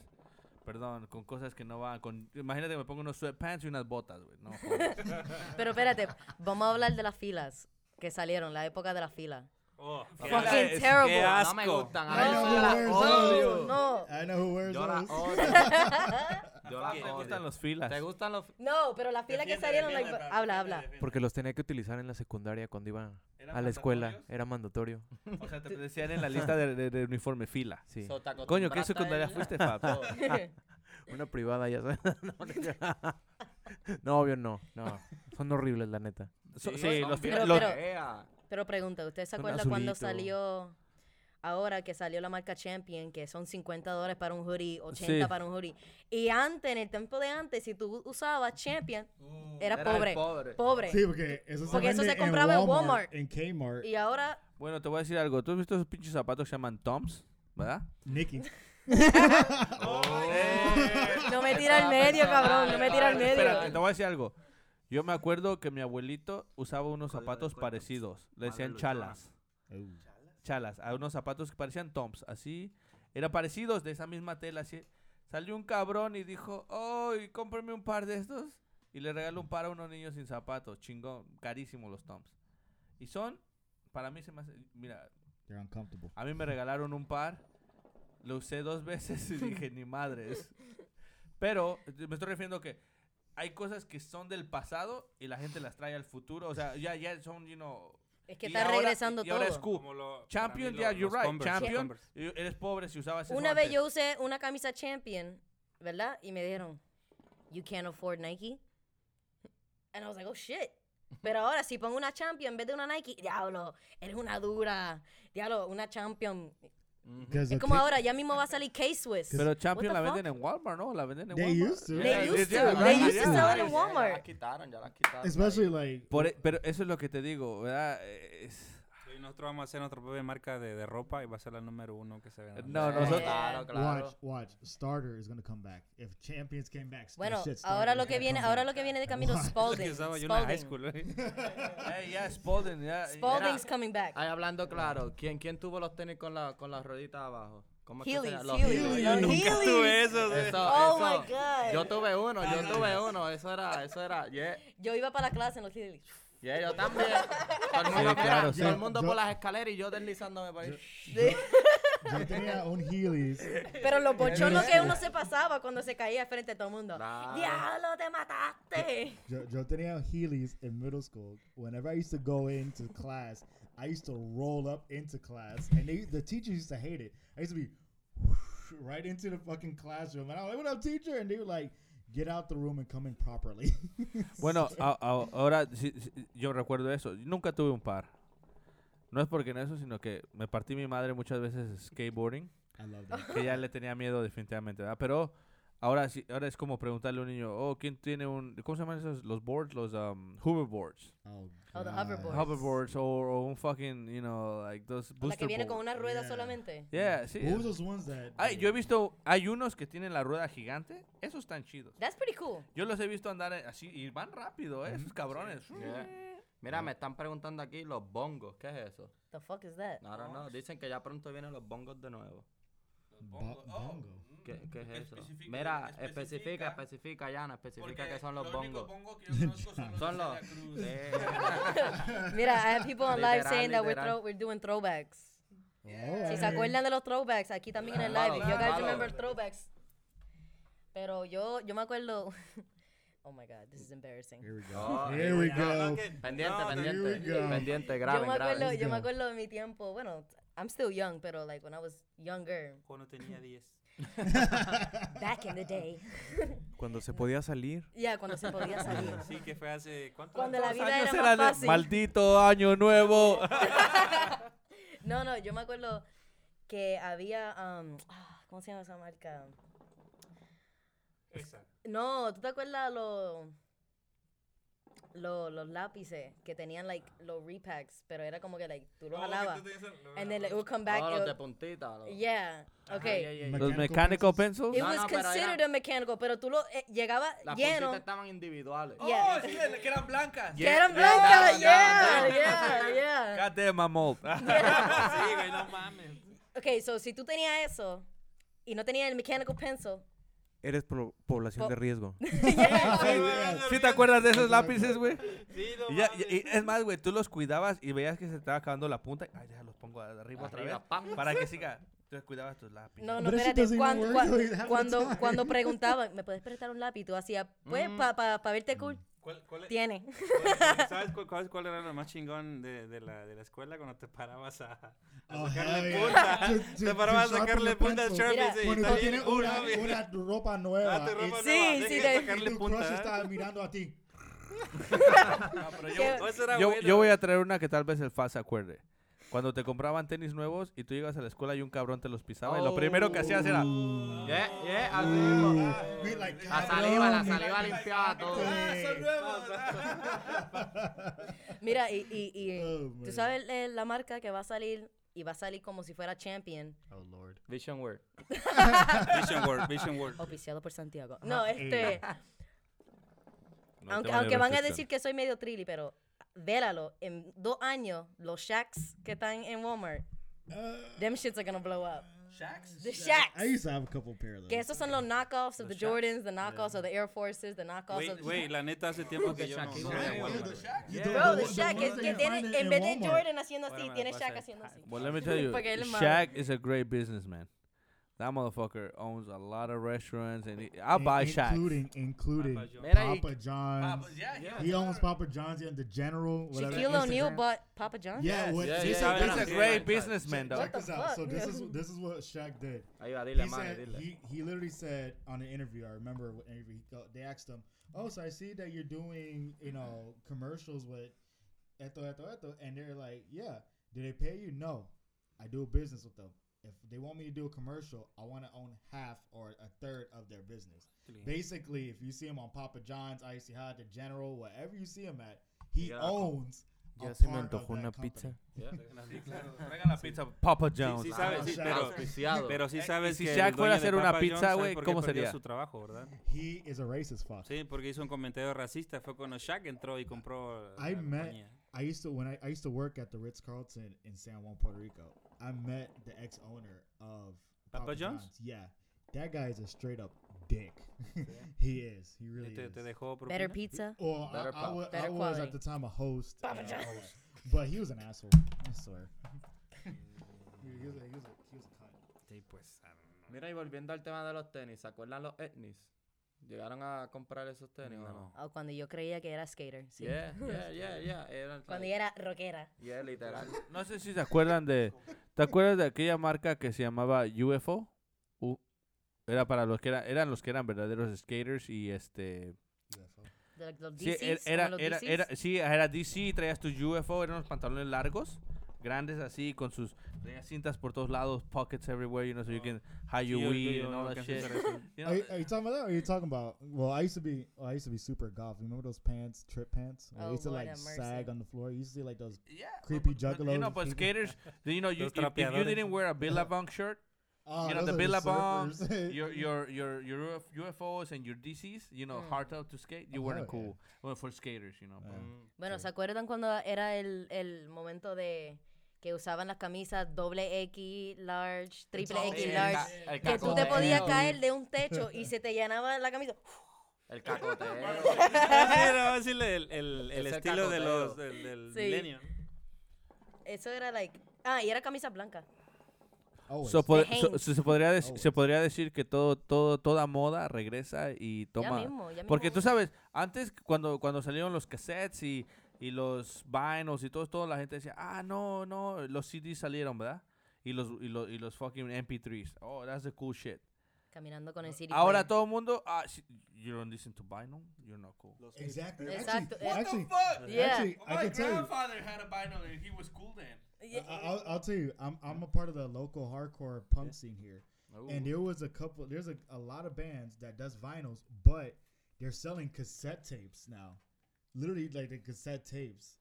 Speaker 1: perdón, con cosas que no van, con, imagínate que me pongo unos sweatpants y unas botas, güey, no. [LAUGHS]
Speaker 3: Pero espérate, vamos a hablar de las filas que salieron, la época de las filas.
Speaker 2: Oh,
Speaker 3: Fucking
Speaker 1: es-
Speaker 3: terrible.
Speaker 2: qué
Speaker 7: No me gustan.
Speaker 6: I know who wears those.
Speaker 3: No,
Speaker 6: I know who wears those.
Speaker 7: Yo
Speaker 1: ¿Te gustan los filas?
Speaker 7: ¿Te gustan los
Speaker 3: no, pero las filas que salieron, like, habla, habla.
Speaker 4: Porque los tenía que utilizar en la secundaria cuando iba
Speaker 1: ¿Eran
Speaker 4: a la escuela.
Speaker 1: mandatorios?
Speaker 4: Era mandatorio.
Speaker 1: O sea, te decían en la lista de, de- de uniforme fila.
Speaker 4: Sí.
Speaker 7: So, ¿te
Speaker 1: Coño, ¿qué
Speaker 7: acostumbraste
Speaker 1: secundaria
Speaker 7: a él?
Speaker 1: fuiste, Fab? [LAUGHS] [LAUGHS]
Speaker 4: Una privada, ya sabes. [LAUGHS] no, obvio no. No. Son horribles, la neta.
Speaker 1: So-
Speaker 7: Sí,
Speaker 1: los,
Speaker 7: bien
Speaker 1: fi-
Speaker 3: Pero-
Speaker 1: los-
Speaker 3: pero- pregunta, ¿usted se
Speaker 4: Son
Speaker 3: acuerda cuando
Speaker 4: azulito.
Speaker 3: salió, ahora que salió la marca Champion, que son 50 dólares para un hoodie, 80
Speaker 1: Sí.
Speaker 3: para un hoodie? Y antes, en el tiempo de antes, si tú usabas Champion, era,
Speaker 7: Era
Speaker 3: pobre,
Speaker 7: pobre.
Speaker 3: pobre.
Speaker 6: Sí, porque eso se,
Speaker 3: Porque eso se
Speaker 6: vende
Speaker 3: compraba en Walmart.
Speaker 6: En Kmart.
Speaker 3: Y ahora,
Speaker 1: Bueno, te voy a decir algo. ¿Tú has visto esos pinches zapatos que se llaman Toms? ¿Verdad?
Speaker 6: Nicky. [LAUGHS]
Speaker 3: no me tira al medio, cabrón, no me tira al medio.
Speaker 1: Espérate, te voy a decir algo. Yo me acuerdo que mi abuelito usaba unos
Speaker 7: ¿Cuál-
Speaker 1: zapatos parecidos. Le decían chalas. Chalas. A unos zapatos que parecían Toms. Así. Eran parecidos de esa misma tela. Así. Salió un cabrón y dijo, ¡Ay, cómprame un par de estos! Y le regaló un par a unos niños sin zapatos. Chingón. Carísimos los Toms. Y son, para mí se me hace... Mira,
Speaker 6: They're uncomfortable.
Speaker 1: a mí me regalaron un par, lo usé dos veces y dije, ni madres. Pero me estoy refiriendo que hay cosas que son del pasado y la gente las trae al futuro. O sea, ya, ya son, you know...
Speaker 3: Es que
Speaker 1: y
Speaker 3: está
Speaker 1: ahora-
Speaker 3: regresando
Speaker 1: y ahora es
Speaker 3: todo.
Speaker 1: cool.
Speaker 2: Lo-
Speaker 1: Champion, yeah, you're right.
Speaker 2: Converse,
Speaker 1: Champion,
Speaker 2: Converse.
Speaker 1: eres pobre si usabas
Speaker 3: Una vez yo usé una camisa Champion, ¿verdad? Y me dijeron, you can't afford Nike. And I was like, oh shit. Pero ahora si pongo una Champion en vez de una Nike, diablo, eres una dura. Diablo, una Champion.
Speaker 6: Because
Speaker 3: Es como ahora, ya mismo va a salir K-Swiss.
Speaker 1: Pero Champion la
Speaker 3: the
Speaker 1: venden en Walmart, ¿no? La venden en
Speaker 6: They
Speaker 1: Walmart.
Speaker 6: used to.
Speaker 3: They used to.
Speaker 1: yeah,
Speaker 3: They used to sell it in
Speaker 7: Ya
Speaker 3: Walmart.
Speaker 7: las quitaron, ya las quitaron.
Speaker 6: Especially like.
Speaker 1: Por e- pero eso es lo que te digo, ¿verdad? Es-
Speaker 2: Y nosotros vamos a hacer nuestra propia marca de, de ropa y va a ser la número uno que se vea.
Speaker 1: No,
Speaker 7: Sí,
Speaker 1: nosotros-
Speaker 7: Claro, claro.
Speaker 6: Watch, watch. Starter is gonna come back. If champions came back,
Speaker 3: Bueno,
Speaker 6: shit,
Speaker 3: ahora lo que viene, ahora
Speaker 6: back.
Speaker 3: lo que viene de camino es? Spalding. [LAUGHS]
Speaker 2: que estaba yo en la high
Speaker 3: Spalding.
Speaker 2: school. ¿eh? [LAUGHS]
Speaker 1: Hey, yeah, Spalding, yeah.
Speaker 3: Spalding's coming back.
Speaker 7: Ahí hablando claro, ¿quién, quién tuvo los tenis con, la, con las rueditas abajo? ¿Cómo es que
Speaker 3: Heelys?
Speaker 7: Los
Speaker 3: Heelys,
Speaker 7: Heelys.
Speaker 3: los
Speaker 2: Nunca
Speaker 3: Heelys.
Speaker 2: tuve eso.
Speaker 7: Eso,
Speaker 3: Oh
Speaker 7: eso.
Speaker 3: my God.
Speaker 7: Yo tuve uno, yo tuve uno. Eso era, eso era. Yeah,
Speaker 3: Yo iba para la clase en los Heelys.
Speaker 7: Yeah, yo también. Todo el mundo,
Speaker 1: Sí, claro,
Speaker 7: mira,
Speaker 1: sí.
Speaker 7: todo el mundo
Speaker 6: Yo-
Speaker 7: por las escaleras y yo deslizándome por ahí.
Speaker 6: Yo tenía un Heelys.
Speaker 3: Pero los bochornos que uno se pasaba cuando se caía frente a todo el mundo.
Speaker 7: Claro.
Speaker 3: ¡Diablo, te mataste!
Speaker 6: Yo, yo tenía Heelys in middle school. Whenever I used to go into class, I used to roll up into class, and they, the teachers used to hate it. I used to be right into the fucking classroom, and I'm like, "What up, teacher?" And they were like, "Get out the room and come in properly." [LAUGHS]
Speaker 1: Bueno, a- a- ahora sí- sí, yo recuerdo eso. Nunca tuve un par. No es porque en eso, sino que me partí mi madre muchas veces skateboarding,
Speaker 6: I love that.
Speaker 1: que ya le tenía miedo definitivamente, ¿verdad? Pero ahora sí, ahora es como preguntarle a un niño, oh, ¿quién tiene un, ¿cómo se llaman esos? Los boards, los um, hoverboards.
Speaker 6: Oh,
Speaker 3: Oh, the
Speaker 6: God.
Speaker 3: hoverboard.
Speaker 1: Hoverboards o un fucking, you know, like those
Speaker 3: La
Speaker 1: booster
Speaker 3: que viene con una rueda
Speaker 6: Yeah.
Speaker 3: solamente.
Speaker 1: Yeah, sí.
Speaker 6: Was those ones that?
Speaker 1: Ay, yo he visto, hay unos que tienen la rueda gigante, esos están chidos.
Speaker 3: That's pretty cool.
Speaker 1: Yo los he visto andar eh, así y van rápido, ¿eh? Esos cabrones.
Speaker 7: Yeah. Mira, me están preguntando aquí los bongos. ¿Qué es eso?
Speaker 3: The fuck is that?
Speaker 7: No, no, no. Dicen que ya pronto vienen los bongos de nuevo.
Speaker 6: Bo- bongo.
Speaker 7: ¿Qué, qué es eso? Mira, especifica, especifica, Yana, especifica que son los bongos. Son los. [LAUGHS] [LAUGHS]
Speaker 3: Mira, I have people on live
Speaker 7: Literal,
Speaker 3: saying that we're, throw, we're doing throwbacks.
Speaker 6: Oh,
Speaker 3: Si se acuerdan de los throwbacks, aquí también en el live. You guys remember throwbacks. Pero yo, yo me acuerdo. [LAUGHS] Oh my god, this is embarrassing.
Speaker 6: Here we go.
Speaker 7: Oh,
Speaker 6: Here we go.
Speaker 7: Pendiente,
Speaker 2: no,
Speaker 7: pendiente.
Speaker 6: go.
Speaker 7: Pendiente,
Speaker 3: Yo
Speaker 7: graben,
Speaker 3: me acuerdo,
Speaker 7: graben.
Speaker 3: yo me acuerdo de mi tiempo. Bueno, I'm still young, pero like when I was younger,
Speaker 2: Cuando tenía 10. [LAUGHS]
Speaker 3: back in the day.
Speaker 4: Cuando se podía salir.
Speaker 3: Ya, cuando se podía salir. [LAUGHS]
Speaker 2: Sí, que fue hace. ¿Cuánto?
Speaker 3: Cuando la vida
Speaker 1: años era
Speaker 3: más
Speaker 1: de
Speaker 3: fácil.
Speaker 1: Maldito año nuevo. [LAUGHS]
Speaker 3: No, no, yo me acuerdo que había, um, ah, ¿cómo se llama esa marca?
Speaker 2: Esa.
Speaker 3: No, ¿tú te acuerdas los los los lápices que tenían like los repacks, pero era como que like tú los jalabas and then like, it would come back.
Speaker 7: Oh,
Speaker 3: it
Speaker 7: los de puntita. los-
Speaker 3: yeah,
Speaker 7: Ajá,
Speaker 3: okay.
Speaker 7: yeah, yeah, yeah.
Speaker 1: Los
Speaker 6: Mechanical pencils?
Speaker 1: pencils.
Speaker 3: It
Speaker 7: No,
Speaker 3: was
Speaker 7: no,
Speaker 3: considered
Speaker 7: era-
Speaker 3: a mechanical, pero tú lo eh, llegaba
Speaker 7: Las
Speaker 3: lleno.
Speaker 7: puntitas estaban individuales.
Speaker 3: Yeah.
Speaker 1: que eran blancas.
Speaker 3: Que eran
Speaker 7: Yeah,
Speaker 3: blancas,
Speaker 7: yeah,
Speaker 3: yeah, yeah, yeah.
Speaker 1: God damn, my mold. [LAUGHS]
Speaker 2: Sí, güey, no mames.
Speaker 3: Okay, so si tú tenías eso y no tenías el mechanical pencil,
Speaker 4: Eres pro- población
Speaker 3: Po-
Speaker 4: de riesgo. [LAUGHS]
Speaker 1: ¿Sí te acuerdas de esos lápices, güey?
Speaker 2: Sí, no
Speaker 1: Y, ya-
Speaker 2: mames.
Speaker 1: y- y es más, güey, tú los cuidabas y veías que se estaba acabando la punta. Ay, ya los pongo arriba otra vez. Para que siga. Entonces cuidabas tus lápices.
Speaker 3: No, no, espérate. Cuando, cuando, [LAUGHS] preguntaban, ¿me puedes prestar un lápiz? Tú hacías, pues,
Speaker 7: Mm.
Speaker 3: para pa, verte cool.
Speaker 2: ¿Cuál, cuál es-
Speaker 3: Tiene.
Speaker 2: cuál- ¿Sabes [LAUGHS] cuál, cuál- cuál era lo más chingón de, de, la, de la escuela cuando te parabas a, a
Speaker 6: Oh,
Speaker 2: sacarle punta?
Speaker 6: yeah.
Speaker 2: Te parabas a sacarle
Speaker 6: the
Speaker 2: punta al
Speaker 3: Mira,
Speaker 2: y sí,
Speaker 6: tú tienes
Speaker 2: cool,
Speaker 6: una,
Speaker 2: ¿no?
Speaker 6: Ropa nueva
Speaker 2: Ah, tu ropa
Speaker 6: y-
Speaker 2: nueva,
Speaker 3: Sí,
Speaker 2: deja
Speaker 3: sí,
Speaker 2: de
Speaker 6: y
Speaker 2: sacarle
Speaker 6: tu
Speaker 2: punta.
Speaker 6: crush
Speaker 2: ¿eh?
Speaker 6: está mirando a ti. [LAUGHS]
Speaker 2: Eso era
Speaker 1: Yo,
Speaker 2: bueno.
Speaker 1: yo voy a traer una que tal vez el FAS se acuerde. Cuando te compraban tenis nuevos y tú llegas a la escuela y un cabrón te los pisaba y lo primero que hacías era...
Speaker 7: Yeah, yeah, así mismo. La saliva, la saliva limpiaba todo. [LAUGHS] [LAUGHS]
Speaker 3: Mira, y, y, y
Speaker 6: Oh,
Speaker 3: tú sabes eh, la marca que va a salir y va a salir como si fuera Champion,
Speaker 6: Oh, Lord.
Speaker 7: Vision Word. [LAUGHS]
Speaker 2: Vision Word, Vision Word.
Speaker 3: oficiado por Santiago. No, este,
Speaker 1: No,
Speaker 3: aunque, aunque van a decir que soy medio trilly, pero véralo, en dos años, los Shacks que están en Walmart, uh, them shits are gonna blow up.
Speaker 1: Shacks?
Speaker 3: The Shacks.
Speaker 6: I used to have a couple pair of those.
Speaker 3: Que esos son los knockoffs of the Jordans, the knockoffs of the Air Forces, the knockoffs
Speaker 2: Güey,
Speaker 3: of
Speaker 2: güey, la neta hace tiempo que yo no
Speaker 7: Shaquille
Speaker 2: no voy a
Speaker 7: O'Neal.
Speaker 2: Walmart.
Speaker 6: You
Speaker 3: Bro,
Speaker 6: don't-
Speaker 3: the
Speaker 6: the
Speaker 3: Shaq,
Speaker 6: ones
Speaker 3: es que tiene, en
Speaker 6: in
Speaker 3: vez de Jordan haciendo así,
Speaker 2: Ahora me
Speaker 3: tiene
Speaker 2: la
Speaker 3: Shaq haciendo así.
Speaker 1: Well, let me tell [LAUGHS] you,
Speaker 3: Porque él es malo.
Speaker 1: Shaq is a great businessman. That motherfucker owns a lot of restaurants, and he, I'll buy
Speaker 6: In-
Speaker 1: Shaq.
Speaker 6: Including, including
Speaker 2: Papa John's.
Speaker 7: Mira, y-
Speaker 6: Papa John's.
Speaker 1: yeah,
Speaker 6: He owns Papa John's and the General. whatever,
Speaker 3: Shaquille O'Neal bought Papa John's?
Speaker 6: Yeah, what,
Speaker 7: Yeah,
Speaker 6: this
Speaker 7: yeah,
Speaker 6: is-
Speaker 7: yeah,
Speaker 1: He's
Speaker 7: yeah.
Speaker 1: a great
Speaker 7: Check-
Speaker 1: businessman,
Speaker 6: check this out. So this is this is what Shaq did.
Speaker 7: Ahí va, dile,
Speaker 6: he said he, he literally said on an interview. I remember what interview he go, they asked him, "Oh, so I see that you're doing you know commercials with esto eto esto," and they're like, "Yeah, do they pay you? No, I do business with them. If they want me to do a commercial, I want to own half or a third of their business. Basically, if you see him on Papa John's, Icy Hot, the General, whatever you see him at, he
Speaker 7: Yeah.
Speaker 6: owns a
Speaker 4: Ya se me
Speaker 6: part of
Speaker 4: antojó una
Speaker 6: company.
Speaker 4: pizza.
Speaker 1: Traigan la pizza Papa John's.
Speaker 2: Sí,
Speaker 6: Ah,
Speaker 2: sabes, sí, pero, pero sí
Speaker 1: Eh,
Speaker 2: sabes
Speaker 1: y si
Speaker 2: que
Speaker 1: Shaq
Speaker 2: el
Speaker 1: fuera a hacer una pizza, güey, ¿cómo sería?
Speaker 2: su trabajo, ¿verdad?
Speaker 6: He is a racist fuck.
Speaker 2: Sí, porque hizo un comentario racista. Fue cuando Shaq entró y compró la
Speaker 6: I met-
Speaker 2: compañía.
Speaker 6: I used to when I, I used to work at the Ritz Carlton in San Juan, Puerto Rico. I met the ex owner of
Speaker 2: Papa John's?
Speaker 6: Yeah, that guy is a straight up dick. [LAUGHS] he is. He really
Speaker 2: te,
Speaker 6: is.
Speaker 2: te dejó
Speaker 3: Better pizza.
Speaker 6: Well, I,
Speaker 7: Better
Speaker 6: I,
Speaker 7: pop.
Speaker 6: wa- I was
Speaker 3: quality.
Speaker 6: at the time a host,
Speaker 3: Papa
Speaker 6: uh,
Speaker 3: John's.
Speaker 6: but he was an asshole. [LAUGHS] I swear. he, he was a, he was a, he was a cunt.
Speaker 2: Sí, pues. I don't know.
Speaker 7: Mira, y volviendo al tema de los tenis, ¿se acuerdan los etnis? ¿Llegaron a comprar esos tenis o no?
Speaker 2: No.
Speaker 3: Ah, cuando yo creía que era skater. Sí.
Speaker 7: Yeah, yeah, yeah, yeah. [LAUGHS] Eran
Speaker 3: Cuando yo era rockera.
Speaker 7: Yeah, literal. [LAUGHS]
Speaker 1: No sé si se acuerdan de. ¿Te acuerdas de aquella marca que se llamaba UFO? U- era para los que eran, eran los que eran verdaderos skaters y este.
Speaker 3: De los
Speaker 1: Sí,
Speaker 3: DCs,
Speaker 1: er- era, era,
Speaker 3: DCs.
Speaker 1: era, sí, era DC, traías tu UFO, eran unos pantalones largos, grandes así, con sus cintas por todos lados, pockets everywhere, you know, so you can hide your
Speaker 2: yo-
Speaker 1: weed and all that shit. [LAUGHS] You know,
Speaker 6: Are, you- are you talking about that? Or are you talking about? Well, I used to be. Well, I used to be super goth. Remember those pants, trip pants? Where
Speaker 3: Oh,
Speaker 6: used to
Speaker 3: Lord
Speaker 6: like sag on the floor. You used to see like those.
Speaker 1: yeah,
Speaker 6: creepy
Speaker 1: but- but, You know, but skaters, [LAUGHS] you know, you, if, if you didn't wear a Billabong [LAUGHS] shirt,
Speaker 6: Oh,
Speaker 1: you know, the Billabong, your your your your UF- UFOs and your DCs, you know,
Speaker 3: Mm.
Speaker 1: hard out to skate, you
Speaker 6: Oh,
Speaker 1: weren't
Speaker 6: yeah.
Speaker 1: cool. Well, for skaters, you know.
Speaker 6: Yeah.
Speaker 7: Mm,
Speaker 3: Bueno,
Speaker 6: Sí.
Speaker 3: ¿se acuerdan cuando era el, el momento de que usaban las camisas doble X, large, triple X, large?
Speaker 7: el
Speaker 3: Que tú te podías caer de un techo y [LAUGHS] se te llenaba la camisa.
Speaker 7: El cacoteo. [LAUGHS] [LAUGHS]
Speaker 2: El, el, el estilo de los del, del
Speaker 3: Sí.
Speaker 2: milenio.
Speaker 3: Eso era like... Ah, y era camisa blanca.
Speaker 1: So, so- so se podría dec- se podría decir que todo todo toda moda regresa y
Speaker 3: Ya
Speaker 1: toma
Speaker 3: mismo, ya mismo.
Speaker 1: porque tú sabes antes cuando cuando salieron los cassettes y, y los vinyls y todo todo la gente decía ah no no los CDs salieron verdad y los y los y los fucking MP3s oh that's the cool shit
Speaker 3: Caminando con el CD
Speaker 1: ahora
Speaker 3: player.
Speaker 1: todo el mundo ah si- you don't listen to vinyl you're not cool
Speaker 6: exactly.
Speaker 3: Exacto.
Speaker 6: Actually, actually,
Speaker 1: fuck
Speaker 3: Yeah.
Speaker 6: actually, I can tell you.
Speaker 1: had a vinyl and he was cool then
Speaker 3: Yeah.
Speaker 6: I, I'll, I'll tell you. I'm I'm a part of the local hardcore punk scene here, and there was a couple. There's a, a lot of bands that does vinyls, but they're selling cassette tapes now. Literally, like the cassette tapes,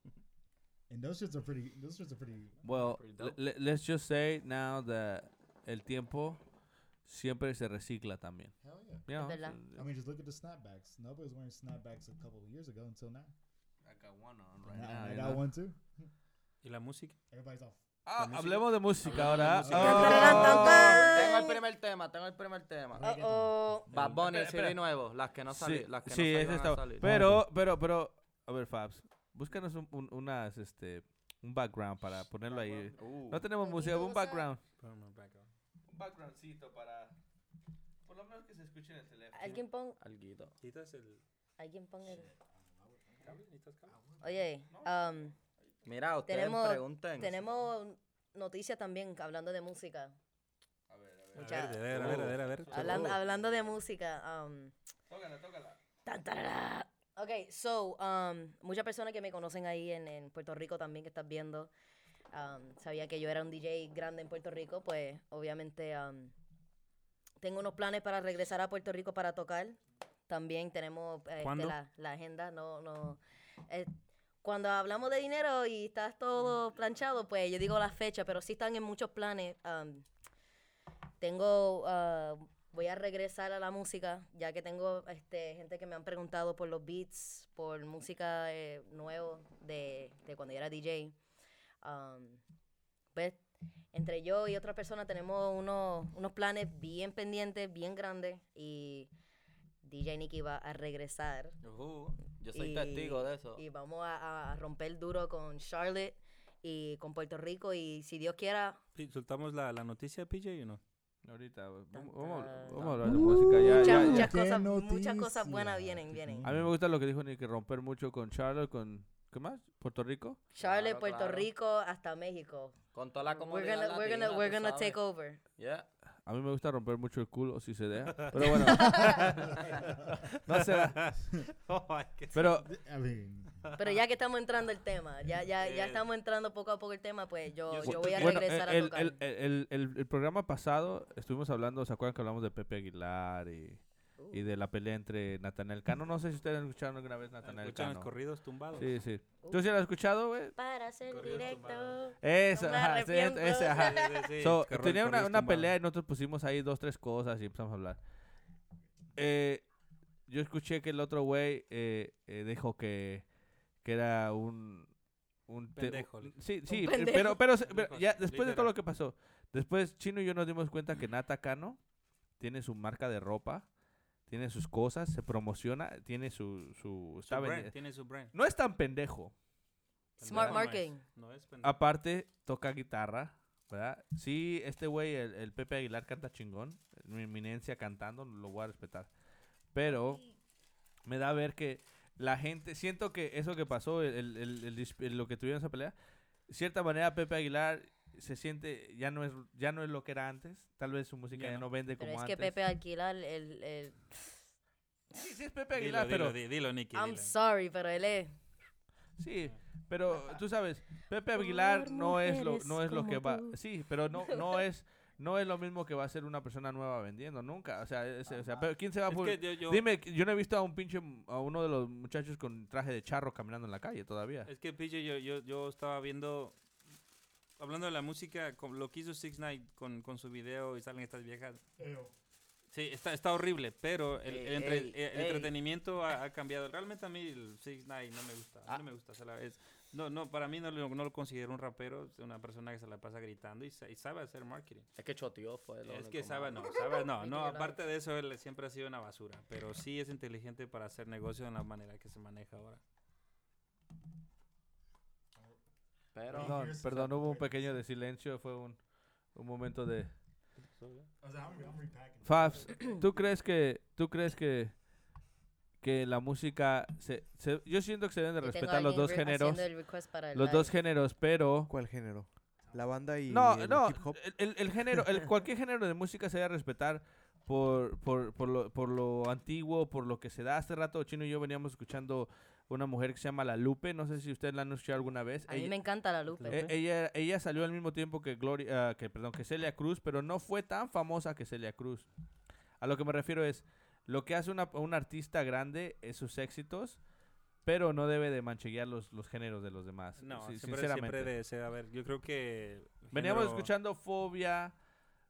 Speaker 6: and those shits are pretty. Those shits are pretty.
Speaker 1: well
Speaker 7: Pretty
Speaker 1: let's just say now that el tiempo siempre se recicla también
Speaker 6: Hell yeah.
Speaker 1: You know,
Speaker 3: verdad.
Speaker 6: I mean, just look at the snapbacks. Nobody was wearing snapbacks a couple of years ago until now.
Speaker 1: I got one on right
Speaker 6: I,
Speaker 1: now,
Speaker 6: I
Speaker 1: you
Speaker 6: got
Speaker 1: know.
Speaker 6: one too.
Speaker 2: ¿Y la música?
Speaker 6: Everybody's off.
Speaker 1: Ah,
Speaker 2: música.
Speaker 1: hablemos de música
Speaker 2: de
Speaker 1: ahora.
Speaker 2: música.
Speaker 1: Oh.
Speaker 7: Tengo el primer tema, tengo el primer tema.
Speaker 3: Uh-oh.
Speaker 7: Bad Bunny, CD nuevo, las que no
Speaker 1: Sí,
Speaker 7: salieron, las que
Speaker 1: sí,
Speaker 7: no
Speaker 1: ese
Speaker 7: salieron
Speaker 1: está-
Speaker 7: a salir.
Speaker 1: Pero, pero, pero, a ver, Fabs, búscanos un, un- unas, este, un background para ponerlo ahí.
Speaker 7: Uh,
Speaker 1: No tenemos música, un background. Un backgroundcito para, por lo menos que se escuche en el teléfono.
Speaker 3: Alguien pon...
Speaker 7: alguito.
Speaker 2: ¿Necesitas el
Speaker 3: Alguien pon el... Oye, um,
Speaker 7: Mira, ustedes
Speaker 3: Tenemos-
Speaker 7: pregunten.
Speaker 3: tenemos noticias también hablando de música.
Speaker 2: A
Speaker 3: Mucha-
Speaker 2: ver, a ver, a ver, a ver, a ver.
Speaker 3: Hablan- hablando de música. Um,
Speaker 1: Tócala, tócala.
Speaker 3: tan, tarara. Ok, so, um, muchas personas que me conocen ahí en, en Puerto Rico también que estás viendo, um, sabía que yo era un DJ grande en Puerto Rico, pues obviamente um, tengo unos planes para regresar a Puerto Rico para tocar. También tenemos este, la, la agenda, no, no. eh, cuando hablamos de dinero y estás todo planchado, pues yo digo la fecha, pero sí están en muchos planes. um, tengo, ah, voy a regresar a la música, ya que tengo este, gente que me han preguntado por los beats, por música eh, nuevo de, de cuando yo era DJ. Um, pues entre yo y otra persona tenemos unos, unos planes bien pendientes, bien grandes y DJ Nicky va a regresar.
Speaker 7: Ujú, yo soy
Speaker 3: Y-
Speaker 7: testigo de eso.
Speaker 3: Y vamos a, a romper duro con Charlotte y con Puerto Rico y si Dios quiera,
Speaker 2: ¿Soltamos la, la noticia, PJ, o no?
Speaker 1: Ahorita, vamos, vamos, a hablar de música. Ya,
Speaker 3: muchas,
Speaker 1: ya,
Speaker 3: muchas cosas, muchas cosas buenas vienen, vienen.
Speaker 1: A mí me gusta lo que dijo Nick, que romper mucho con Charlotte, con, ¿qué más? ¿Puerto Rico?
Speaker 3: Charlotte,
Speaker 7: Claro,
Speaker 3: Puerto
Speaker 7: claro.
Speaker 3: Rico hasta México.
Speaker 7: Con toda la
Speaker 3: We're
Speaker 7: comunidad
Speaker 3: gonna, we're gonna,
Speaker 7: latina,
Speaker 3: we're gonna take over.
Speaker 7: Yeah.
Speaker 1: A mí me gusta romper mucho el culo, si se deja. [LAUGHS] Pero bueno. [LAUGHS] no será.
Speaker 2: Ay, qué-
Speaker 1: Pero,
Speaker 6: I mean,
Speaker 3: Pero ya que estamos entrando el tema, ya, ya, ya estamos entrando poco a poco el tema, pues yo,
Speaker 2: Yo
Speaker 3: voy a
Speaker 1: bueno,
Speaker 3: regresar
Speaker 1: el,
Speaker 3: a tocar.
Speaker 1: el, el, el, el programa pasado estuvimos hablando, ¿se acuerdan que hablamos de Pepe Aguilar y, y de la pelea entre Nathaniel Cano. No sé si ustedes han escuchado alguna vez Nathaniel
Speaker 2: Escuchan los
Speaker 1: Cano.
Speaker 2: corridos tumbados.
Speaker 1: Sí, sí. ¿Tú sí lo has escuchado, güey?
Speaker 3: Para hacer
Speaker 2: Corridos
Speaker 3: directo.
Speaker 1: Esa,
Speaker 3: No me
Speaker 1: ajá, sí, ajá.
Speaker 2: Sí, sí, sí,
Speaker 1: So, tenía una, una pelea y nosotros pusimos ahí dos, tres cosas y empezamos a hablar. Eh, yo escuché que el otro güey eh, eh, dijo que, que era un... un
Speaker 2: Pendejo,
Speaker 1: Sí, sí, eh,
Speaker 3: pendejo.
Speaker 1: pero, pero, ya después de todo lo que pasó, después Chino y yo nos dimos cuenta que Nata Cano tiene su marca de ropa, tiene sus cosas, se promociona, tiene su... su,
Speaker 2: brand, tiene su brand.
Speaker 1: no es tan pendejo.
Speaker 3: Smart
Speaker 2: No es,
Speaker 3: marketing.
Speaker 2: No es pendejo.
Speaker 1: Aparte, toca guitarra, ¿verdad? Sí, este güey, el, el Pepe Aguilar, canta chingón. Mi eminencia cantando, lo voy a respetar. Pero me da a ver que la gente, siento que eso que pasó, el, el- el- lo que tuvieron esa pelea, de cierta manera Pepe Aguilar se siente, ya no es ya no es lo que era antes. Tal vez su música
Speaker 2: Ya
Speaker 1: ya,
Speaker 2: no.
Speaker 1: no vende
Speaker 3: Pero
Speaker 1: como
Speaker 3: es que
Speaker 1: antes.
Speaker 3: Pepe alquilar el, el...
Speaker 1: Sí, sí es Pepe
Speaker 2: Dilo,
Speaker 1: Aguilar,
Speaker 2: dilo,
Speaker 1: pero...
Speaker 2: di- dilo, Nicky.
Speaker 3: I'm
Speaker 2: dilo.
Speaker 3: sorry, pero él es...
Speaker 1: Sí, pero tú sabes, Pepe Aguilar no es lo no es lo que va, sí, pero no no es no es lo mismo que va a ser una persona nueva vendiendo nunca, o sea, es- o sea, pero quién se va
Speaker 2: yo- yo-
Speaker 1: Dime, yo no he visto a un pinche a uno de los muchachos con traje de charro caminando en la calle todavía.
Speaker 2: Es que, Pillo, yo, yo, yo estaba viendo, hablando de la música, con lo que hizo Six Night con, con su video y salen estas viejas. Sí, está, está horrible, pero el,
Speaker 7: Ey,
Speaker 2: el entre-
Speaker 7: ey,
Speaker 2: el
Speaker 7: ey.
Speaker 2: entretenimiento ha, ha cambiado. Realmente a mí el Six Night no me gusta. A
Speaker 7: Ah.
Speaker 2: no me gusta. o sea, la- es- no, no, para mí no, lo- no lo considero un rapero, es una persona que se la pasa gritando y, sa- y sabe hacer marketing.
Speaker 7: Es que choteó fue lo
Speaker 2: Es que sabe, no, sabe, no, [LAUGHS] no, aparte de eso, él siempre ha sido una basura, pero sí es inteligente para hacer negocio de la manera que se maneja ahora.
Speaker 7: Pero
Speaker 1: Perdón, perdón, hubo un pequeño de silencio, fue un, un momento de. Fabs, ¿tú crees que tú crees que que la música se, se- yo siento que se deben de respetar los dos géneros, los dos géneros, pero
Speaker 4: ¿Cuál género? ¿La banda y
Speaker 1: No,
Speaker 4: el
Speaker 1: no,
Speaker 4: hip hop?
Speaker 1: el, el- el género, el, [LAUGHS] cualquier género de música se debe respetar por, por, por, lo, por lo antiguo, por lo que se da. Hace rato Chino y yo veníamos escuchando una mujer que se llama La Lupe, no sé si ustedes la han escuchado alguna vez.
Speaker 3: A mí
Speaker 1: Ella,
Speaker 3: me encanta la Lupe.
Speaker 1: eh, ella, ella salió al mismo tiempo que Gloria, ah, que perdón, que Celia Cruz, pero no fue tan famosa que Celia Cruz. A lo que me refiero es, lo que hace una, un artista grande es sus éxitos, pero no debe de mancheguear los, los géneros de los demás.
Speaker 2: No,
Speaker 1: sí,
Speaker 2: siempre,
Speaker 1: sinceramente.
Speaker 2: siempre de ser, a ver, yo creo que...
Speaker 1: Veníamos
Speaker 2: género-
Speaker 1: escuchando Fobia,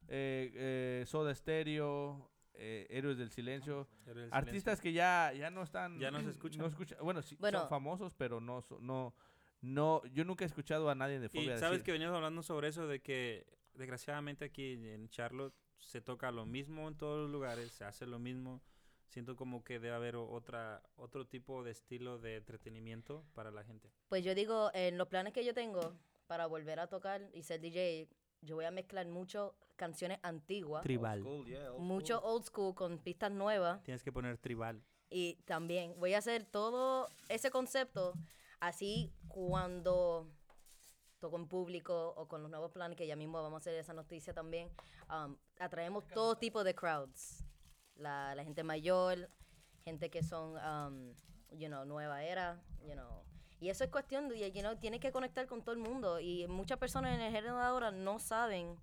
Speaker 1: eh, eh, Soda Stereo, eh, Héroes del Silencio.
Speaker 2: Héroes del
Speaker 1: Artistas que ya, ya no están...
Speaker 2: Ya no se escuchan.
Speaker 1: no escucha- bueno, sí,
Speaker 3: Bueno.
Speaker 1: son famosos, pero no, so- no, no... Yo nunca he escuchado a nadie de
Speaker 2: Y
Speaker 1: Fobia
Speaker 2: sabes
Speaker 1: decir-
Speaker 2: que veníamos hablando sobre eso de que desgraciadamente aquí en Charlotte se toca lo mismo en todos los lugares, se hace lo mismo. Siento como que debe haber otra otro tipo de estilo de entretenimiento para la gente.
Speaker 3: Pues yo digo, en los planes que yo tengo para volver a tocar y ser DJ, yo voy a mezclar mucho canciones antiguas,
Speaker 2: Tribal.
Speaker 3: mucho old school con pistas nuevas
Speaker 2: Tienes que poner tribal.
Speaker 3: y también voy a hacer todo ese concepto así cuando toco en público o con los nuevos planes que ya mismo vamos a hacer esa noticia también, um, atraemos todo tipo de crowds, la, la gente mayor, gente que son, um, you know, nueva era, you know. Y eso es cuestión de, you know, tienes que conectar con todo el mundo. Y muchas personas en el género de ahora no saben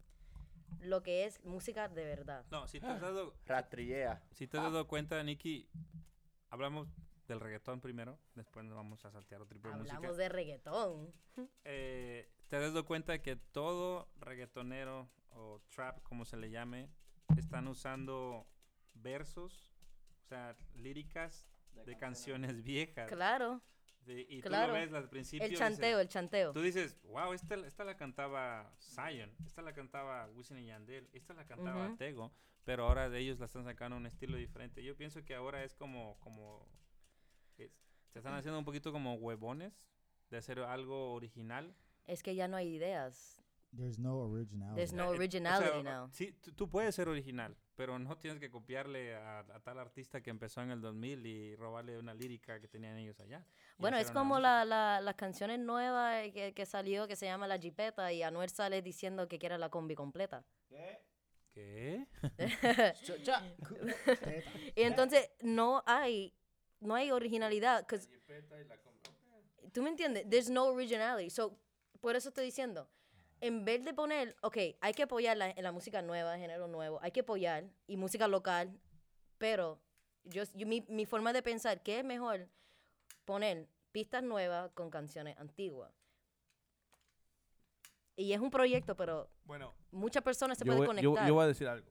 Speaker 3: lo que es música de verdad.
Speaker 2: No, si te has dado, [GASPS]
Speaker 7: Rastrillea.
Speaker 2: si te has dado cuenta, Nicky, hablamos del reggaetón primero, después nos vamos a saltear otro tipo de música.
Speaker 3: Hablamos de reggaetón.
Speaker 2: eh, te has dado cuenta que todo reggaetonero o trap, como se le llame, están usando versos, o sea, líricas de canciones [LAUGHS] viejas.
Speaker 3: Claro,
Speaker 2: y
Speaker 3: claro.
Speaker 2: tú lo ves al principio.
Speaker 3: el
Speaker 2: dices-
Speaker 3: chanteo, el chanteo.
Speaker 2: Tú dices, wow, esta, esta la cantaba Zion, esta la cantaba Wisin y Yandel, esta la cantaba. Tego, pero ahora de ellos la están sacando un estilo diferente. Yo pienso que ahora es como, como, es- se están haciendo un poquito como huevones de hacer algo original.
Speaker 3: Es que ya no hay ideas.
Speaker 6: There's no originality.
Speaker 3: There's no
Speaker 2: Eh, eh, o sea,
Speaker 3: originality now.
Speaker 2: Sí, tú, puedes ser original, pero no tienes que copiarle a, a tal artista que empezó en el 2000 y robarle una lírica que tenían ellos allá. y
Speaker 3: Bueno, es como la, la, las canciones nuevas que, que salió que se llama La Jipeta y Anuel sale diciendo que quiere la combi completa.
Speaker 2: ¿Qué? [LAUGHS] [LAUGHS]
Speaker 3: y entonces no hay no hay originalidad. 'cause- ¿Tú me entiendes? There's no originality. So, por eso estoy diciendo, en vez de poner, ok, hay que apoyar la, en la música nueva, género nuevo, hay que apoyar y música local, pero yo, yo- mi, mi forma de pensar, ¿qué es mejor poner pistas nuevas con canciones antiguas? Y es un proyecto, pero
Speaker 1: Bueno,
Speaker 3: muchas personas se pueden
Speaker 1: voy,
Speaker 3: conectar.
Speaker 1: yo voy a decir algo.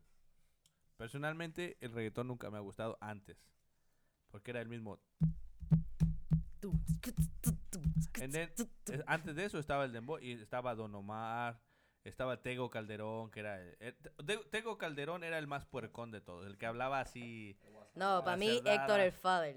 Speaker 1: Personalmente, el reggaetón nunca me ha gustado antes. Porque era el mismo. And then, eh, antes de eso estaba el Dembow y estaba Don Omar, estaba Tego Calderón, que era... el- el- Te- Tego Calderón era el más puercón de todos, el que hablaba así...
Speaker 3: No, para mí. Héctor el Father.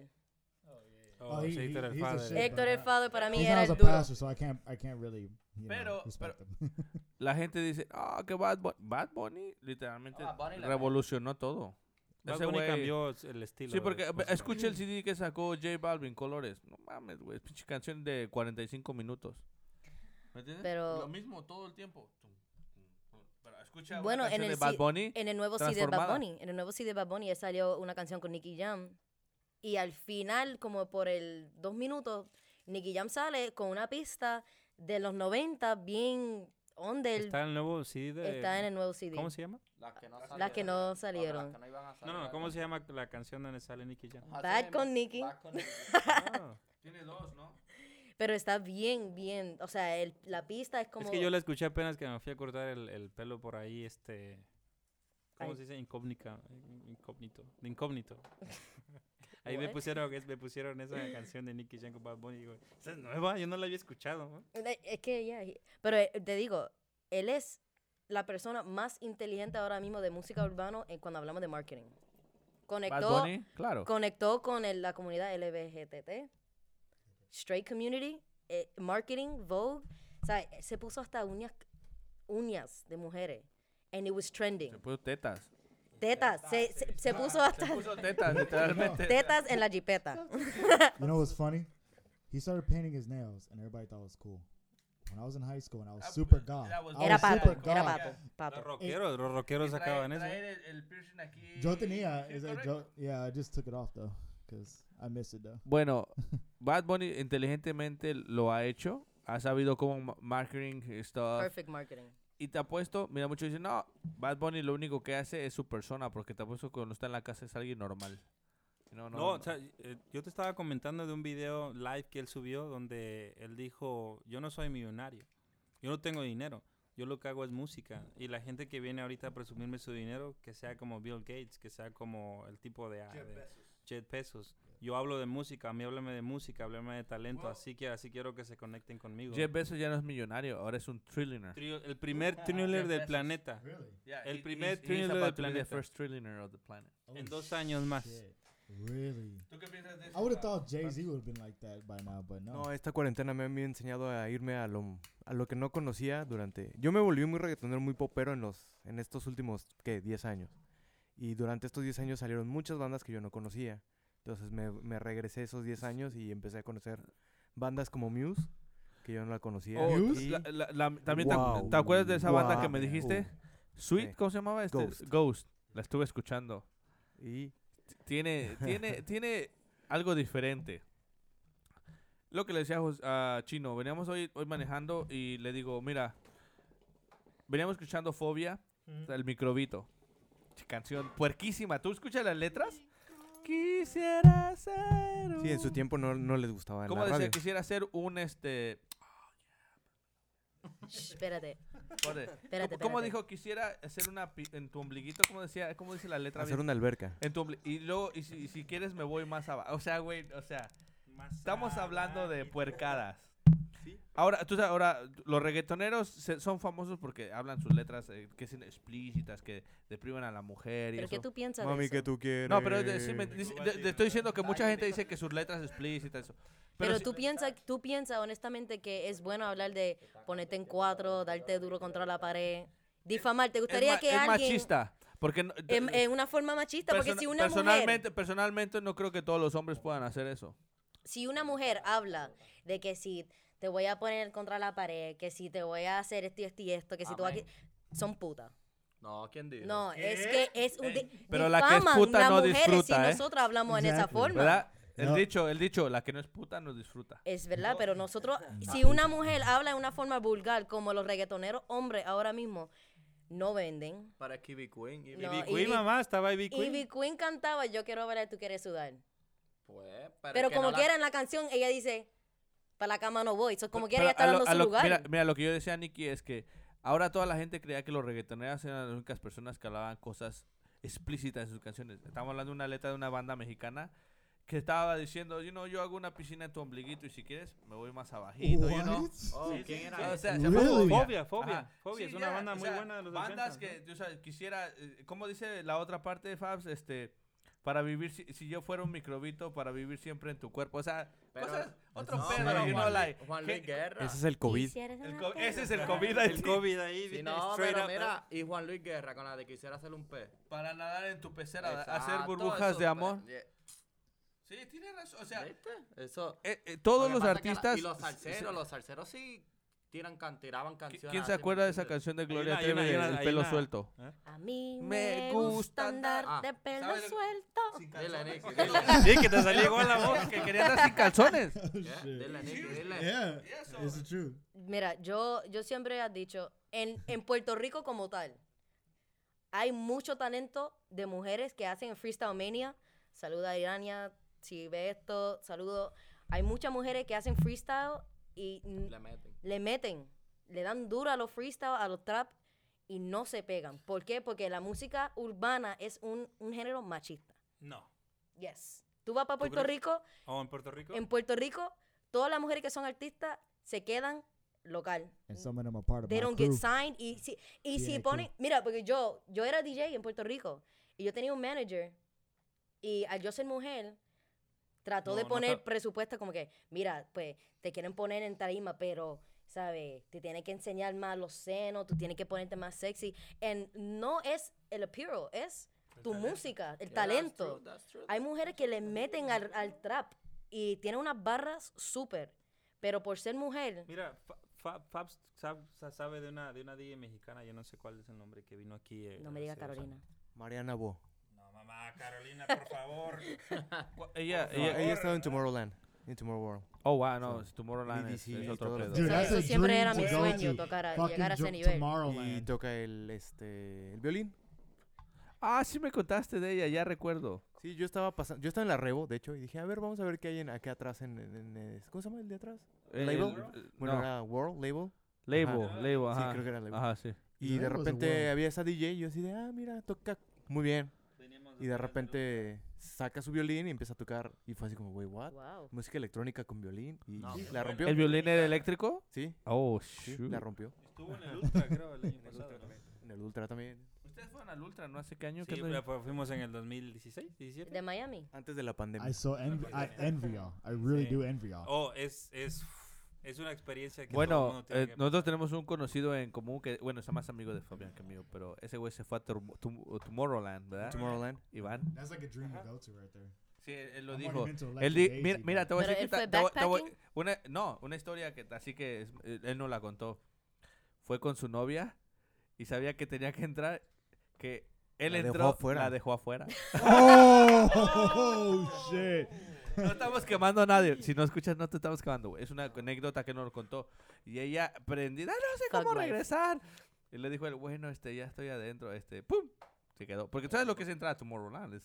Speaker 2: Oh,
Speaker 6: he-
Speaker 2: Héctor el.
Speaker 3: Héctor Father para mí
Speaker 6: He's
Speaker 3: era el duro.
Speaker 6: pastor, so I can't, I can't really, you know,
Speaker 1: Pero-. [LAUGHS] La gente dice, ah, que Bad Bunny... Bad Bunny literalmente
Speaker 7: Ah, Bunny
Speaker 1: revolucionó todo.
Speaker 2: Bad
Speaker 1: Ese
Speaker 2: Bunny
Speaker 1: güey-
Speaker 2: cambió el estilo.
Speaker 1: Sí, porque
Speaker 2: música.
Speaker 1: escucha el CD que sacó J Balvin, Colores. No mames, güey, pinche canción de 45 minutos. ¿Me entiendes?
Speaker 3: Pero-
Speaker 1: Lo mismo todo el tiempo. Pero escucha
Speaker 3: Bueno, en el
Speaker 1: de Bad Bunny.
Speaker 3: En el nuevo CD de Bad. Bunny, en el nuevo CD de Bad Bunny salió una canción con Nicky Jam. Y al final, como por el dos minutos, Nicky Jam sale con una pista de los 90 bien on del...
Speaker 2: Está el nuevo CD de...
Speaker 3: está en el nuevo CD.
Speaker 2: ¿Cómo se llama?
Speaker 7: Las que no salieron.
Speaker 3: Las que no
Speaker 7: O
Speaker 3: salieron.
Speaker 7: las que no iban a
Speaker 2: No,
Speaker 7: salir,
Speaker 2: no,
Speaker 7: las
Speaker 2: ¿cómo se llama la canción donde sale Nicky Jam?
Speaker 7: Así
Speaker 3: Bad con Nicki.
Speaker 7: Bad con Nicki. [LAUGHS]
Speaker 2: Ah,
Speaker 1: Tiene dos, ¿no?
Speaker 3: Pero está bien, bien. O sea, el- la pista es como...
Speaker 2: Es que yo la escuché apenas que me fui a cortar el, el pelo por ahí, este... ¿Cómo
Speaker 3: Ay.
Speaker 2: se dice? Incógnita, incógnito. De incógnito. [LAUGHS] Ahí me pusieron, me pusieron esa canción de Nicky Jam con Bad Bunny y digo, esa es nueva, yo no la había escuchado. ¿no?".
Speaker 3: Es que ya... Pero eh, te digo, él es la persona más inteligente ahora mismo de música urbano en cuando hablamos de marketing.
Speaker 1: Bad
Speaker 3: Conectó...
Speaker 1: Bunny, claro.
Speaker 3: conectó con el- la comunidad LBGTT, straight community, eh, marketing, Vogue, o sea, se puso hasta uñas, uñas de mujeres, and it was trending.
Speaker 1: Se puso tetas.
Speaker 3: Tetas, se, se, se puso hasta
Speaker 1: Se puso tetas, [LAUGHS] literalmente.
Speaker 3: tetas en la jipeta.
Speaker 6: You know what's funny? He started painting his nails, and everybody thought it was cool. When I was in high school, and I was
Speaker 1: Ah,
Speaker 6: super
Speaker 1: pues,
Speaker 6: goth.
Speaker 1: that was-
Speaker 6: I
Speaker 3: Era
Speaker 6: was
Speaker 3: papo,
Speaker 6: super
Speaker 3: era
Speaker 6: goth.
Speaker 3: papo,
Speaker 2: Los
Speaker 3: papo.
Speaker 2: rockeros, los rockeros sacaban eso.
Speaker 6: Yo tenía,
Speaker 1: Sí,
Speaker 6: is it yo, yeah, I just took it off though, because I miss it though.
Speaker 1: Bueno, [LAUGHS] Bad Bunny inteligentemente lo ha hecho. Ha sabido cómo ma- marketing stuff.
Speaker 3: Perfect marketing.
Speaker 1: Y te apuesto, mira, muchos dicen, no, Bad Bunny lo único que hace es su persona, porque te apuesto que cuando está en la casa es alguien normal. No, no,
Speaker 2: No,
Speaker 1: no.
Speaker 2: o sea, eh, yo te estaba comentando de un video live que él subió donde él dijo, yo no soy millonario, yo no tengo dinero, yo lo que hago es música. Y la gente que viene ahorita a presumirme su dinero, que sea como Bill Gates, que sea como el tipo de, de Jet Bezos. Yo hablo de música, a mí háblame de música, háblame de talento, así que así quiero que se conecten conmigo.
Speaker 1: Jeff Bezos ya no es millonario, ahora es un trillionaire.
Speaker 2: Trio- el primer trillionaire del
Speaker 1: Bezos.
Speaker 2: planeta.
Speaker 6: Really?
Speaker 2: El
Speaker 1: he-
Speaker 2: primer
Speaker 1: he's- he's
Speaker 2: trillionaire del
Speaker 1: be the
Speaker 2: planeta.
Speaker 1: first trillionaire of the planet.
Speaker 2: En dos años más.
Speaker 6: Shit. Really?
Speaker 1: ¿Tú qué piensas de
Speaker 6: I would have thought Jay Z would have been like that by now, but no.
Speaker 4: No, esta cuarentena me ha enseñado a irme a lo, a lo que no conocía durante... Yo me volví muy reggaetonero, muy popero en, los, en estos últimos, ¿qué? 10 años. Y durante estos 10 años salieron muchas bandas que yo no conocía. Entonces me, me regresé esos 10 años y empecé a conocer bandas como Muse, que yo no la conocía.
Speaker 1: Oh,
Speaker 6: Muse?
Speaker 4: y
Speaker 1: la- la- la- también te-
Speaker 4: Wow.
Speaker 1: te, acuerdas de esa banda que
Speaker 4: Wow.
Speaker 1: me dijiste? Sweet. ¿cómo se llamaba? Este,
Speaker 4: Ghost.
Speaker 1: Ghost. La estuve escuchando.
Speaker 4: y
Speaker 1: Tiene, tiene, [LAUGHS] tiene algo diferente. Lo que le decía a Chino, veníamos hoy, hoy manejando y le digo, mira, veníamos escuchando Fobia, el microbito. Canción puerquísima. ¿Tú escuchas las letras? Quisiera ser
Speaker 4: sí, en su tiempo no, no les gustaba
Speaker 1: ¿Cómo
Speaker 4: la
Speaker 1: decía?
Speaker 4: radio.
Speaker 1: Quisiera ser un este.
Speaker 3: Shh, Espérate, espérate,
Speaker 1: ¿Cómo,
Speaker 3: espérate.
Speaker 1: dijo? Quisiera hacer una pi- en tu ombliguito. ¿Cómo decía? ¿Cómo dice la letra?
Speaker 4: Hacer
Speaker 1: bien?
Speaker 4: una alberca.
Speaker 1: En tu ombli- y luego, y si, y si quieres, me voy más abajo. O sea, güey, o sea, estamos hablando de puercadas. Ahora, tú sabes, ahora, los reggaetoneros se- son famosos porque hablan sus letras eh, que son explícitas, que deprimen a la mujer y
Speaker 3: ¿Pero
Speaker 1: eso.
Speaker 3: qué tú piensas
Speaker 4: Mami,
Speaker 3: de
Speaker 4: que
Speaker 3: eso?
Speaker 4: tú quieres.
Speaker 1: No, pero de- sí me- dice- de- de- estoy diciendo que mucha gente dice que sus letras explícitas. Eso.
Speaker 3: Pero, tú piensas, tú piensas honestamente que es bueno hablar de ponerte en cuatro, darte duro contra la pared, difamar. ¿Te
Speaker 1: es,
Speaker 3: gustaría
Speaker 1: ma-
Speaker 3: que
Speaker 1: es
Speaker 3: alguien
Speaker 1: machista. Porque no-
Speaker 3: en, en una forma machista? Porque si una mujer
Speaker 1: personalmente, personalmente no creo que todos los hombres puedan hacer eso.
Speaker 3: si una mujer habla de que si te voy a poner contra la pared, que si te voy a hacer esto y esto y esto, que si tú vas a
Speaker 7: Amén.
Speaker 3: qui- son putas.
Speaker 7: No, ¿quién dijo?
Speaker 3: No, es que es un
Speaker 1: Pero la que es puta no disfruta,
Speaker 3: si
Speaker 1: ¿eh?
Speaker 3: nosotros hablamos en esa forma.
Speaker 1: ¿Verdad? El
Speaker 6: No.
Speaker 1: dicho, el dicho, la que no es puta no disfruta.
Speaker 3: Es verdad, pero nosotros, si una mujer habla de una forma vulgar, como los reggaetoneros hombres ahora mismo, no venden.
Speaker 7: Para Kiwi Queen. y-
Speaker 3: No,
Speaker 2: Ivy
Speaker 3: Ivy-
Speaker 2: Queen, mamá, estaba Ivy Queen.
Speaker 3: Ivy Queen cantaba Yo quiero bailar, tú quieres sudar.
Speaker 7: Pues, pero,
Speaker 3: Pero como
Speaker 7: no la-
Speaker 3: quiera en la canción, ella dice, para la cama no voy. So, como quiera, ella está
Speaker 1: lo-
Speaker 3: dando su
Speaker 1: lo-
Speaker 3: lugar.
Speaker 1: Mira, mira, lo que yo decía, Nicky, es que ahora toda la gente creía que los reggaetoneros eran las únicas personas que hablaban cosas explícitas en sus canciones. Estamos hablando de una letra de una banda mexicana que estaba diciendo, you know, yo hago una piscina en tu ombliguito y si quieres me voy más abajito, you know.
Speaker 7: Oh,
Speaker 2: Sí,
Speaker 7: ¿quién
Speaker 2: sí,
Speaker 7: era
Speaker 1: o sea, se llama
Speaker 6: Really?
Speaker 2: Fobia, Fobia. Fobia,
Speaker 1: Sí,
Speaker 2: es una
Speaker 1: ya,
Speaker 2: banda
Speaker 1: o
Speaker 2: muy
Speaker 1: sea,
Speaker 2: buena de los
Speaker 1: Bandas
Speaker 2: 80s,
Speaker 1: que, o sea, quisiera, eh, ¿cómo dice la otra parte de Fabs? Este, para vivir, si, si yo fuera un microbito, para vivir siempre en tu cuerpo. O sea,
Speaker 7: Pero-
Speaker 1: cosas, otro
Speaker 7: No,
Speaker 1: pedo,
Speaker 7: pero
Speaker 1: you know,
Speaker 7: Juan,
Speaker 1: like,
Speaker 7: Luis- Juan
Speaker 1: que-
Speaker 7: Luis Guerra.
Speaker 4: Ese es el COVID.
Speaker 1: El co- ese es el COVID ahí.
Speaker 2: El COVID ahí,
Speaker 7: Sí, no, pero mira, y Juan Luis Guerra con la de quisiera hacer un pez.
Speaker 1: Para nadar en tu pecera, hacer burbujas
Speaker 7: eso,
Speaker 1: de amor.
Speaker 7: pues, yeah.
Speaker 1: Sí, tiene razón. O sea,
Speaker 7: ¿Viste? Eso.
Speaker 1: eh, eh, todos
Speaker 7: Lo
Speaker 1: los
Speaker 7: la-
Speaker 1: artistas.
Speaker 7: y los salseros, los salseros sí tiran, can, tiraban
Speaker 1: ¿qui-
Speaker 7: canciones.
Speaker 1: ¿Quién se acuerda de
Speaker 7: ¿me
Speaker 1: esa canción de Gloria Trevi pelo
Speaker 2: una-
Speaker 1: suelto?
Speaker 2: ¿Eh?
Speaker 3: A mí
Speaker 1: Me
Speaker 3: me
Speaker 1: gusta
Speaker 3: andar de pelo
Speaker 1: ¿sabes?
Speaker 3: suelto.
Speaker 7: Dile, Nicky, dile. [LAUGHS]
Speaker 2: Sí, que te salió igual la voz.
Speaker 1: que quería andar sin calzones. [LAUGHS]
Speaker 7: Yeah,
Speaker 6: it's.
Speaker 3: Mira, yo, yo siempre he dicho, en, en Puerto Rico como tal, hay mucho talento de mujeres que hacen Freestyle Mania. Saluda a Irania, si ve esto, saludo. Hay muchas mujeres que hacen freestyle y
Speaker 7: Le meten.
Speaker 3: le meten, le dan duro a los freestyle, a los trap y no se pegan. ¿Por qué? Porque la música urbana es un, un género machista.
Speaker 2: No.
Speaker 3: Yes. Tú vas para Puerto
Speaker 2: crees?
Speaker 3: Rico,
Speaker 2: ¿O en Puerto Rico?
Speaker 3: en Puerto Rico, todas las mujeres que son artistas se quedan local.
Speaker 6: And some of them are part of
Speaker 3: They
Speaker 6: my
Speaker 3: don't
Speaker 6: crew.
Speaker 3: get signed. Y si, y si ponen, mira, porque yo, yo era DJ en Puerto Rico y yo tenía un manager y al yo ser mujer, trató
Speaker 2: No,
Speaker 3: de
Speaker 2: no
Speaker 3: poner
Speaker 2: está-
Speaker 3: presupuesto como que, mira, pues te quieren poner en tarima, pero, ¿sabes? Te tienen que enseñar más los senos, tú tienes que ponerte más sexy. And no es el apparel, es tu música, el
Speaker 7: Yeah, that's
Speaker 3: talento.
Speaker 7: true, that's true.
Speaker 3: Hay mujeres que le meten al, al trap y tienen unas barras súper, pero por ser mujer,
Speaker 2: Mira, Fa- Fa- Fabs sab- sa- sabe de una, de una DJ mexicana, yo no sé cuál es el nombre, que vino aquí. eh,
Speaker 3: no me diga Carolina.
Speaker 2: años.
Speaker 4: Mariana Bo.
Speaker 2: No, mamá, Carolina, por favor. [LAUGHS]
Speaker 1: Ella,
Speaker 2: Por
Speaker 1: ella,
Speaker 2: favor.
Speaker 4: Ella estaba en Tomorrowland. En Tomorrowland.
Speaker 1: oh, wow, no, Tomorrowland es, es otro pedo.
Speaker 3: Eso- siempre era mi sueño,
Speaker 6: to.
Speaker 3: tocar a- llegar a ese nivel.
Speaker 4: Y toca el, este, el violín.
Speaker 1: Ah, sí me contaste de ella, ya recuerdo.
Speaker 4: Sí, yo estaba pasando, yo estaba en la Revo, de hecho, y dije, a ver, vamos a ver qué hay en, acá atrás en, en- en, eh, ¿cómo se llama el de atrás?
Speaker 1: El-
Speaker 4: ¿Label?
Speaker 1: el-
Speaker 4: Bueno,
Speaker 1: no,
Speaker 4: era World, Label.
Speaker 1: Label,
Speaker 4: Ajá.
Speaker 1: Label,
Speaker 4: Sí,
Speaker 1: ajá.
Speaker 4: creo que era Label.
Speaker 1: Ajá, sí.
Speaker 4: Y de repente había esa DJ y yo así de, ah, mira, toca muy bien. Y de repente saca su violín y empieza a tocar y fue así como, wey, what?
Speaker 3: Wow.
Speaker 4: Música electrónica con violín y
Speaker 7: No,
Speaker 4: sí, la rompió.
Speaker 1: ¿El violín era eléctrico?
Speaker 4: Sí,
Speaker 1: Oh,
Speaker 4: sí,
Speaker 1: shoot.
Speaker 4: la rompió.
Speaker 2: Estuvo en el Ultra, creo, el año pasado. ¿no?
Speaker 4: En el Ultra también.
Speaker 1: Ustedes fueron al Ultra, ¿no? ¿Hace qué año?
Speaker 2: Sí,
Speaker 1: ¿Qué
Speaker 2: pero fu- fuimos en el 2016, 17.
Speaker 3: De Miami.
Speaker 4: Antes de la pandemia.
Speaker 6: I so envy, I envy y'all. I really
Speaker 2: Sí.
Speaker 6: do envy y'all.
Speaker 2: Oh, es, es, es una experiencia que todo el
Speaker 1: Bueno,
Speaker 2: mundo tiene
Speaker 1: eh,
Speaker 2: que
Speaker 1: nosotros tenemos un conocido en común que, bueno, está más amigo de Fabián que mío, pero ese güey se fue a Tomorrowland, ¿verdad?
Speaker 4: Tomorrowland.
Speaker 1: Iván.
Speaker 6: That's like a dream to go to right there.
Speaker 1: Sí, él lo
Speaker 6: I'm
Speaker 1: dijo. Él di- mira,
Speaker 6: Daisy,
Speaker 1: mira, te voy a
Speaker 3: ¿Pero
Speaker 1: decir
Speaker 3: él
Speaker 1: que
Speaker 3: fue
Speaker 1: ta- te voy- te voy-
Speaker 3: backpacking?
Speaker 1: una, no, una historia que así que es- él, él no la contó. Fue con su novia y sabía que tenía que entrar, que él
Speaker 4: La dejó
Speaker 1: entró,
Speaker 4: afuera.
Speaker 1: la dejó afuera. [LAUGHS]
Speaker 6: Oh, [LAUGHS] shit.
Speaker 1: No estamos quemando a nadie. Si no escuchas, no te estamos quemando, güey. Es una anécdota que nos contó. Y ella prendida, "Ah, no sé cómo
Speaker 3: life.
Speaker 1: regresar. Y le dijo el bueno, este, ya estoy adentro, este, pum. Se quedó. Porque tú sabes lo que es entrar a Tomorrowland. Es,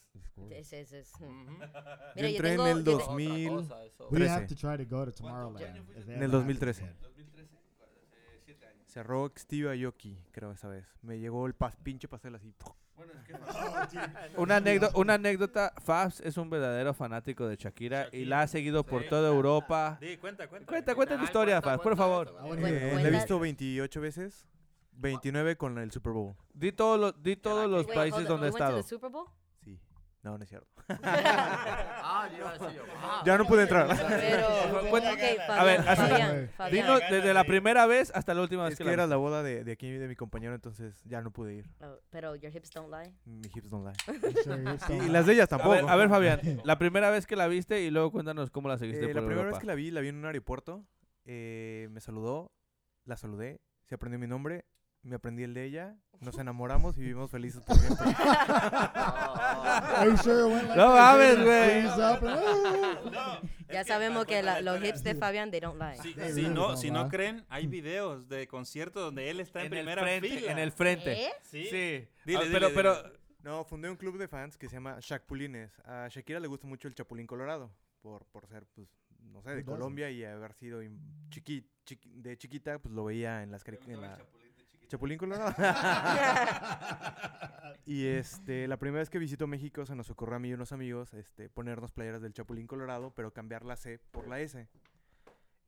Speaker 3: Ese, ese, ese.
Speaker 7: Ujú.
Speaker 3: Mira,
Speaker 4: Yo
Speaker 3: yo
Speaker 4: entré en
Speaker 3: tengo-
Speaker 4: el
Speaker 3: yo te-
Speaker 7: Otra
Speaker 4: 2000.
Speaker 7: cosa, eso.
Speaker 6: We
Speaker 4: 13.
Speaker 6: have to try to go to Tomorrowland. if they
Speaker 4: En
Speaker 6: ever
Speaker 4: el 2013.
Speaker 6: happen again.
Speaker 1: 2013, hace siete años.
Speaker 4: Cerró Steve Aoki, creo, esa vez. Me llegó el pas- pinche pastel así.
Speaker 1: Bueno, es que [LAUGHS]
Speaker 6: dude. [LAUGHS]
Speaker 1: una anécdota, una anécdota, Fabs es un verdadero fanático de Shakira, y la ha seguido por
Speaker 2: Sí.
Speaker 1: toda Europa.
Speaker 2: Di, cuenta, cuenta.
Speaker 1: Cuenta, cuenta tu historia,
Speaker 7: cuenta,
Speaker 1: Fabs, por favor.
Speaker 4: Eh, la he visto 28 veces. 29 con el Super Bowl.
Speaker 1: Di todos los, di todos los países donde he estado.
Speaker 4: No, no es cierto. [LAUGHS]
Speaker 7: Ah, yo iba a decir yo. ah.
Speaker 4: Ya no pude entrar.
Speaker 3: Pero,
Speaker 1: Cuenta-
Speaker 3: ok,
Speaker 1: A ver,
Speaker 3: Fabián,
Speaker 1: haz una-
Speaker 3: Fabián, Fabián.
Speaker 1: Dinos desde la primera vez hasta la última vez
Speaker 4: Es
Speaker 1: que,
Speaker 4: que
Speaker 1: la
Speaker 4: era la boda de, de aquí de mi compañero, entonces ya no pude ir.
Speaker 3: Oh, pero your hips don't lie.
Speaker 4: Mis hips don't lie. [LAUGHS] Y, y las de ellas
Speaker 1: A
Speaker 4: tampoco.
Speaker 1: ver, a ver, Fabián, [LAUGHS] la primera vez que la viste y luego cuéntanos cómo la seguiste
Speaker 4: Eh,
Speaker 1: por
Speaker 4: la primera
Speaker 1: Europa.
Speaker 4: vez que la vi, la vi en un aeropuerto. eh, me saludó, la saludé, se aprendió mi nombre me aprendí el de ella, nos enamoramos y vivimos felices por siempre.
Speaker 1: No
Speaker 6: that?
Speaker 1: mames, güey.
Speaker 3: Ya sabemos que la- los hits de Fabián, they don't lie.
Speaker 2: Si, no, si no creen, hay videos de conciertos donde él está en,
Speaker 1: en el
Speaker 2: primera
Speaker 1: frente,
Speaker 2: fila.
Speaker 1: en el frente.
Speaker 3: ¿Eh?
Speaker 2: ¿Sí?
Speaker 1: Sí.
Speaker 2: Dile,
Speaker 1: Ah,
Speaker 2: dile,
Speaker 1: pero,
Speaker 2: dile.
Speaker 1: pero,
Speaker 4: No, fundé un club de fans que se llama Shakpulines. A Shakira le gusta mucho el Chapulín Colorado, por, por ser, pues, no sé, de? Colombia y haber sido chiqui, chiqui- de chiquita, pues lo veía en las cari- en la Chapulín Colorado. [LAUGHS] y este, la primera vez que visitó México se nos ocurrió a mí y unos amigos este, ponernos playeras del Chapulín Colorado, pero cambiar la C por la S.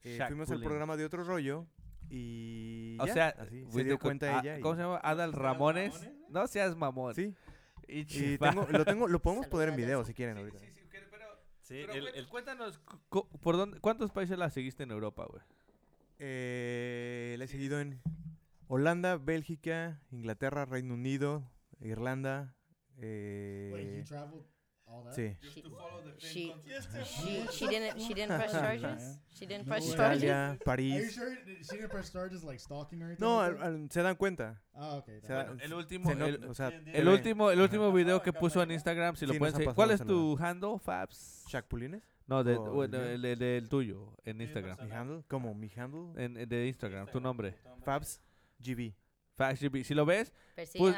Speaker 4: Eh, fuimos al programa de otro rollo y
Speaker 1: o
Speaker 4: ya,
Speaker 1: sea,
Speaker 4: así, se dio cuenta
Speaker 1: ah,
Speaker 4: ella. y-
Speaker 1: ¿Cómo se llama? Adal Ramones.
Speaker 2: Ramones?
Speaker 1: No seas mamón.
Speaker 4: Sí,
Speaker 1: Y,
Speaker 4: y
Speaker 1: chifa.
Speaker 4: tengo, lo tengo, lo podemos poner en video si quieren ahorita.
Speaker 1: Sí, sí, pero,
Speaker 2: Sí,
Speaker 1: pero
Speaker 2: el-
Speaker 1: cuéntanos, cu- cu- ¿por dónde, ¿cuántos países la seguiste en Europa, güey?
Speaker 4: Eh, la he seguido en Holanda, Bélgica, Inglaterra, Reino Unido, Irlanda. Eh,
Speaker 6: Wait, you traveled all that?
Speaker 4: sí.
Speaker 3: She, she, she, she didn't, she didn't press charges? She didn't
Speaker 6: No
Speaker 3: press
Speaker 6: way.
Speaker 3: charges?
Speaker 4: Italia,
Speaker 6: Are you
Speaker 4: París.
Speaker 6: sure she didn't press charges like stalking or anything?
Speaker 4: No, al- al- se dan cuenta.
Speaker 6: Ah, okay.
Speaker 4: se da-
Speaker 6: that-
Speaker 1: El último,
Speaker 4: se no-
Speaker 1: el,
Speaker 4: o sea,
Speaker 1: el
Speaker 4: se ve.
Speaker 1: último, el último video que puso en Instagram, si lo
Speaker 4: Sí,
Speaker 1: pueden seguir. ¿Cuál es tu handle, Fabs?
Speaker 4: ¿Shakpulines?
Speaker 1: No, de, bueno,
Speaker 4: el
Speaker 1: el, el del tuyo, en Instagram.
Speaker 4: ¿Mi handle? ¿Cómo? ¿Mi handle?
Speaker 1: En, en- de Instagram, tu nombre.
Speaker 4: Fabs GB.
Speaker 1: Fabs GB. Si lo ves,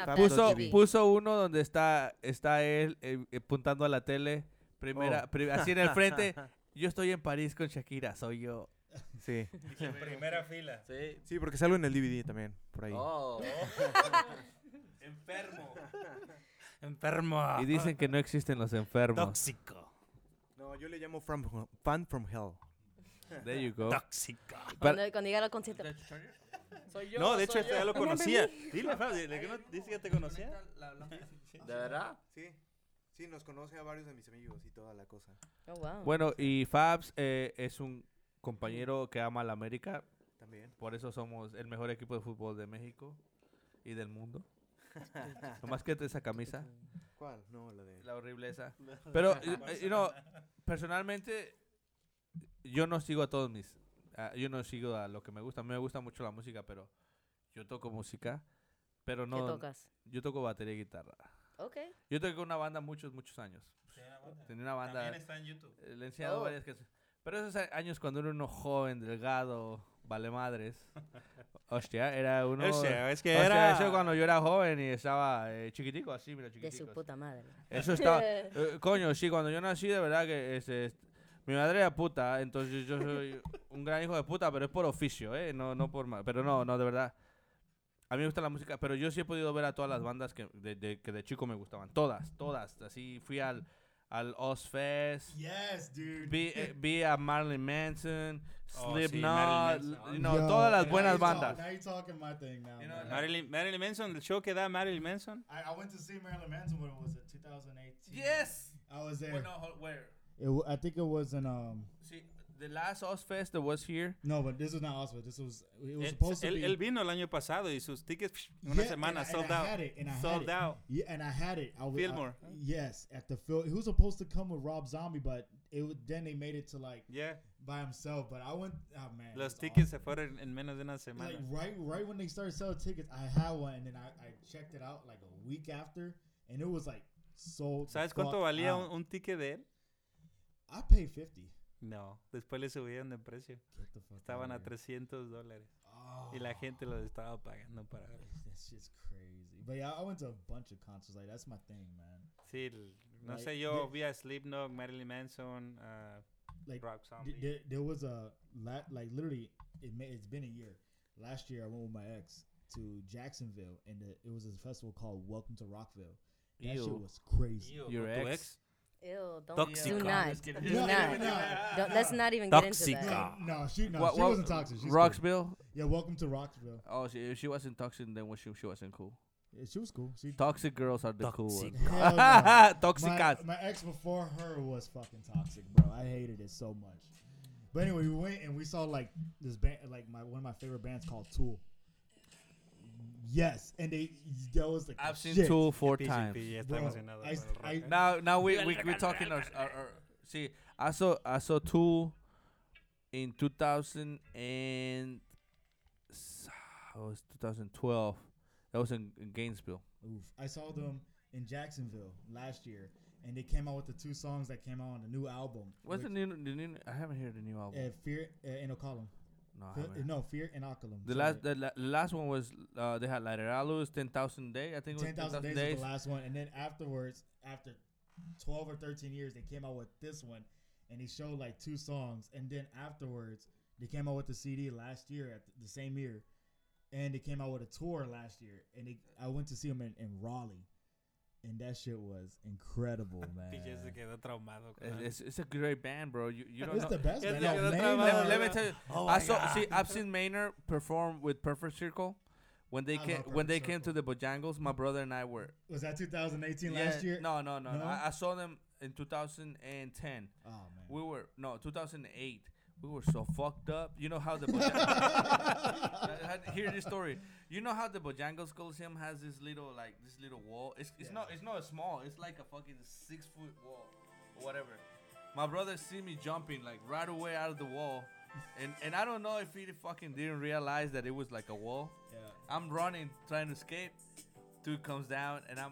Speaker 3: a
Speaker 1: puso, puso uno donde está, está él eh, eh, apuntando a la tele, primera,
Speaker 4: Oh.
Speaker 1: pri- así en el frente. Yo estoy en París con Shakira, soy yo.
Speaker 4: Sí.
Speaker 2: en [LAUGHS] primera fila.
Speaker 7: Sí.
Speaker 4: Sí, porque salgo en el DVD también, por ahí.
Speaker 7: Oh. [LAUGHS]
Speaker 2: Enfermo. Enfermo.
Speaker 1: Y dicen que no existen los enfermos.
Speaker 2: Tóxico.
Speaker 4: No, yo le llamo from, Fan from Hell.
Speaker 1: There you go.
Speaker 2: Tóxico.
Speaker 3: Cuando, cuando llega al concierto.
Speaker 7: Soy yo.
Speaker 2: No, de hecho, este
Speaker 7: yo.
Speaker 2: ya lo conocía. Dile, Fab, dile que no dice que te conocía. [LAUGHS]
Speaker 7: ¿De verdad?
Speaker 4: Sí. Sí, nos conoce a varios de mis amigos y toda la cosa.
Speaker 3: Oh, wow.
Speaker 1: Bueno, y Fabs eh, es un compañero que ama a la América.
Speaker 4: También.
Speaker 1: Por eso somos el mejor equipo de fútbol de México y del mundo. [LAUGHS] Nomás que esa camisa,
Speaker 4: ¿Cuál? No, la de...
Speaker 1: la horrible esa. [LAUGHS] Pero, you know, personalmente, yo no sigo a todos mis. ah, yo no sigo a lo que me gusta. A mí me gusta mucho la música, pero yo toco música. Pero
Speaker 3: ¿Qué
Speaker 1: no.
Speaker 3: tocas?
Speaker 1: Yo toco batería y guitarra.
Speaker 3: Ok.
Speaker 1: Yo toqué con una banda muchos, muchos años. Tenía una banda.
Speaker 2: También está en YouTube.
Speaker 1: Eh, Le he enseñado
Speaker 3: Oh.
Speaker 1: varias canciones. Pero esos a- años cuando era uno joven, delgado, vale madres. [LAUGHS] Hostia, era uno.
Speaker 2: O sea, es que
Speaker 1: hostia,
Speaker 2: era...
Speaker 1: Eso cuando yo era joven y estaba eh, chiquitico, así, mira,
Speaker 3: De
Speaker 1: chiquitico.
Speaker 3: su puta madre.
Speaker 1: Eso estaba. [LAUGHS] eh, coño, sí, cuando yo nací, de verdad que es, es- mi madre era puta, entonces yo soy un gran hijo de puta, pero es por oficio, ¿eh? No, no por mal. Pero no, no, de verdad. A mí me gusta la música, pero yo sí he podido ver a todas las bandas que de, de- que de chico me gustaban. Todas, todas. Así fui al, al Ozfest.
Speaker 6: Yes, dude.
Speaker 1: Vi, eh, vi a Marilyn Manson,
Speaker 2: Oh, sí,
Speaker 1: Slipknot,
Speaker 2: Marilyn Manson.
Speaker 1: you know,
Speaker 6: Yo,
Speaker 1: todas las
Speaker 6: now
Speaker 1: buenas bandas.
Speaker 6: now you're talking my thing now.
Speaker 1: You know,
Speaker 6: man.
Speaker 2: Marilyn, Marilyn Manson, el show que da Marilyn Manson.
Speaker 6: I, I went to see Marilyn Manson when it was in 2018.
Speaker 1: Yes.
Speaker 6: I was there.
Speaker 1: Bueno, ho- where?
Speaker 6: It w- I think it was in um.
Speaker 1: See, the last Ozfest that was here.
Speaker 6: No, but this was not Oxford. This was it was
Speaker 2: Él,
Speaker 6: supposed to
Speaker 2: él-
Speaker 6: be.
Speaker 2: él vino el año pasado y sus tickets psh, en una
Speaker 6: Yeah,
Speaker 2: semana
Speaker 6: and I-
Speaker 2: sold
Speaker 6: and I
Speaker 2: out.
Speaker 6: had it, and I had
Speaker 2: Sold
Speaker 6: it.
Speaker 2: out.
Speaker 6: Yeah, and I had it. I was
Speaker 2: Fillmore.
Speaker 6: I- yes, at the Phil. He was supposed to come with Rob Zombie, but it w- then they made it to like
Speaker 2: Yeah.
Speaker 6: by himself. But I went. Oh man, it
Speaker 2: Los
Speaker 6: was
Speaker 2: tickets se
Speaker 6: awesome.
Speaker 2: fueron en menos de una semana.
Speaker 6: Like right, right when they started selling tickets, I had one, and then I, I checked it out like a week after, and it was like sold. the
Speaker 2: ¿Sabes cuánto
Speaker 6: fuck
Speaker 2: valía un, un ticket de él?
Speaker 6: I paid fifty.
Speaker 2: No, después le subieron de precio.
Speaker 6: Get the
Speaker 2: Estaban a
Speaker 6: outta
Speaker 2: 300 dólares.
Speaker 6: Oh,
Speaker 2: Y la gente los estaba pagando para ver.
Speaker 6: That shit's crazy. But yeah, I went to a bunch of concerts. Like that's my thing, man.
Speaker 2: Sí, el- no
Speaker 6: Like,
Speaker 2: sé, yo vi a Slipknot, Marilyn Manson, uh,
Speaker 6: Like
Speaker 2: Rock
Speaker 6: th-
Speaker 2: Zombie.
Speaker 6: there, there was a la- like literally it may, it's been a year. Last year I went with my ex to Jacksonville and the, it was a festival called Welcome to Rockville. That shit was crazy.
Speaker 1: Your
Speaker 2: ¿Tu
Speaker 1: ex?
Speaker 3: Ew, don't
Speaker 2: Tóxico.
Speaker 3: do not. Do not.
Speaker 6: no.
Speaker 3: Don't, let's not even get into that.
Speaker 6: No, no, she no,
Speaker 1: What-
Speaker 6: she
Speaker 1: what-
Speaker 6: wasn't toxic. She's cool.
Speaker 1: Roxville?
Speaker 6: Yeah, Welcome to Rockville.
Speaker 1: Oh, she, if she wasn't toxic, then what she, she wasn't cool.
Speaker 6: Yeah, she was cool. She
Speaker 1: Toxic girls are the cool
Speaker 2: Toxic.
Speaker 1: ones.
Speaker 6: Hell [LAUGHS] no.
Speaker 1: Toxicas.
Speaker 6: My, my ex before her was fucking toxic, bro. I hated it so much. But anyway, we went and we saw like this band, like my one of my favorite bands called Tool. Yes, and they that was like
Speaker 1: I've seen
Speaker 6: shit.
Speaker 1: Tool four
Speaker 2: PCP
Speaker 1: times.
Speaker 2: ya está
Speaker 6: Bro,
Speaker 2: emocionado
Speaker 6: I-
Speaker 2: con el rock,
Speaker 6: I-
Speaker 2: ¿eh?
Speaker 1: Now, now we we we talking our, our, our see. I saw I saw Tool in 2000 and it was 2012. That was in, in Gainesville.
Speaker 6: Oof. I saw them in Jacksonville last year, and they came out with the two songs that came out on the new album.
Speaker 1: What's the new, the new? I haven't heard the new album.
Speaker 6: Uh, Fear uh, in Oculum.
Speaker 1: No, I haven't.
Speaker 6: no, Fear in Oculum.
Speaker 1: The last, the, la- the last one was uh, they had Lateralus, ten thousand day. I think it was
Speaker 6: 10,000
Speaker 1: 10,000
Speaker 6: days,
Speaker 1: days.
Speaker 6: was the last one, and then afterwards, after 12 or 13 years, they came out with this one, and he showed like two songs, and then afterwards, they came out with the CD last year at the same year, and they came out with a tour last year, and they, I went to see them in, in Raleigh, and that shit was incredible, [LAUGHS] man.
Speaker 2: PJ se quedó traumado.
Speaker 1: It's, it's a great band, bro. You you don't
Speaker 6: It's
Speaker 1: know.
Speaker 6: the best,
Speaker 2: Yeah,
Speaker 6: man.
Speaker 2: they
Speaker 6: Yo,
Speaker 2: quedó
Speaker 6: Maynard-
Speaker 2: traumado.
Speaker 1: let, let me tell you.
Speaker 2: Oh
Speaker 1: I
Speaker 2: my
Speaker 1: saw. See, I've seen Maynard perform with Perfect Circle. When they
Speaker 6: I
Speaker 1: came, when they
Speaker 6: Perfect
Speaker 1: came to the Bojangles, my brother and I were.
Speaker 6: was that 2018
Speaker 1: Yeah,
Speaker 6: last year?
Speaker 1: No, no, no. no.
Speaker 6: No?
Speaker 1: I, I saw them in 2010.
Speaker 6: Oh man.
Speaker 1: We were no 2008. We were so fucked up. You know how the [LAUGHS] Bojangles, hear this story. You know how the Bojangles Coliseum has this little like this little wall. It's it's
Speaker 6: Yeah.
Speaker 1: not it's not small. It's like a fucking six foot wall or whatever. My brother see me jumping like right away out of the wall, and and I don't know if he fucking didn't realize that it was like a wall.
Speaker 6: yeah.
Speaker 1: I'm running trying to escape. Dude comes down and I'm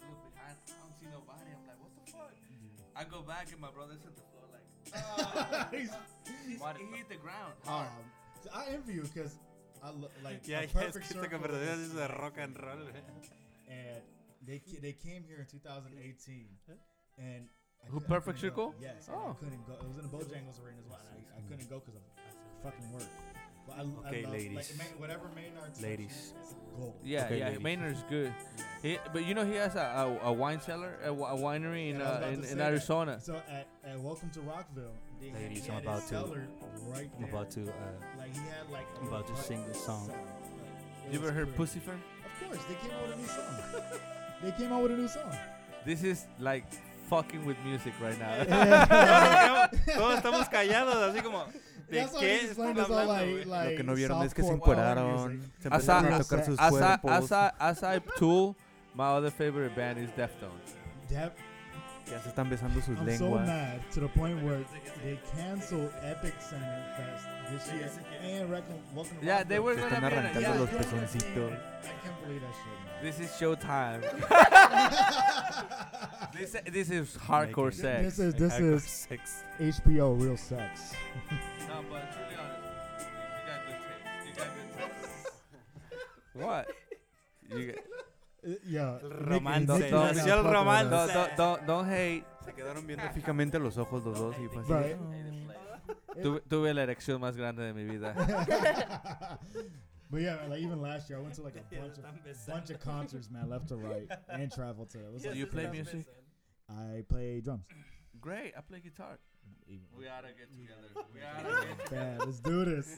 Speaker 1: I look behind. I don't see nobody. I'm like, what the fuck? Mm-hmm. I go back and my brother's at the floor. [LAUGHS]
Speaker 6: He's-
Speaker 1: He's,
Speaker 2: What
Speaker 1: he hit the ground
Speaker 6: um, so I envy you because I lo- like
Speaker 2: Ya,
Speaker 6: a
Speaker 2: ya, es
Speaker 6: perfect [LAUGHS]
Speaker 2: que esta
Speaker 6: circle
Speaker 2: conversación
Speaker 6: is-
Speaker 2: es de rock and roll. güey.
Speaker 6: and they they came here in 2018, and I
Speaker 1: Who,
Speaker 6: cou-
Speaker 1: Perfect
Speaker 6: couldn't go.
Speaker 1: Circle?
Speaker 6: Yes,
Speaker 1: Oh.
Speaker 6: I couldn't go. It was in the Bojangles arena as well. I, I couldn't go because of fucking work. But I,
Speaker 2: Okay,
Speaker 6: I love,
Speaker 2: ladies.
Speaker 6: Like, Ma- whatever Maynard
Speaker 2: Ladies.
Speaker 6: is gold.
Speaker 1: Yeah,
Speaker 2: Okay,
Speaker 1: yeah.
Speaker 2: ladies.
Speaker 1: Maynard's good. He, but you know he has a, a, a wine cellar, a, a winery in
Speaker 6: And I was
Speaker 1: uh, in, in
Speaker 6: say that.
Speaker 1: Arizona.
Speaker 6: So at, at Welcome to Rockville, they
Speaker 2: Ladies,
Speaker 6: he
Speaker 2: I'm about to-
Speaker 6: right
Speaker 2: I'm about to. Uh,
Speaker 6: like he had like. a
Speaker 2: I'm about to sing
Speaker 6: hut
Speaker 2: the song.
Speaker 6: like,
Speaker 1: You ever heard
Speaker 6: Pussy
Speaker 1: Puscifer?
Speaker 6: Of course, they came out with a new song. they came out with a new song.
Speaker 1: This is like fucking with music right now. [LAUGHS] [LAUGHS]
Speaker 2: Todos estamos callados, así como.
Speaker 4: Lo que no vieron es que se se
Speaker 1: Asa-
Speaker 4: empezaron a
Speaker 6: asa-
Speaker 4: tocar sus
Speaker 1: as, I,
Speaker 4: cuerpos.
Speaker 1: as, I, as I Tool, my other favorite band is Deftones.
Speaker 6: Def-
Speaker 4: Ya se están besando sus
Speaker 6: I'm so
Speaker 4: lenguas.
Speaker 6: mad to the point where they canceled Epic Center Fest this year and Reckon, Welcome to
Speaker 1: Yeah, they were
Speaker 4: Se
Speaker 1: gonna
Speaker 4: están arrancando
Speaker 1: yeah.
Speaker 4: los pezoncitos.
Speaker 6: I can't believe that shit,
Speaker 1: This is showtime. [LAUGHS] this this is hardcore
Speaker 2: Making-
Speaker 1: sex.
Speaker 6: This is this
Speaker 2: Hardcore
Speaker 6: is
Speaker 2: sex.
Speaker 6: HBO real sex.
Speaker 1: No, but truly honest, you got good taste. You got good taste. what? You got,
Speaker 6: Uh, yeah.
Speaker 2: Romance,
Speaker 6: Nicky
Speaker 1: nació
Speaker 6: was
Speaker 1: el
Speaker 6: not fucking with
Speaker 2: romance.
Speaker 1: don't, don't, don't, don't hate.
Speaker 4: Se quedaron viendo fijamente a los ojos los dos y fue así.
Speaker 6: Right.
Speaker 1: Tuve, tuve la erección más grande de mi vida. [LAUGHS] [LAUGHS]
Speaker 6: but yeah, like even last year, I went to like a [LAUGHS] bunch of bunch of concerts, man, left to right, and traveled to. It was
Speaker 1: Do
Speaker 6: like
Speaker 1: you play
Speaker 6: crazy.
Speaker 1: music?
Speaker 6: I play drums. [CLEARS THROAT]
Speaker 1: Great. I play guitar.
Speaker 6: Even-
Speaker 1: We oughta get together. [LAUGHS] We oughta get
Speaker 6: Bad. Let's do this.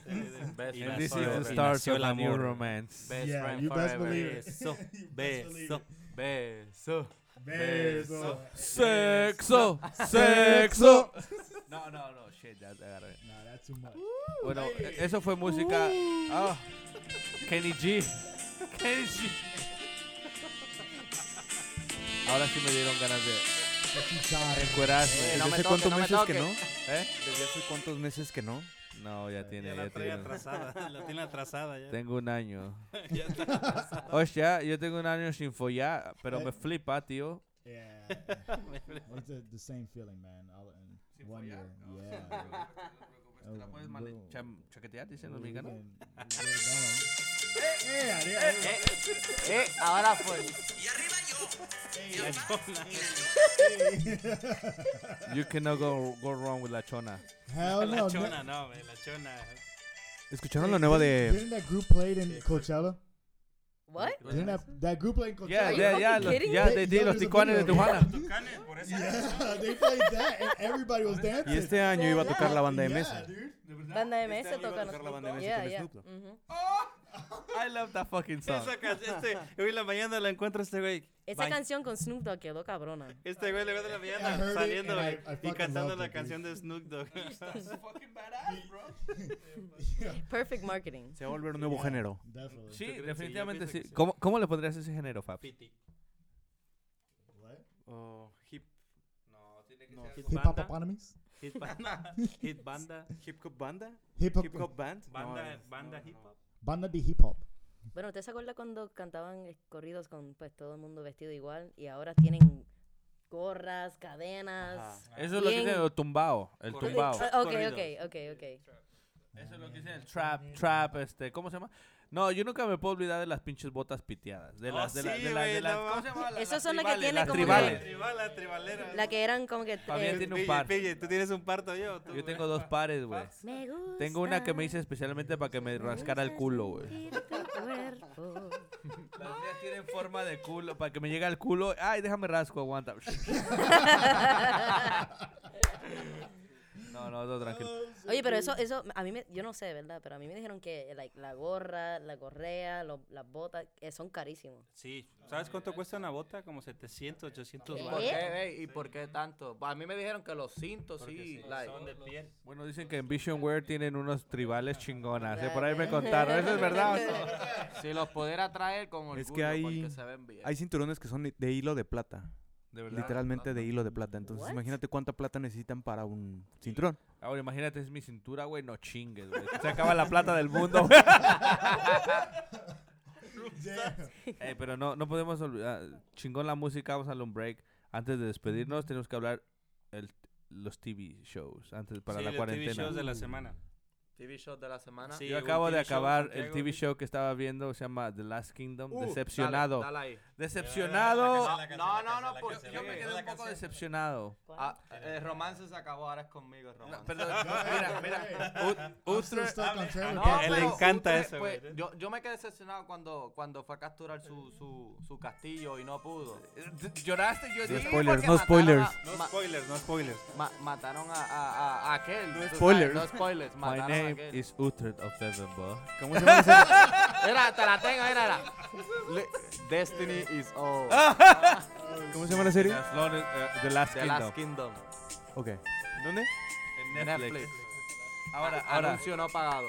Speaker 7: Best
Speaker 2: Y
Speaker 1: And
Speaker 7: friends
Speaker 1: this is the start of
Speaker 2: el
Speaker 1: a new romance.
Speaker 7: Best
Speaker 6: yeah,
Speaker 7: friend
Speaker 6: you best
Speaker 7: forever.
Speaker 6: believe it.
Speaker 2: Beso, [LAUGHS]
Speaker 6: best believe
Speaker 2: beso.
Speaker 6: it.
Speaker 7: Beso.
Speaker 6: Beso.
Speaker 1: Sexo, sexo. No, no, no, shit, that, that, that.
Speaker 6: Nah, that's too much.
Speaker 1: Bueno, e- eso fue música. Ah, Kenny G. Kenny G. Ahora sí me dieron ganas de encuerarme.
Speaker 7: Eh,
Speaker 4: ¿Desde
Speaker 7: no me
Speaker 4: hace
Speaker 7: toque,
Speaker 4: cuántos
Speaker 7: no me
Speaker 4: meses que
Speaker 7: toque.
Speaker 4: no?
Speaker 1: ¿Eh?
Speaker 4: ¿Desde hace cuántos meses que no?
Speaker 1: No, ya tiene,
Speaker 2: Ya
Speaker 1: ya
Speaker 2: la trae
Speaker 1: tiene.
Speaker 2: atrasada. [LAUGHS] La tiene atrasada ya.
Speaker 1: Tengo un año. [LAUGHS]
Speaker 2: Ya está atrasada.
Speaker 1: Hostia, yo tengo un año sin follar, pero me flipa, tío.
Speaker 6: Yeah. [LAUGHS] it's the, the same feeling, man. All in one year. Yeah.
Speaker 1: ¿Te la puedes
Speaker 6: Oh,
Speaker 1: chaquetear, dicen los
Speaker 6: we
Speaker 1: mexicanos?
Speaker 6: Can get it done. Yeah, yeah, yeah.
Speaker 7: Eh, ahora fue.
Speaker 1: You cannot go, go wrong with la chona.
Speaker 6: Hell
Speaker 2: La
Speaker 6: no.
Speaker 2: chona, no, güey, la chona.
Speaker 4: ¿Escucharon la nueva de
Speaker 6: Didn't that group played in Coachella?
Speaker 3: What?
Speaker 6: Didn't that, that group play in Coachella?
Speaker 1: Yeah, yeah, yeah, los,
Speaker 3: kidding
Speaker 1: yeah,
Speaker 6: me?
Speaker 1: they did,
Speaker 6: Yeah,
Speaker 1: los
Speaker 6: there's a
Speaker 1: de
Speaker 6: video.
Speaker 1: Tijuana.
Speaker 2: Tucanes, por eso.
Speaker 6: Yeah, they played that and everybody was dancing.
Speaker 4: Y este año iba a tocar la banda de
Speaker 6: Yeah,
Speaker 4: mesa.
Speaker 6: dude.
Speaker 3: Banda
Speaker 4: Este
Speaker 3: MS
Speaker 4: año iba a
Speaker 3: tocan.
Speaker 4: tocar la banda de mesa
Speaker 3: Yeah,
Speaker 4: con
Speaker 3: yeah.
Speaker 4: Snoop Dogg.
Speaker 3: mhm.
Speaker 1: I love that fucking song.
Speaker 2: Esa canción, este, hoy en la mañana la encuentro a este güey.
Speaker 3: Esa
Speaker 2: Bañ-
Speaker 3: canción con Snoop Dogg quedó cabrona.
Speaker 2: Este güey le veo de la mañana
Speaker 6: it
Speaker 2: saliendo
Speaker 6: and I- I
Speaker 2: y cantando la
Speaker 6: it,
Speaker 2: canción
Speaker 6: dude.
Speaker 2: de Snoop Dogg. [LAUGHS]
Speaker 1: fucking badass, bro. [LAUGHS]
Speaker 3: Perfect marketing.
Speaker 4: Se va a volver un nuevo
Speaker 6: Yeah,
Speaker 4: género.
Speaker 6: Definitely.
Speaker 1: Sí, definitivamente
Speaker 2: Sí,
Speaker 1: sí. ¿Cómo, ¿Cómo le pondrías ese género, Fab?
Speaker 2: Piti.
Speaker 6: What?
Speaker 4: Oh, hip,
Speaker 2: No, tiene que
Speaker 4: No,
Speaker 2: ser
Speaker 4: hip
Speaker 6: Hip
Speaker 2: banda.
Speaker 6: hopopotamies?
Speaker 2: Hit banda. Hit banda.
Speaker 4: hip hop banda.
Speaker 6: Hip hop.
Speaker 4: Hip hop band.
Speaker 2: Banda,
Speaker 4: No,
Speaker 2: banda
Speaker 4: no,
Speaker 2: hip
Speaker 4: no.
Speaker 2: hop.
Speaker 6: Banda de hip hop.
Speaker 3: Bueno, ¿usted se acuerda cuando cantaban corridos con pues todo el mundo vestido igual y ahora tienen gorras, cadenas?
Speaker 1: Eso es lo que dicen el tumbao. El tumbao.
Speaker 3: Ok, ok, ok, ok.
Speaker 1: Eso es lo que dicen el trap, trap, este, ¿cómo se llama? No, yo nunca me puedo olvidar de las pinches botas piteadas. De
Speaker 2: Oh,
Speaker 1: las, de, la-
Speaker 2: sí,
Speaker 1: de, las- de las,
Speaker 2: no
Speaker 1: ¿cómo se llama? La-
Speaker 3: Esas son las que
Speaker 1: las
Speaker 3: como que-
Speaker 1: tribales.
Speaker 2: Tribal, la tribalera.
Speaker 3: La que eran como que...
Speaker 1: Fabián
Speaker 3: eh,
Speaker 1: tiene un
Speaker 2: Pille,
Speaker 1: par.
Speaker 2: pille, tú tienes un parto yo. tú,
Speaker 1: Yo tengo dos pares, güey.
Speaker 3: me gusta
Speaker 1: Tengo una que me hice especialmente para que me rascara el culo, güey. [LAUGHS] Las mías tienen forma de culo, para que me llegue al culo. Ay, déjame rasco, aguanta. [LAUGHS] [LAUGHS] No, no, todo tranquilo.
Speaker 3: Oye, pero eso, eso, a mí me, yo no sé, ¿verdad? Pero a mí me dijeron que like, la gorra, la correa, lo- las botas, eh, son carísimos.
Speaker 2: Sí. ¿Sabes cuánto cuesta una bota? Como 700, 800
Speaker 3: ¿Qué?
Speaker 7: ¿Por
Speaker 2: dólares.
Speaker 7: qué, ey? ¿Y por qué tanto? A mí me dijeron que los cintos sí.
Speaker 2: sí,
Speaker 7: like,
Speaker 2: son de piel.
Speaker 1: Bueno, dicen que en Vision Wear tienen unos tribales chingonas. ¿eh? Por ahí me contaron. ¿Eso es verdad o no?
Speaker 7: si los pudiera traer con orgullo
Speaker 4: Es que hay-
Speaker 7: porque se ven bien.
Speaker 4: Hay cinturones que son de hilo de plata.
Speaker 1: De verdad.
Speaker 4: Literalmente de hilo de plata. Entonces,
Speaker 3: What?
Speaker 4: imagínate cuánta plata necesitan para un cinturón.
Speaker 1: Ahora imagínate, es mi cintura, güey. No chingues, güey. Se acaba la plata del mundo, güey. [LAUGHS] [LAUGHS] Eh, pero no, no podemos olvidar. Chingón la música, vamos a darle un break. Antes de despedirnos, tenemos que hablar el, los TV shows. Antes, para
Speaker 2: Sí,
Speaker 1: la
Speaker 2: los TV
Speaker 1: cuarentena.
Speaker 2: shows de la semana.
Speaker 7: TV show de la semana.
Speaker 2: Sí,
Speaker 1: Yo acabo de
Speaker 2: TV show,
Speaker 1: acabar el TV show que estaba viendo, se llama The Last Kingdom.
Speaker 7: Uh,
Speaker 1: decepcionado.
Speaker 7: Dale, dale ahí.
Speaker 1: Decepcionado.
Speaker 7: No, no, no, por-
Speaker 1: Yo me quedé un poco decepcionado.
Speaker 7: Ah, el romance se acabó, ahora es conmigo el romance.
Speaker 1: Perdón, mira, mira. U-
Speaker 6: I'm still
Speaker 1: Ultra-
Speaker 6: stuck on Taylor
Speaker 7: No,
Speaker 2: le encanta eso,
Speaker 7: pues,
Speaker 2: güey.
Speaker 7: yo, yo me quedé decepcionado cuando, cuando fue a capturar su, su, su castillo y no pudo.
Speaker 1: ¿Lloraste? Yo dije,
Speaker 4: spoilers,
Speaker 7: porque
Speaker 4: no spoilers.
Speaker 2: No spoilers, no spoilers.
Speaker 7: ma- mataron a, a, a, a aquel. sabes,
Speaker 4: spoilers.
Speaker 7: No spoilers.
Speaker 1: My
Speaker 7: Mataron a
Speaker 1: name
Speaker 7: aquel.
Speaker 1: is Utrecht of November.
Speaker 4: ¿Cómo se llama?
Speaker 7: Mira, te la tengo, mira, [LAUGHS] Destiny is all. [LAUGHS]
Speaker 4: ¿Cómo se llama la serie?
Speaker 1: As long as, uh, The Last
Speaker 7: The
Speaker 1: Kingdom.
Speaker 7: Last Kingdom.
Speaker 4: Ok. ¿Dónde?
Speaker 1: En Netflix.
Speaker 7: Netflix.
Speaker 1: Ahora, ahora,
Speaker 7: Anuncio no pagado.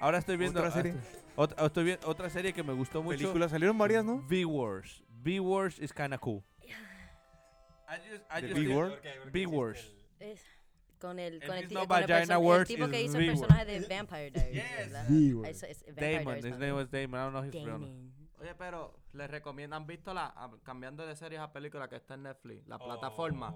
Speaker 1: ahora estoy viendo
Speaker 4: ¿Otra serie?
Speaker 1: Otra, estoy viendo otra serie que me gustó mucho.
Speaker 4: Películas salieron varias, ¿no?
Speaker 1: V-Wars. V-Wars is kinda cool.
Speaker 4: V-Wars.
Speaker 3: Es con el, con el, con el, tipo que hizo el personaje de Vampire Diaries.
Speaker 1: Yes. Damon.
Speaker 3: Diaries
Speaker 1: His name was Damon. I don't know his real name.
Speaker 7: Oye, pero les recomiendo, ¿han visto la, a- cambiando de series a película que está en Netflix? La plataforma.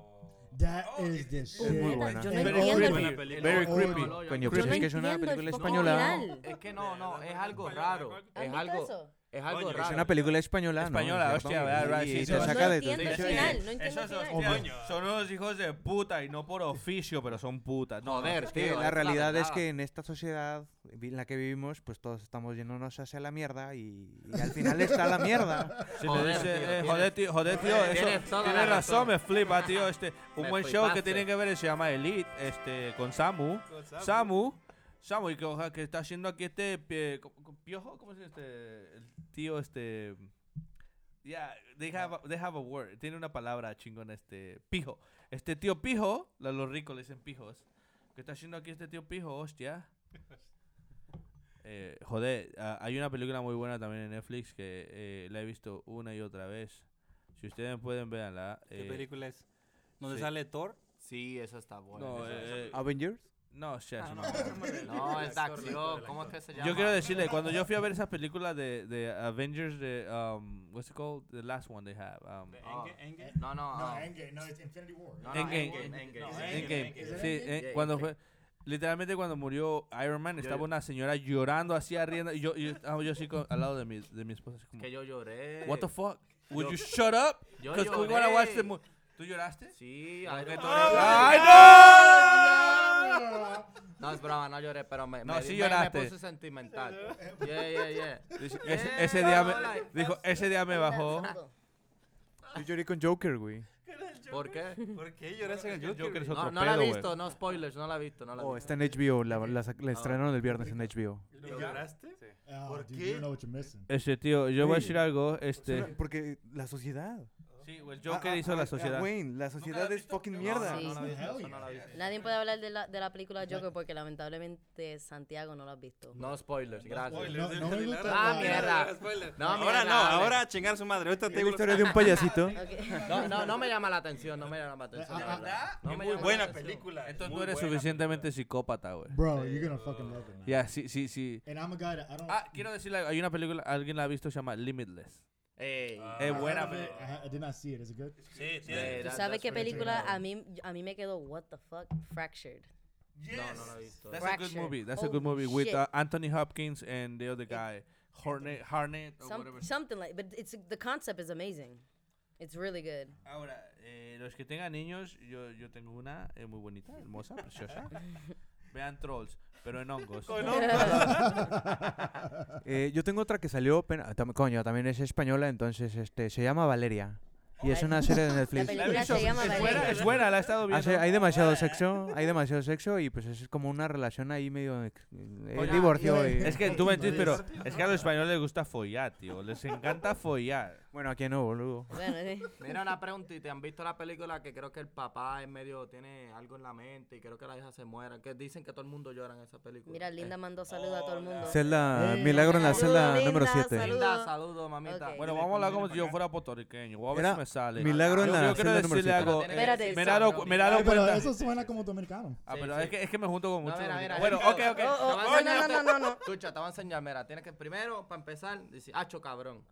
Speaker 6: That is the shit.
Speaker 4: muy
Speaker 3: Neta,
Speaker 4: buena.
Speaker 3: Yo no
Speaker 4: Es
Speaker 1: Very
Speaker 3: entiendo el-
Speaker 1: creepy.
Speaker 2: película.
Speaker 1: Very creepy.
Speaker 6: no,
Speaker 7: no, yo-
Speaker 4: Coño,
Speaker 3: Yo
Speaker 4: pues
Speaker 3: no
Speaker 4: es que es una
Speaker 3: entiendo el
Speaker 4: película española.
Speaker 3: final.
Speaker 7: Es que no, no, es algo raro.
Speaker 3: ¿Han
Speaker 7: Es
Speaker 3: visto
Speaker 7: algo,
Speaker 3: eso?
Speaker 7: Es algo
Speaker 2: Coño, es
Speaker 4: Es
Speaker 7: raro.
Speaker 4: una película española, ¿no?
Speaker 1: Española,
Speaker 4: ¿Cierto?
Speaker 1: hostia, ¿verdad? Sí,
Speaker 4: te
Speaker 1: sí.
Speaker 3: No
Speaker 4: saca de
Speaker 3: entiendo el final, no entiendo
Speaker 1: Esos
Speaker 3: el
Speaker 1: son,
Speaker 3: final.
Speaker 1: tío, son unos hijos de puta y no por oficio, pero son putas. No,
Speaker 7: Joder,
Speaker 1: no,
Speaker 4: Es que
Speaker 7: tío,
Speaker 4: la realidad es que en esta sociedad en la que vivimos, pues todos estamos yéndonos hacia la mierda y, y al final está la mierda. [LAUGHS]
Speaker 1: Si me
Speaker 7: Joder,
Speaker 1: dice,
Speaker 7: tío,
Speaker 1: eh, joder, tío, joder, tío,
Speaker 7: tienes
Speaker 1: eso, tienes
Speaker 7: la
Speaker 1: razón,
Speaker 7: razón.
Speaker 1: me flipa, tío, este, [LAUGHS] un
Speaker 7: Me
Speaker 1: buen show que tienen que ver se llama Elite, este, con Samu, Samu, Samu, y que, ojalá que está haciendo aquí este, pie- co- piojo, ¿cómo se dice este, el tío, este, yeah, they have, they have a word, tiene una palabra chingona, este, pijo, este tío pijo, a los ricos le dicen pijos, que está haciendo aquí este tío pijo, hostia. [LAUGHS] Eh, joder, hay una película muy buena también en Netflix que eh, la he visto una y otra vez. Si ustedes pueden, véanla.
Speaker 2: ¿Qué
Speaker 1: eh,
Speaker 2: película es? ¿Dónde
Speaker 1: sí.
Speaker 2: sale Thor?
Speaker 7: Sí, eso está bueno.
Speaker 1: no, eh,
Speaker 4: Avengers.
Speaker 1: No, shit,
Speaker 2: Ah,
Speaker 1: no.
Speaker 7: no, es de acción. ¿Cómo es que se llama?
Speaker 1: Yo quiero decirle, cuando yo fui a ver esas películas de, de Avengers, de, um, what's it called? The last one they have. Um,
Speaker 7: Ah.
Speaker 2: Enge- Enge-
Speaker 7: No, no,
Speaker 6: No,
Speaker 7: ah.
Speaker 6: Endgame. No, it's Infinity War.
Speaker 7: No, no,
Speaker 1: Endgame.
Speaker 7: Endgame, Endgame.
Speaker 2: No,
Speaker 7: Endgame.
Speaker 1: Endgame.
Speaker 2: Endgame.
Speaker 1: Sí, eh,
Speaker 7: Yeah,
Speaker 1: cuando
Speaker 7: Endgame.
Speaker 1: fue... Literalmente cuando murió Iron Man, estaba una señora llorando así, riendo, y yo, y yo, estaba yo así con- al lado de mi, de mi esposa, así como,
Speaker 7: Que yo lloré.
Speaker 1: what the fuck? Would
Speaker 7: Yo-
Speaker 1: you shut up?
Speaker 7: Yo
Speaker 1: Because we wanna watch the movie. ¿Tú lloraste?
Speaker 7: Sí,
Speaker 1: ¿Por
Speaker 7: Iron Man. ¡Ay,
Speaker 1: ¡Ay,
Speaker 7: No, es broma, no lloré, pero me,
Speaker 1: No,
Speaker 7: me,
Speaker 1: sí
Speaker 7: me-
Speaker 1: lloraste.
Speaker 7: me puse sentimental. [LAUGHS] Yeah, yeah, yeah.
Speaker 1: Dice, ese, ese día me, dijo, ese día me bajó.
Speaker 4: Yo lloré con Joker, güey.
Speaker 7: ¿Por qué?
Speaker 2: ¿Por qué lloras en el Joker?
Speaker 1: Joker es
Speaker 2: güey?
Speaker 1: otro
Speaker 7: No, no la he
Speaker 1: güey.
Speaker 7: visto, no spoilers, no la he visto, no la he
Speaker 4: Oh,
Speaker 7: visto.
Speaker 4: está en HBO. La, la, sac- la estrenaron el viernes en HBO.
Speaker 2: ¿Y lloraste? ¿Por
Speaker 6: dude,
Speaker 2: qué?
Speaker 1: Este tío, yo voy a decir algo,
Speaker 4: Es
Speaker 1: este,
Speaker 4: porque la sociedad.
Speaker 1: Sí, güey, el Joker hizo la sociedad.
Speaker 4: Wayne, la sociedad es fucking
Speaker 2: No,
Speaker 4: mierda.
Speaker 2: no,
Speaker 3: Sí.
Speaker 2: no la la
Speaker 6: yeah.
Speaker 3: Nadie puede hablar de la, de la película Joker porque lamentablemente Santiago no lo ha visto.
Speaker 7: No spoilers, gracias. Ah,
Speaker 6: la-
Speaker 7: mierda. No,
Speaker 2: ahora no, ahora a chingar su madre. Ahorita te
Speaker 4: la historia de un payasito.
Speaker 7: No, no, no me llama la atención, no me llama la atención. la
Speaker 6: Ah, ah,
Speaker 2: muy
Speaker 7: la
Speaker 2: buena película.
Speaker 1: Entonces no eres suficientemente psicópata, güey.
Speaker 6: Bro, you're gonna fucking love it, man.
Speaker 1: Ya, sí, sí, sí.
Speaker 6: And I'm a guy that I don't.
Speaker 1: Ah, quiero decirle, hay una película, alguien la ha visto, se llama Limitless.
Speaker 7: Ey.
Speaker 2: Ah.
Speaker 1: Es
Speaker 6: I
Speaker 1: buena
Speaker 6: it.
Speaker 1: película.
Speaker 6: I, did not see it. Is it good?
Speaker 2: Sí, sí.
Speaker 3: ¿Tú
Speaker 7: that-
Speaker 3: sabes
Speaker 7: that's
Speaker 3: qué película
Speaker 6: good.
Speaker 3: a mí, a mí me quedó what the fuck? Fractured.
Speaker 7: No, no lo he visto.
Speaker 1: That's a good
Speaker 3: Fractured.
Speaker 1: movie. That's a
Speaker 3: Holy
Speaker 1: good movie with uh, Anthony Hopkins and the other guy, Hornet, Harnett or
Speaker 3: Some-
Speaker 1: whatever.
Speaker 3: something like, but it's the concept is amazing. It's really good.
Speaker 1: Ahora, eh, los que tengan niños, yo, yo tengo una eh, muy bonita, hermosa, preciosa. [LAUGHS] Vean Trolls, pero en [LAUGHS] hongos.
Speaker 4: Eh, yo tengo otra que salió, pena- tam- coño, también es española, entonces este se llama Valeria. Y es una serie de Netflix.
Speaker 3: La
Speaker 1: he
Speaker 3: película se llama
Speaker 1: es buena,
Speaker 3: Valeria.
Speaker 1: es buena, la he estado viendo.
Speaker 4: Hace- hay demasiado sexo, hay demasiado sexo y pues es como una relación ahí medio eh,
Speaker 1: Coño,
Speaker 4: divorcio.
Speaker 6: y-
Speaker 4: y-
Speaker 1: Es que tú me entiendes, pero es que a los españoles les gusta follar, tío. Les encanta follar.
Speaker 4: Bueno, aquí no, boludo.
Speaker 3: Bueno, sí. [LAUGHS]
Speaker 7: Mira una pregunta, ¿y te han visto la película que creo que el papá es medio, tiene algo en la mente y creo que la hija se muera? Que dicen que todo el mundo llora en esa película.
Speaker 3: Mira, Linda mandó saludos a todo el mundo.
Speaker 4: Celda,
Speaker 6: Eh,
Speaker 4: Milagro en la celda número
Speaker 3: linda,
Speaker 4: 7.
Speaker 3: saludos.
Speaker 7: Linda, saludos, mamita.
Speaker 1: Bueno, vamos a hablar como si yo fuera puertorriqueño. Voy a ver
Speaker 4: Era
Speaker 1: si me sale.
Speaker 4: Milagro en la
Speaker 1: yo quiero
Speaker 4: celda número
Speaker 1: decirle
Speaker 4: siete.
Speaker 1: algo.
Speaker 7: Pero
Speaker 1: eh,
Speaker 3: Espérate.
Speaker 1: me
Speaker 6: pero
Speaker 1: cuenta.
Speaker 6: eso suena como dominicano.
Speaker 1: Ah, pero
Speaker 7: sí.
Speaker 1: es, que, es que me junto con muchos.
Speaker 7: mira, mira,
Speaker 1: bueno, ok, ok.
Speaker 3: Oh, oh,
Speaker 7: a
Speaker 3: no, no, no, no, no.
Speaker 7: Escucha, te voy a enseñar, mira, tienes que primero, para empezar, decir, hacho cabrón.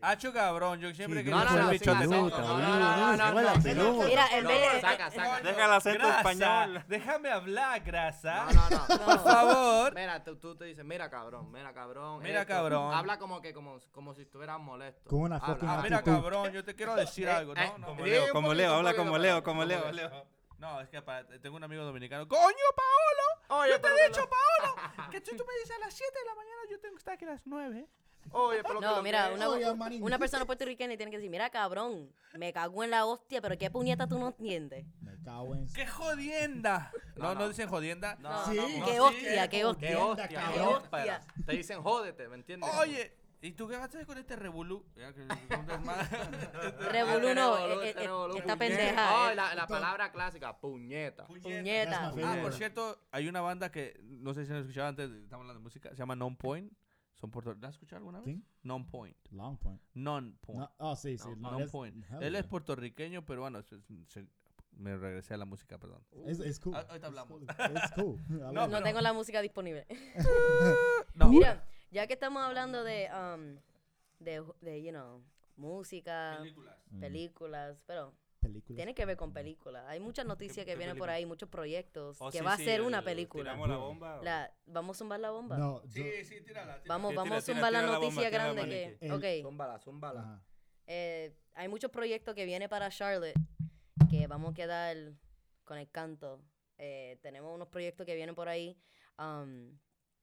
Speaker 1: Hacho cabrón, yo siempre
Speaker 6: Sí,
Speaker 1: que
Speaker 7: No, no, no, No, no, no.
Speaker 3: Mira, en
Speaker 7: No,
Speaker 3: vez de.
Speaker 7: saca, saca.
Speaker 2: Deja el acento
Speaker 1: Grasa,
Speaker 2: español.
Speaker 1: Déjame hablar, grasa.
Speaker 7: No, no, no.
Speaker 1: Por favor.
Speaker 7: Mira, tú, tú te dices, mira cabrón, mira cabrón.
Speaker 1: Mira,
Speaker 7: esto.
Speaker 1: cabrón.
Speaker 7: Habla como que, como, como si estuvieras molesto.
Speaker 6: Con una
Speaker 1: Ah, mira, cabrón, yo te quiero decir
Speaker 7: Eh,
Speaker 1: algo.
Speaker 7: eh,
Speaker 1: No, no.
Speaker 2: Como Leo, como Leo, habla como Leo, como
Speaker 7: como
Speaker 2: Leo.
Speaker 7: Leo.
Speaker 2: Leo.
Speaker 1: No, es que para- tengo un amigo dominicano. ¡Coño, Paolo!
Speaker 7: Oye,
Speaker 1: Yo te he dicho,
Speaker 7: no-
Speaker 1: Paolo, [LAUGHS] que si tú me dices a las 7 de la mañana, yo tengo que estar aquí a las 9.
Speaker 7: Oye, pero
Speaker 3: No, mira, una,
Speaker 6: Oye, manín.
Speaker 3: una persona puertorriqueña tiene que decir, mira, cabrón, me cago en la hostia, pero qué puñeta tú no entiendes.
Speaker 6: Me cago en...
Speaker 1: ¡Qué jodienda! No,
Speaker 7: No,
Speaker 1: no,
Speaker 7: no.
Speaker 1: dicen jodienda.
Speaker 7: No,
Speaker 6: Sí.
Speaker 7: no,
Speaker 3: qué hostia, qué
Speaker 7: Qué
Speaker 3: hostia.
Speaker 7: hostia,
Speaker 6: Qué
Speaker 3: hostia.
Speaker 7: hostia. Te dicen jódete, ¿me entiendes?
Speaker 1: Oye, ¿y tú qué vas a hacer con este revolú? Ya que un desmadre. [LAUGHS]
Speaker 3: Revolú no,
Speaker 7: Revolú,
Speaker 3: eh, eh,
Speaker 7: revolú,
Speaker 3: esta
Speaker 7: puñeta.
Speaker 3: pendeja.
Speaker 7: Oh,
Speaker 3: eh,
Speaker 7: la, la palabra clásica, puñeta.
Speaker 3: Puñeta.
Speaker 6: My
Speaker 1: Ah, por cierto, hay una banda que no sé si han escuchado antes, estamos hablando de música, se llama Non Point. Son puerto- ¿La has escuchado alguna vez?
Speaker 6: ¿Quién?
Speaker 1: Non Point.
Speaker 6: Long point.
Speaker 1: Non Point.
Speaker 6: No, oh, sí, sí.
Speaker 7: No,
Speaker 6: no,
Speaker 1: Non
Speaker 6: es-
Speaker 1: Point.
Speaker 6: hell
Speaker 1: Él es puertorriqueño, pero bueno, se- se- me regresé a la música, perdón.
Speaker 6: Es, es cool.
Speaker 1: Ah, ahorita
Speaker 6: It's
Speaker 1: hablamos.
Speaker 6: cool. It's cool. [LAUGHS] I
Speaker 1: No,
Speaker 3: No tengo la música disponible. [LAUGHS]
Speaker 1: No,
Speaker 3: Mira, ya que estamos hablando de, um, de, de, you know, música,
Speaker 1: películas.
Speaker 6: Mm.
Speaker 3: películas, pero
Speaker 6: Películas.
Speaker 3: tiene que ver con películas. Hay muchas noticias que vienen por ahí, muchos proyectos,
Speaker 2: Oh,
Speaker 3: que
Speaker 2: sí,
Speaker 3: va a
Speaker 2: sí,
Speaker 3: ser
Speaker 2: el-
Speaker 3: una película.
Speaker 2: Tiramos la bomba. o-
Speaker 3: La, ¿Vamos a zumbar la bomba?
Speaker 6: No, yo,
Speaker 1: Sí, sí, tírala. tírala.
Speaker 3: Vamos,
Speaker 2: Sí,
Speaker 3: vamos
Speaker 2: tira,
Speaker 3: a zumbar la
Speaker 2: tira la bomba,
Speaker 3: noticia
Speaker 2: tira
Speaker 3: grande que...
Speaker 6: El-
Speaker 3: Ok.
Speaker 7: Zúmbala, zúmbala.
Speaker 3: Eh, hay muchos proyectos que vienen para Charlotte que vamos a quedar con el canto. Eh, tenemos unos proyectos que vienen por ahí. Um,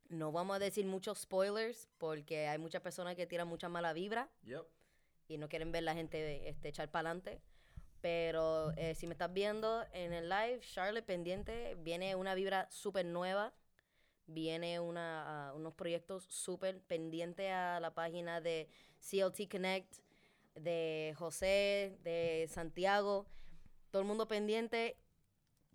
Speaker 3: no vamos a decir muchos spoilers porque hay muchas personas que tiran mucha mala vibra
Speaker 7: Yep.
Speaker 3: y no quieren ver la gente este, echar para adelante. Pero eh, si me estás viendo en el live, Charlotte pendiente, viene una vibra súper nueva. Viene una, ah, unos proyectos súper pendientes a la página de CLT Connect, de José, de Santiago. Todo el mundo pendiente.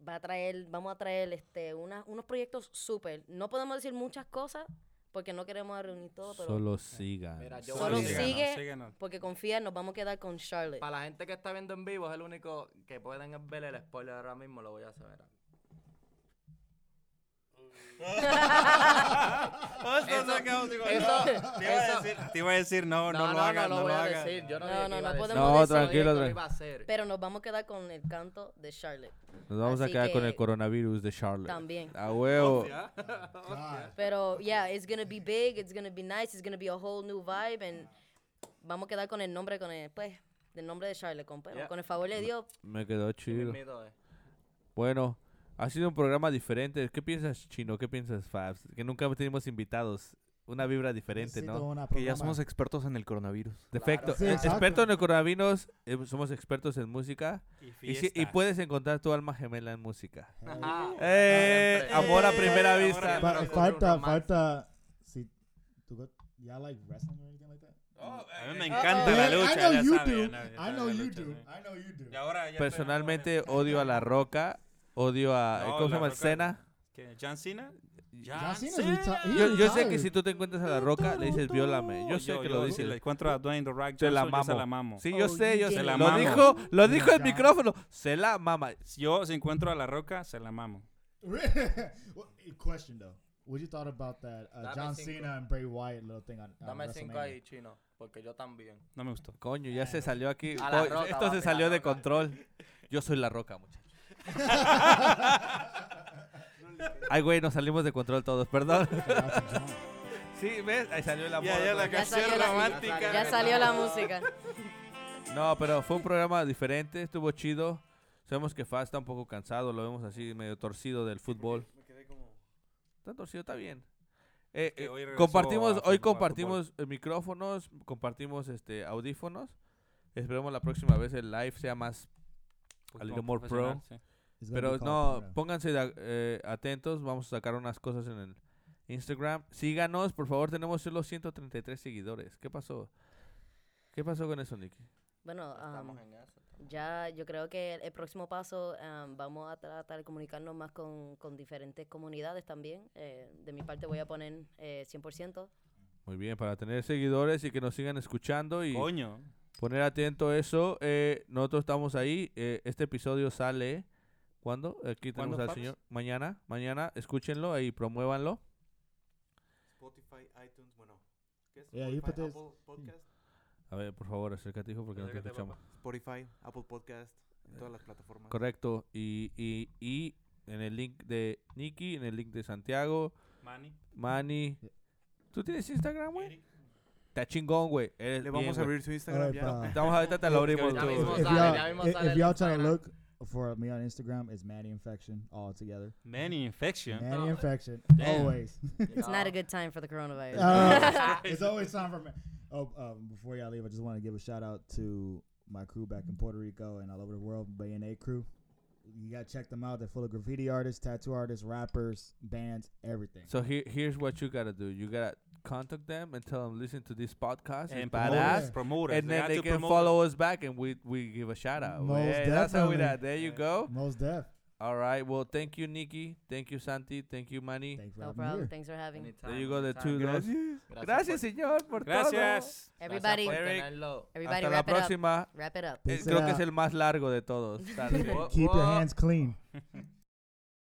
Speaker 3: Va a traer, vamos a traer este, una- unos proyectos súper. No podemos decir muchas cosas porque no queremos reunir todo, pero
Speaker 1: Solo sigan.
Speaker 7: Mira, yo
Speaker 3: Solo sigue.
Speaker 2: síguenos.
Speaker 3: porque confía, nos vamos a quedar con Charlotte.
Speaker 7: Para la gente que está viendo en vivo, es el único que pueden ver el spoiler ahora mismo, lo voy a hacer. [LAUGHS]
Speaker 2: Eso-
Speaker 7: Eso-
Speaker 2: Te iba a decir- te iba a decir, no, no,
Speaker 7: No,
Speaker 2: lo
Speaker 7: no,
Speaker 2: hagas,
Speaker 7: no
Speaker 2: no
Speaker 7: lo voy
Speaker 2: lo
Speaker 7: a
Speaker 2: hagas.
Speaker 7: decir. Yo no,
Speaker 3: No, no, no
Speaker 7: a decir.
Speaker 3: podemos
Speaker 1: No,
Speaker 3: decir.
Speaker 1: Tranquilo,
Speaker 7: a hacer.
Speaker 3: Pero nos vamos a quedar con el canto de Charlotte
Speaker 1: Nos vamos a
Speaker 3: Así
Speaker 1: quedar con
Speaker 3: que-
Speaker 1: el coronavirus de Charlotte.
Speaker 3: también.
Speaker 1: A huevo.
Speaker 3: Pero, yeah, it's gonna be big, it's gonna be nice, it's gonna be a whole new vibe. And vamos a quedar con el nombre, con el, pues, del nombre de Charlotte. Con, pues,
Speaker 7: Yeah.
Speaker 3: con el favor de Dios.
Speaker 1: Me quedó chido.
Speaker 7: es.
Speaker 1: Bueno, ha sido un programa diferente. ¿Qué piensas, Chino? ¿Qué piensas, Fabs? Que nunca tenemos invitados. Una vibra diferente,
Speaker 6: Necesito
Speaker 1: ¿no?
Speaker 6: una
Speaker 4: Que ya
Speaker 6: programa.
Speaker 4: somos expertos en el coronavirus.
Speaker 1: Defecto.
Speaker 6: Sí,
Speaker 1: Eh,
Speaker 6: exacto.
Speaker 1: expertos en el coronavirus, eh, somos expertos en música.
Speaker 2: Y,
Speaker 1: Y, si- y puedes encontrar tu alma gemela en música.
Speaker 6: Hell
Speaker 7: Ajá.
Speaker 1: ¡Eh!
Speaker 7: Siempre.
Speaker 1: Amor a
Speaker 6: Eh,
Speaker 1: primera
Speaker 2: amor a
Speaker 1: vista.
Speaker 6: Fa-
Speaker 7: Pero
Speaker 6: falta,
Speaker 7: romance.
Speaker 6: falta. Si, ¿tú got, y'all like wrestling or anything like that?
Speaker 2: A mí me encanta la lucha.
Speaker 6: I know
Speaker 2: ya
Speaker 6: you
Speaker 2: sabe,
Speaker 6: do.
Speaker 2: ya
Speaker 6: I know
Speaker 2: la
Speaker 6: you
Speaker 2: lucha,
Speaker 6: do.
Speaker 2: sí.
Speaker 6: I know you do.
Speaker 2: Y ahora ya
Speaker 1: Personalmente odio a La Roca, odio a...
Speaker 2: No,
Speaker 1: ¿Cómo se
Speaker 2: La
Speaker 1: llama?
Speaker 2: Roca-
Speaker 1: Cena.
Speaker 2: ¿Qué? ¿John Cena?
Speaker 6: John
Speaker 1: Yo, yo sé que si tú te encuentras a La Roca, le dices viólame. Yo sé
Speaker 2: Yo-
Speaker 1: que
Speaker 2: yo
Speaker 1: lo
Speaker 2: Si
Speaker 1: dices.
Speaker 2: le encuentro a Dwayne The Rock
Speaker 1: Se la
Speaker 2: Johnson, yo se
Speaker 1: mamo.
Speaker 2: la mamo.
Speaker 1: Sí, yo
Speaker 3: Oh,
Speaker 1: sé, yo sé.
Speaker 2: la
Speaker 1: Lo
Speaker 2: mamo.
Speaker 1: dijo, lo dijo el micrófono. Se la mama.
Speaker 2: Yo, si encuentro a La Roca, se la mamo. [LAUGHS]
Speaker 6: Question though. What you thought about that uh,
Speaker 7: Dame
Speaker 6: John
Speaker 7: cinco.
Speaker 6: Cena and Bray Wyatt little thing on, on
Speaker 7: Dame cinco ahí, chino, porque yo también.
Speaker 2: No me gustó.
Speaker 1: Coño, ya se salió aquí.
Speaker 7: Roca,
Speaker 1: Esto se salió de control. Yo soy La Roca, muchachos. [LAUGHS] Ay, güey, nos salimos de control todos, perdón. [LAUGHS]
Speaker 6: John.
Speaker 1: Sí, ¿ves? Ahí salió la
Speaker 2: Ya, ya la canción
Speaker 3: salió la-
Speaker 2: romántica.
Speaker 3: Ya salió la música.
Speaker 1: No, pero fue un programa diferente, estuvo chido. Sabemos que Fa está un poco cansado, lo vemos así medio torcido del fútbol.
Speaker 4: Me quedé como...
Speaker 1: Está torcido, está bien. Eh, eh,
Speaker 2: hoy
Speaker 1: compartimos, hoy compartimos micrófonos, compartimos este audífonos. Esperemos la próxima vez el live sea más A little more pro.
Speaker 2: Sí.
Speaker 1: Pero no, pónganse de- eh, atentos, vamos a sacar unas cosas en el Instagram. Síganos, por favor, tenemos solo 133 seguidores. ¿Qué pasó? ¿Qué pasó con eso, Nicky?
Speaker 3: Bueno, um,
Speaker 7: en eso.
Speaker 3: ya yo creo que el, el próximo paso um, vamos a tratar de comunicarnos más con, con diferentes comunidades también. Eh, de mi parte voy a poner eh, 100%.
Speaker 1: Muy bien, para tener seguidores y que nos sigan escuchando y
Speaker 2: Coño.
Speaker 1: poner atento a eso. eh, nosotros estamos ahí. eh, este episodio sale. ¿Cuándo? Aquí tenemos
Speaker 2: ¿Cuándo,
Speaker 1: al señor. Mañana. Mañana. Escúchenlo y promuévanlo.
Speaker 4: Spotify, iTunes, bueno. ¿Qué es?
Speaker 6: Yeah, you
Speaker 4: Spotify, Apple Podcast.
Speaker 1: A ver, por favor, acércate, hijo, porque no te
Speaker 2: Acércate,
Speaker 1: escuchamos.
Speaker 4: Spotify, Apple Podcast, en todas las plataformas.
Speaker 1: Correcto. Y, y, y en el link de Nicky, en el link de Santiago,
Speaker 2: Manny.
Speaker 1: Manny. ¿Tú tienes Instagram, güey? Está chingón, güey.
Speaker 4: Le vamos
Speaker 1: bien,
Speaker 4: a abrir su Instagram
Speaker 6: Alright,
Speaker 4: ya.
Speaker 1: Estamos ahorita te lo abrimos.
Speaker 2: Ya
Speaker 1: tú.
Speaker 2: mismo
Speaker 6: If
Speaker 7: sale,
Speaker 6: y'all,
Speaker 7: ya mismo sale
Speaker 6: if y'all trying to look for me on Instagram, is Manny Infection all together.
Speaker 2: Manny Infection.
Speaker 6: Manny Infection,
Speaker 2: Damn.
Speaker 6: always.
Speaker 3: It's not a good time for the coronavirus. [LAUGHS]
Speaker 6: Uh, it's always time for me. Oh, um, before y'all leave, I just want to give a shout out to my crew back in Puerto Rico and all over the world, Bay and A crew. You gotta check them out. They're full of graffiti artists, tattoo artists, rappers, bands, everything.
Speaker 1: So here, here's what you gotta do. You gotta contact them and tell them listen to this podcast. It's
Speaker 2: And
Speaker 1: badass.
Speaker 6: it.
Speaker 2: Promote it.
Speaker 1: And then
Speaker 2: got
Speaker 1: they can
Speaker 2: promote
Speaker 1: follow us back and we we give a shout out.
Speaker 6: Most
Speaker 1: Hey, that's how we
Speaker 6: definitely.
Speaker 1: that. There you go.
Speaker 6: Most deaf.
Speaker 1: All right. Well, thank you, Nikki. Thank you, Santi. Thank you, Manny.
Speaker 6: Thanks for
Speaker 3: no
Speaker 6: having me
Speaker 3: problem.
Speaker 6: here.
Speaker 3: Thanks for having me.
Speaker 1: There you go, the two
Speaker 7: Anytime.
Speaker 1: those.
Speaker 7: Gracias
Speaker 1: Gracias, señor, por
Speaker 2: Gracias.
Speaker 3: Everybody,
Speaker 7: Gracias por
Speaker 1: Eric.
Speaker 3: everybody
Speaker 1: todo. Hasta la
Speaker 3: wrap it up. Wrap it up.
Speaker 1: Eh,
Speaker 6: Peace
Speaker 1: creo que
Speaker 6: out.
Speaker 1: es el más largo de todos. [LAUGHS]
Speaker 6: Keep your hands clean. [LAUGHS]